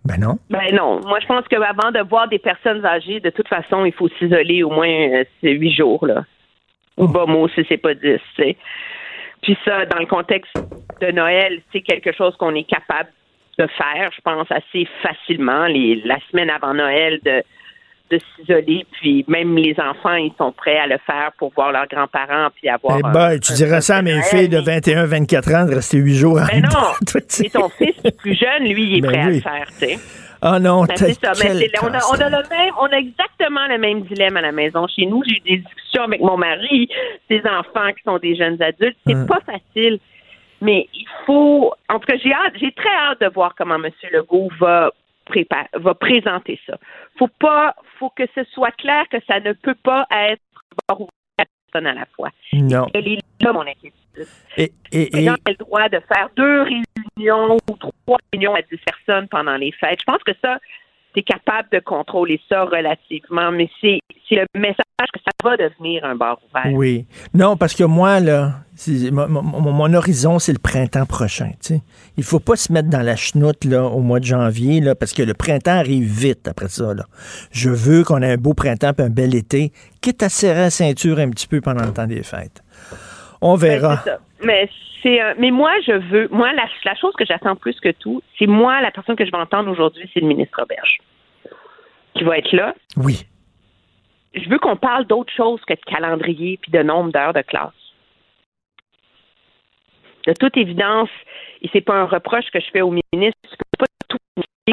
Ben non. Ben non. Moi, je pense qu'avant de voir des personnes âgées, de toute façon, il faut s'isoler au moins euh, c'est huit jours, là. Ou bas mot, si c'est pas dix, tu sais. Puis ça, dans le contexte de Noël, c'est quelque chose qu'on est capable de faire, je pense, assez facilement. Les, la semaine avant Noël, de, de s'isoler, puis même les enfants, ils sont prêts à le faire pour voir leurs grands-parents, puis avoir... Eh un- ben, tu un- dirais ça à mes filles de 21, 24 ans de rester huit jours en Ben non! Et ton fils le plus jeune, lui, il est Ben prêt à le faire, tu sais. Ah non, Ben, c'est ça. Mais on, a, on a cancer. le même, on a exactement le même dilemme à la maison. Chez nous, j'ai eu des discussions avec mon mari, ses enfants qui sont des jeunes adultes. C'est Hum. pas facile. Mais il faut. En tout cas, j'ai hâte, j'ai très hâte de voir comment M. Legault va prépa- va présenter ça. Faut pas, faut que ce soit clair que ça ne peut pas être personne à la fois. Non. Elle est là, mon inquiétude. Et, et, et- gens ont le droit de faire deux réunions ou trois réunions à 10 personnes pendant les fêtes. Je pense que ça, tu es capable de contrôler ça relativement, mais c'est c'est le message que ça va devenir un bar ouvert. Oui. Non, parce que moi, là, mon, mon- mon horizon, c'est le printemps prochain. tu sais. Il faut pas se mettre dans la chenoute là, au mois de janvier, là, parce que le printemps arrive vite après ça. Là. Je veux qu'on ait un beau printemps et un bel été, quitte à serrer la ceinture un petit peu pendant le temps des fêtes. On verra. Ben, c'est ça. Mais c'est euh, mais moi je veux moi la, la chose que j'attends plus que tout, c'est moi la personne que je vais entendre aujourd'hui, c'est le ministre Roberge qui va être là. Oui. Je veux qu'on parle d'autre chose que de calendrier puis de nombre d'heures de classe. De toute évidence, et c'est pas un reproche que je fais au ministre, tu peux pas tout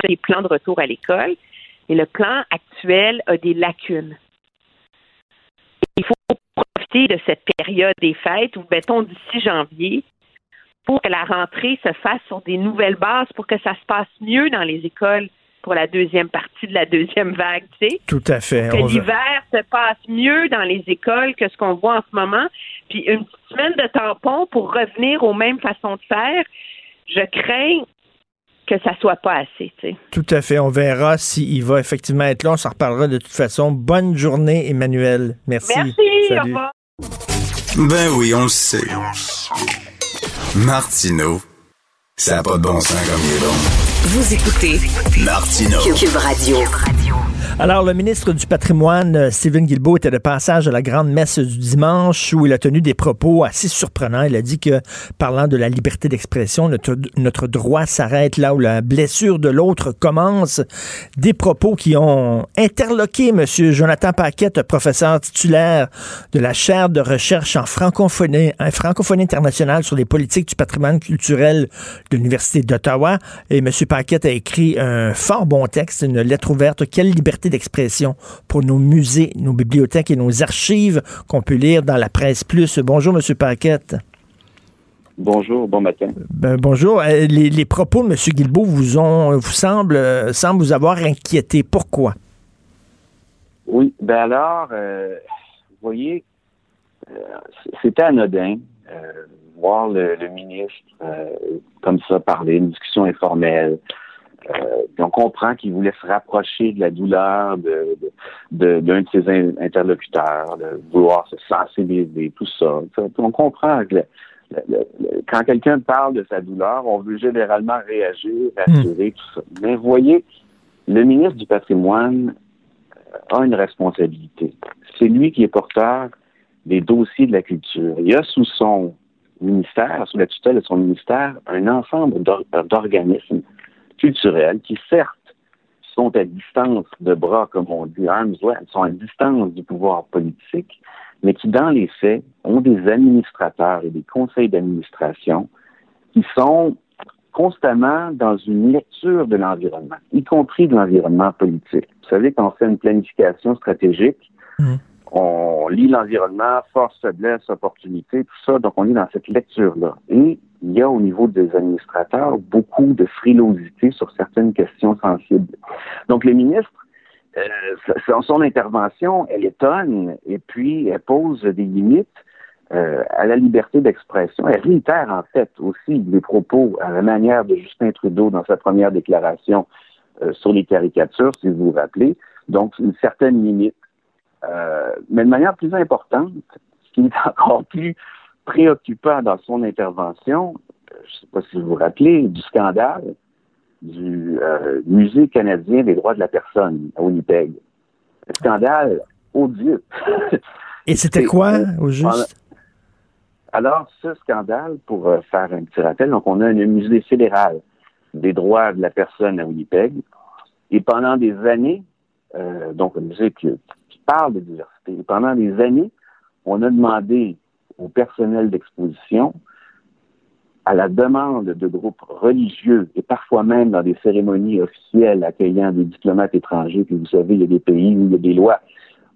les plans de retour à l'école, mais le plan actuel a des lacunes. Il faut profiter profiter de cette période des fêtes, ou mettons d'ici janvier, pour que la rentrée se fasse sur des nouvelles bases, pour que ça se passe mieux dans les écoles pour la deuxième partie de la deuxième vague, tu sais. Tout à fait. Que l'hiver se passe mieux dans les écoles que ce qu'on voit en ce moment. Puis une petite semaine de tampon pour revenir aux mêmes façons de faire, je crains que ça soit pas assez, tu sais. Tout à fait. On verra s'il va effectivement être là. On s'en reparlera de toute façon. Bonne journée, Emmanuel. Merci. Merci, au Salut. revoir. Ben oui, on le sait. Martineau, ça n'a pas de bon sens comme il est bon. Vous écoutez Martineau. Cube Radio. Alors, le ministre du Patrimoine, euh, Stephen Guilbeault, était de passage à la grande messe du dimanche où il a tenu des propos assez surprenants. Il a dit que, parlant de la liberté d'expression, notre, notre droit s'arrête là où la blessure de l'autre commence. Des propos qui ont interloqué M. Jonathan Paquette, professeur titulaire de la chaire de recherche en francophonie, en francophonie internationale sur les politiques du patrimoine culturel de l'Université d'Ottawa. Et M. Paquette a écrit un fort bon texte, une lettre ouverte. Quelle liberté d'expression pour nos musées, nos bibliothèques et nos archives qu'on peut lire dans la presse plus. Bonjour, M. Paquette. Bonjour, bon matin. Ben, bonjour. Euh, Les, les propos de M. Guilbeault vous ont, vous semblent, euh, semblent vous avoir inquiété. Pourquoi? Oui, ben alors, euh, vous voyez, euh, c'était anodin euh, voir le, le ministre euh, comme ça parler, une discussion informelle. Euh, on comprend qu'il voulait se rapprocher de la douleur de, de- de- d'un de, ses in- interlocuteurs, de vouloir se sensibiliser, tout ça. On comprend que le- le- le- le- quand quelqu'un parle de sa douleur, on veut généralement réagir, rassurer, tout ça. Mais voyez, le ministre du patrimoine euh, a une responsabilité. C'est lui qui est porteur des dossiers de la culture. Il y a sous son ministère, sous la tutelle de son ministère, un ensemble d'or- d'organismes culturels qui, certes, sont à distance de bras, comme on dit, arms length, sont à distance du pouvoir politique, mais qui, dans les faits, ont des administrateurs et des conseils d'administration qui sont constamment dans une lecture de l'environnement, y compris de l'environnement politique. Vous savez, quand on fait une planification stratégique, on lit l'environnement, force, faiblesse, opportunité, tout ça, donc on est dans cette lecture-là. Et il y a au niveau des administrateurs beaucoup de frilosité sur certaines questions sensibles. Donc les ministres, euh, son- intervention, elle étonne et puis elle pose des limites euh, à la liberté d'expression. Elle réitère en fait aussi les propos à la manière de Justin Trudeau dans sa première déclaration euh, sur les caricatures, si vous vous rappelez. Donc une certaine limite. Euh, mais de manière plus importante, ce qui est encore plus préoccupant dans son intervention, euh, je ne sais pas si vous vous rappelez, du scandale du euh, Musée canadien des droits de la personne à Winnipeg. Un scandale odieux. Et c'était quoi, au juste? Alors, ce scandale, pour euh, faire un petit rappel, donc on a un musée fédéral des droits de la personne à Winnipeg, et pendant des années, euh, donc un musée qui, qui parle de diversité, et pendant des années, on a demandé au personnel d'exposition, à la demande de groupes religieux et parfois même dans des cérémonies officielles accueillant des diplomates étrangers, puis vous savez, il y a des pays où il y a des lois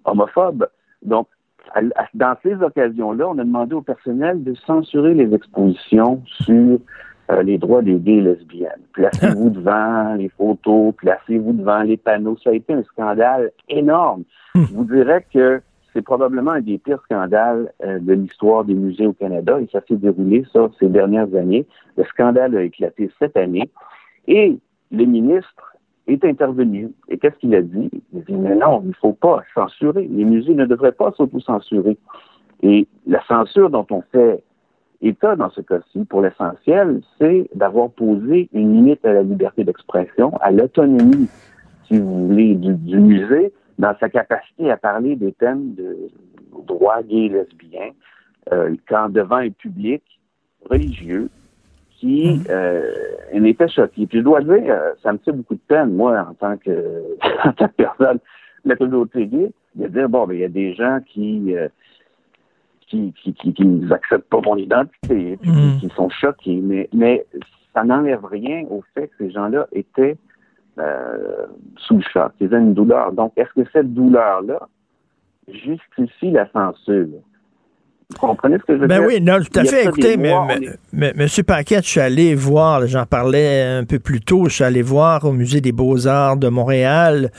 homophobes. Donc, à- à- dans ces occasions-là, on a demandé au personnel de censurer les expositions sur euh, les droits des gays et lesbiennes. Placez-vous devant les photos, placez-vous devant les panneaux. Ça a été un scandale énorme. Je vous dirais que c'est probablement un des pires scandales euh, de l'histoire des musées au Canada et ça s'est déroulé, ça, ces dernières années. Le scandale a éclaté cette année et le ministre est intervenu. Et qu'est-ce qu'il a dit? Il a dit, mais non, il ne faut pas censurer. Les musées ne devraient pas s'auto-censurer. Et la censure dont on fait état dans ce cas-ci, pour l'essentiel, c'est d'avoir posé une limite à la liberté d'expression, à l'autonomie, si vous voulez, du, du musée, dans sa capacité à parler des thèmes de droits gays et lesbiens, euh, quand devant un public religieux qui euh, en était choqué. Puis je dois dire, euh, ça me fait beaucoup de peine, moi, en tant que, en tant que personne de la communauté gay, de dire, bon, ben, il y a des gens qui, euh, qui, qui, qui, qui n'acceptent pas mon identité, puis qui, qui sont choqués, mais, mais ça n'enlève rien au fait que ces gens-là étaient euh, sous le choc, ils avaient une douleur. Donc, est-ce que cette douleur-là justifie la censure? Vous comprenez ce que je veux ben dire? oui, non, tout à fait. Écoutez, mais, mois, mais- on est- mais- Monsieur Paquette, je suis allé voir, j'en parlais un peu plus tôt, je suis allé voir au Musée des Beaux-Arts de Montréal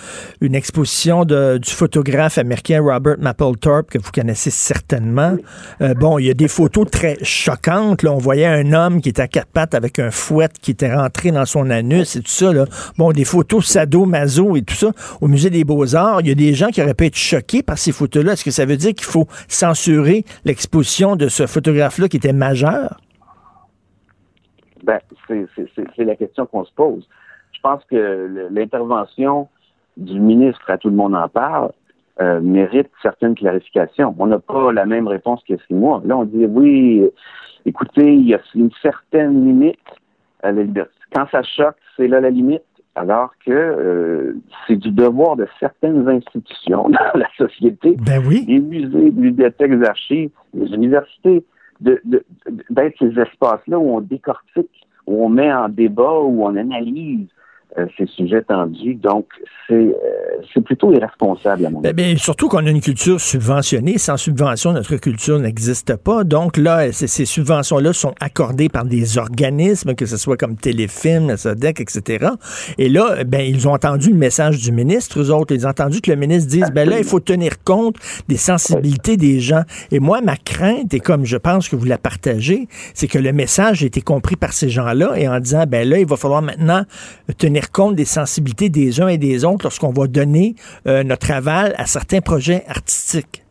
une exposition de- du photographe américain Robert Mapplethorpe, que vous connaissez certainement. Euh, bon, il y a des photos très choquantes. Là. On voyait un homme qui était à quatre pattes avec un fouet qui était rentré dans son anus et tout ça. Là. Bon, des photos sado-maso et tout ça. Au Musée des Beaux-Arts, il y a des gens qui auraient pu être choqués par ces photos-là. Est-ce que ça veut dire qu'il faut censurer l'exposition de ce photographe-là qui était majeur? Ben, c'est la question qu'on se pose. Je pense que l'intervention du ministre, à tout le monde en parle, euh, mérite certaines clarifications. On n'a pas la même réponse qu'il y. Là, on dit oui, écoutez, il y a une certaine limite à la liberté. Quand ça choque, c'est là la limite. Alors que euh, c'est du devoir de certaines institutions dans la société, ben oui. les musées, les bibliothèques, les archives, les universités, de- de- d'être ces espaces-là où on décortique, où on met en débat, où on analyse euh, ces sujets tendus. Donc, c'est euh, plutôt irresponsable à mon avis. Ben, ben, surtout qu'on a une culture subventionnée. Sans subvention, notre culture n'existe pas. Donc là, ces, subventions-là sont accordées par des organismes, que ce soit comme Téléfilm, la SODEC, etc. Et là, ben, ils ont entendu le message du ministre, eux autres. Ils ont entendu que le ministre dise, ben là, il faut tenir compte des sensibilités des gens. Et moi, ma crainte, et comme je pense que vous la partagez, c'est que le message ait été compris par ces gens-là et en disant, ben là, il va falloir maintenant tenir compte des sensibilités des uns et des autres lorsqu'on va donner euh, notre aval à certains projets artistiques.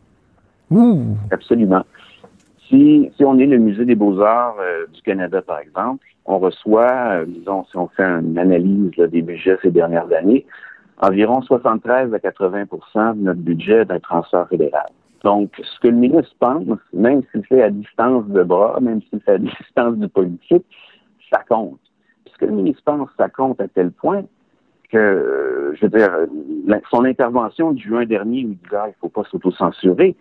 Ouh! Absolument. Si, si on est le Musée des beaux-arts euh, du Canada, par exemple, on reçoit, euh, disons, si on fait une analyse là, des budgets ces dernières années, environ 73 à 80% de notre budget est un transfert fédéral. Donc, ce que le ministre pense, même s'il fait à distance de bras, même s'il fait à distance du politique, ça compte. Que le ministre pense, ça compte à tel point que, euh, je veux dire, son intervention du juin dernier où il disait ah, il ne faut pas s'autocensurer,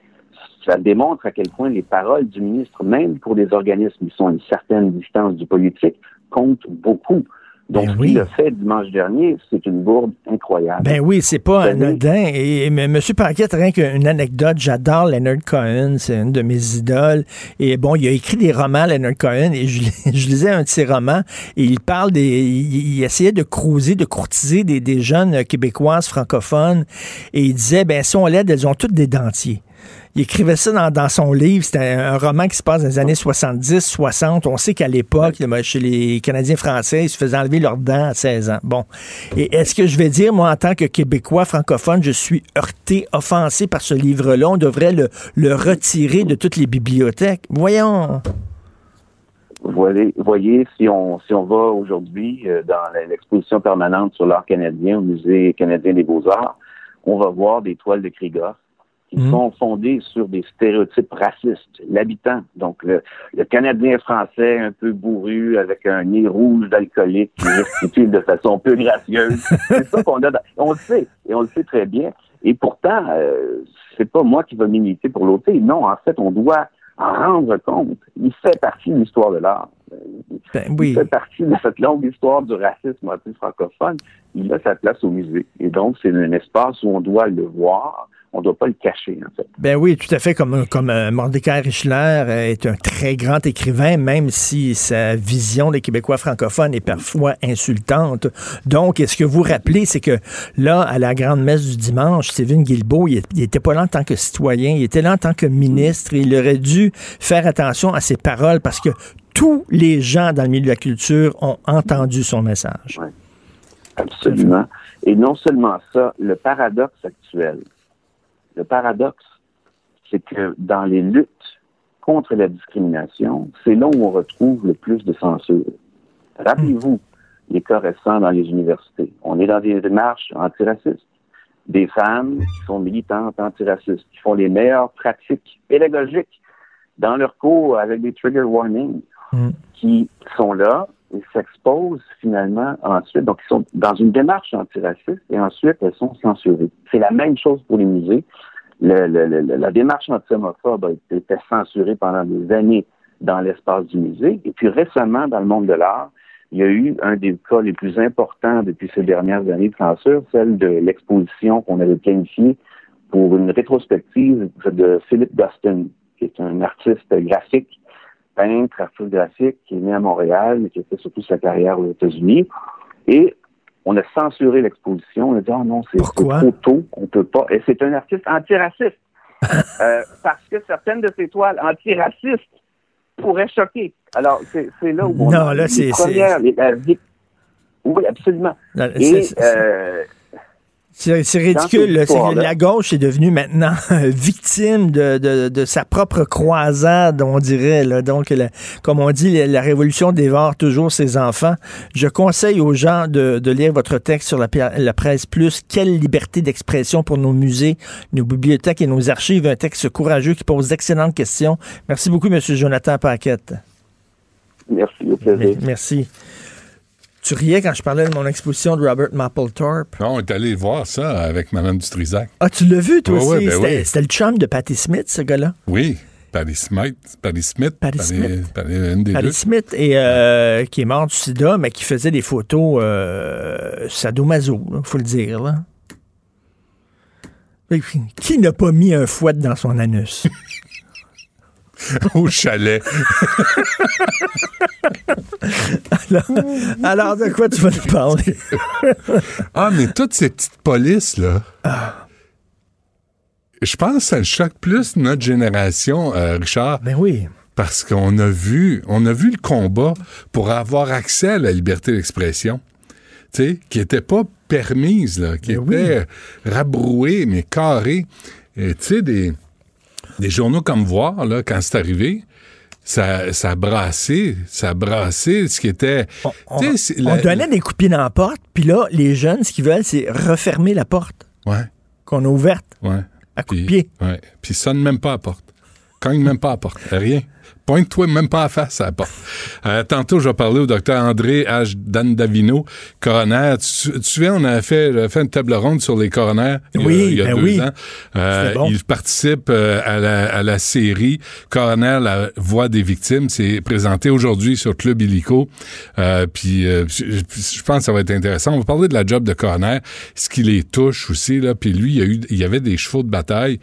ça démontre à quel point les paroles du ministre, même pour des organismes qui sont à une certaine distance du politique, comptent beaucoup. Donc, ce qu'il a fait dimanche dernier, c'est une bourde incroyable. Ben oui, c'est pas Ben oui. anodin. Et, mais M. Paquette, rien qu'une anecdote, j'adore Leonard Cohen, c'est une de mes idoles. Et bon, il a écrit des romans, Leonard Cohen, et je, je lisais un de ses romans, et il parle des. Il, il essayait de cruiser, de courtiser des, des jeunes québécoises francophones, et il disait, ben si on l'aide, elles ont toutes des dentiers. Il écrivait ça dans, dans son livre. C'était un, un roman qui se passe dans les années 70, 60. On sait qu'à l'époque, chez les Canadiens français, ils se faisaient enlever leurs dents à 16 ans. Bon. Et est-ce que je vais dire, moi, en tant que Québécois francophone, je suis heurté, offensé par ce livre-là? On devrait le, le retirer de toutes les bibliothèques. Voyons. voyez, voyez si on si on va aujourd'hui euh, dans l'exposition permanente sur l'art canadien au musée canadien des beaux-arts, on va voir des toiles de Krigoff qui Mhm. sont fondées sur des stéréotypes racistes. L'habitant, donc le, le Canadien français un peu bourru avec un nez rouge d'alcoolique qui gesticule de façon peu gracieuse. C'est ça qu'on a. dans- on le sait et on le sait très bien. Et pourtant, euh, c'est pas moi qui va militer pour l'autre. Non, en fait, on doit en rendre compte. Il fait partie de l'histoire de l'art. Ben oui. Il fait partie de cette longue histoire du racisme anti-francophone. Il a sa place au musée. Et donc, c'est un espace où on doit le voir. On ne doit pas le cacher, en fait. Ben oui, tout à fait. Comme, comme euh, Mordecai Richler euh, est un très grand écrivain, même si sa vision des Québécois francophones est parfois insultante. Donc, ce que vous rappelez, c'est que là, à la grande messe du dimanche, Stephen Guilbeault, il n'était pas là en tant que citoyen, il était là en tant que ministre. Et il aurait dû faire attention à ses paroles parce que tous les gens dans le milieu de la culture ont entendu son message. Absolument. Et non seulement ça, le paradoxe actuel, le paradoxe, c'est que dans les luttes contre la discrimination, c'est là où on retrouve le plus de censure. Rappelez-vous les cas récents dans les universités. On est dans des démarches antiracistes. Des femmes qui sont militantes antiracistes, qui font les meilleures pratiques pédagogiques dans leurs cours avec des trigger warnings, qui sont là et s'exposent finalement ensuite. Donc, ils sont dans une démarche antiraciste et ensuite, elles sont censurées. C'est la même chose pour les musées. La démarche anti-homophobe a été censurée pendant des années dans l'espace du musée. Et puis récemment, dans le monde de l'art, il y a eu un des cas les plus importants depuis ces dernières années de censure, celle de l'exposition qu'on avait planifiée pour une rétrospective de Philip Dustin, qui est un artiste graphique, peintre, artiste graphique, qui est né à Montréal, mais qui a fait surtout sa carrière aux États-Unis. Et on a censuré l'exposition. On a dit, oh non, c'est trop tôt, on peut pas. Et c'est un artiste antiraciste. Euh, parce que certaines de ses toiles antiracistes pourraient choquer. Alors, c'est là où on non, là, c'est. Oui, absolument. Et euh, c'est ridicule. la gauche est devenue maintenant victime de, sa propre croisade, on dirait. Donc, comme on dit, la, révolution dévore toujours ses enfants. Je conseille aux gens de, lire votre texte sur la, la presse plus. Quelle liberté d'expression pour nos musées, nos bibliothèques et nos archives. Un texte courageux qui pose d'excellentes questions. Merci beaucoup, M. Jonathan Paquette. Merci, au plaisir. Merci. Tu riais quand je parlais de mon exposition de Robert Mapplethorpe. Non, on est allé voir ça avec Mme Dutrisac. Ah, tu l'as vu, toi aussi? Ben c'était, le chum de Patti Smith, ce gars-là? Oui. Patty Smith, Patty Smith, Patty Smith, Patty, une des Patty Smith et, euh, qui est mort du sida, mais qui faisait des photos euh, sadomaso, il faut le dire. Là. Qui n'a pas mis un fouet dans son anus? au chalet. alors, de quoi tu vas nous parler? ah, mais toutes ces petites polices, là. Je pense que ça choque plus notre génération, euh, Richard. Ben oui. Parce qu'on a vu, on a vu le combat pour avoir accès à la liberté d'expression, tu sais, qui n'était pas permise, là, qui ben était rabrouée, mais carrée. Tu sais, des des journaux comme Voir, là, quand c'est arrivé, ça, ça a brassé, ça a brassé ce qui était... On, donnait des coups dans la porte, puis là, les jeunes, ce qu'ils veulent, c'est refermer la porte. Ouais. Qu'on a ouverte. Ouais. À coups de pied. Ouais. Puis sonne même pas à la porte. Cogne même pas à la porte. Rien. Pointe-toi même pas à face à la porte. Euh, tantôt, je vais parler au docteur André H. Dandavino, coroner. Tu, tu souviens, on a fait, fait, une table ronde sur les coroners oui, il y a, ben deux oui. ans. Euh, Il participe euh, à, la, à, la, série Coroner, la voix des victimes. C'est présenté aujourd'hui sur Club Illico. Euh, puis euh, je, je, pense que ça va être intéressant. On va parler de la job de coroner, ce qui les touche aussi. Là. Puis lui, il y, a eu, il y avait des chevaux de bataille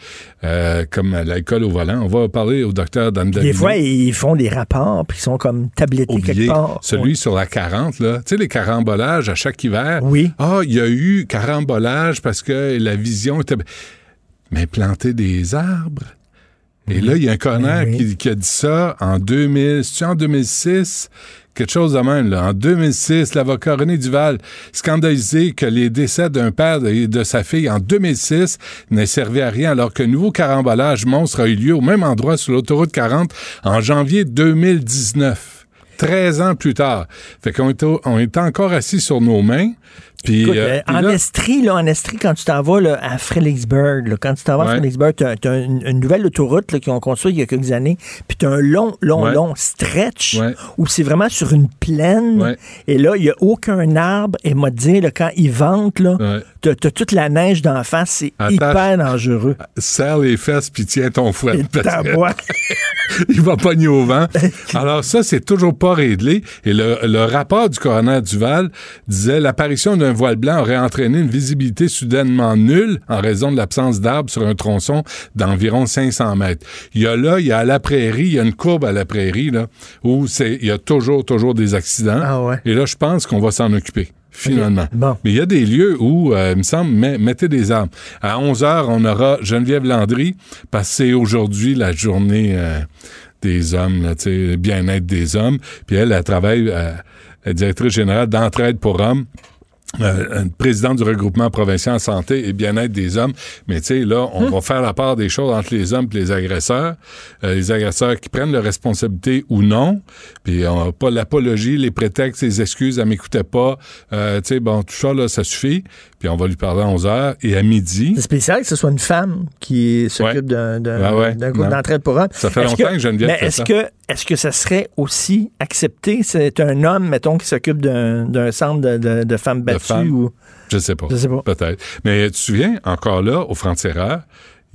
comme l'alcool au volant. On va parler au docteur Dandavino. Des fois, ils font des rapports, puis ils sont comme tablettés quelque part. Celui sur la 40, là. Tu sais, les carambolages à chaque hiver. Oui. Ah, il y a eu carambolage parce que la vision était. Mais planter des arbres. Et là, il y a un connard qui, qui, a dit ça en 2000, c'est en 2006, quelque chose de même. Là. En 2006, l'avocat René Duval scandalisé que les décès d'un père et de sa fille en 2006 n'aient servi à rien alors qu'un nouveau carambolage monstre a eu lieu au même endroit sur l'autoroute 40 en janvier 2019. 13 ans plus tard. Fait qu'on était encore assis sur nos mains. Puis, Écoute, euh, euh, puis en, là- Estrie, là, en Estrie, quand tu t'en vas là, à Fredericksburg, là, quand tu t'en vas à. Fredericksburg, tu as, une, une nouvelle autoroute qu'ils ont construite il y a quelques années, puis tu as un long, long, Ouais. long stretch Ouais. où c'est vraiment sur une plaine, et là, il n'y a aucun arbre, et dire, là, quand ils ventent, là, tu as, toute la neige d'en face, c'est hyper dangereux. serre les fesses puis tiens ton fouet. Il va pogner au vent. Alors ça, c'est toujours pas réglé. Et le, le rapport du coroner Duval disait l'apparition d'un voile blanc aurait entraîné une visibilité soudainement nulle en raison de l'absence d'arbres sur un tronçon d'environ 500 mètres. Il y a là, il y a à la prairie, il y a une courbe à la prairie là où c'est, il y a toujours, toujours des accidents. Ah ouais. Et là, je pense qu'on va s'en occuper. Finalement. Bon. Mais il y a des lieux où, euh, il me semble, met- mettez des arbres. À 11 h, on aura Geneviève Landry, parce que c'est aujourd'hui la journée euh, des hommes, là, sais, bien-être des hommes. Puis elle, elle travaille, euh, elle est directrice générale d'Entraide pour hommes. Euh, une présidente du regroupement provincial en santé et bien-être des hommes. Mais tu sais, là, on va faire la part des choses entre les hommes et les agresseurs. Euh, les agresseurs qui prennent leurs responsabilités ou non. Puis on n'a pas l'apologie, les prétextes, les excuses, elle m'écoutait pas. Euh, tu sais, bon, tout ça, là, ça suffit. Puis on va lui parler à 11 heures. Et à midi... C'est spécial que ce soit une femme qui s'occupe d'un d'un- Ah ouais, d'un groupe non. d'entraide pour hommes. Ça fait longtemps que Geneviève mais est-ce ça. que est-ce que ça serait aussi accepté? C'est un homme, mettons, qui s'occupe d'un centre de, de- de femmes battues femmes? ou Je sais pas. Je sais pas. Peut-être. Mais tu te souviens, encore là, au Frontières,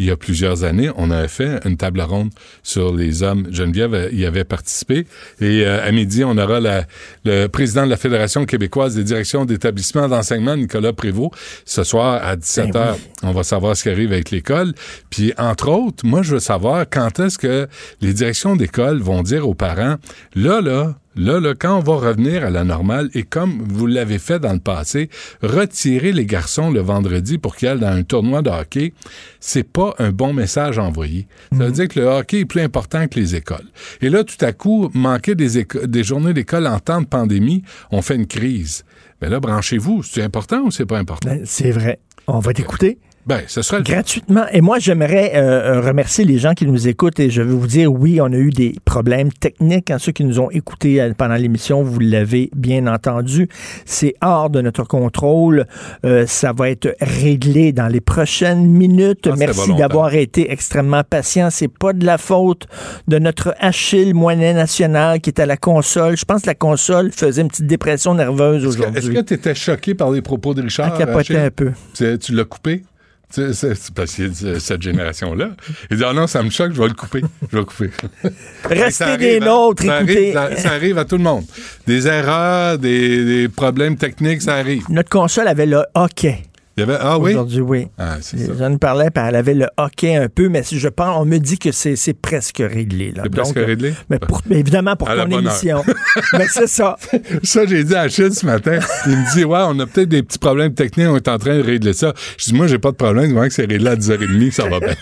il y a plusieurs années, on avait fait une table ronde sur les hommes. Geneviève euh, y avait participé. Et euh, à midi, on aura la, le président de la Fédération québécoise des directions d'établissements d'enseignement, Nicolas Prévost. Ce soir, à 17 h, on va savoir ce qui arrive avec l'école. Puis, entre autres, moi, je veux savoir quand est-ce que les directions d'école vont dire aux parents, là, là, Là, là, quand on va revenir à la normale, et comme vous l'avez fait dans le passé, retirer les garçons le vendredi pour qu'ils aillent dans un tournoi de hockey, c'est pas un bon message envoyé. Ça veut dire que le hockey est plus important que les écoles. Et là, tout à coup, manquer des, des journées d'école en temps de pandémie, on fait une crise. Mais là, branchez-vous. C'est important ou c'est pas important? Ben, c'est vrai. On va t'écouter. Ben, ce sera gratuitement. Et moi, j'aimerais euh, remercier les gens qui nous écoutent et je veux vous dire, oui, on a eu des problèmes techniques. Hein, ceux qui nous ont écoutés euh, pendant l'émission, vous l'avez bien entendu. C'est hors de notre contrôle. Euh, ça va être réglé dans les prochaines minutes. Ah, Merci d'avoir été extrêmement patient. C'est pas de la faute de notre Achille Moinet national qui est à la console. Je pense que la console faisait une petite dépression nerveuse aujourd'hui. Est-ce que tu étais choqué par les propos de Richard? À capoter un peu. Tu l'as coupé? C'est parce y a cette génération-là. Il dit, ah non, ça me choque, je vais le couper. Je vais le couper. Restez des nôtres, ça écoutez. Arrive, ça, arrive à tout le monde. Des erreurs, des, des problèmes techniques, ça arrive. Notre console avait le hockey. Il y avait, ah oui? Aujourd'hui, oui. Ah. J'en parlais, puis elle avait le hockey un peu, mais je pense, on me dit que c'est presque réglé. C'est presque réglé? Mais, pour, mais évidemment, pour À ton émission. mais c'est ça. Ça, j'ai dit à Achille ce matin. Il me dit, ouais, on a peut-être des petits problèmes techniques, on est en train de régler ça. Je dis, moi, j'ai pas de problème, du moment que c'est réglé à 10h30, ça va bien.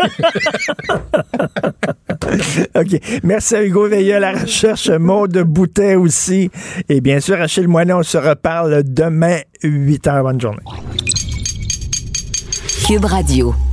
OK. Merci à Hugo Veilleux à la recherche, Maud Boutet aussi. Et bien sûr, Achille Moinet, on se reparle demain, 8h. Bonne journée. Cube Radio.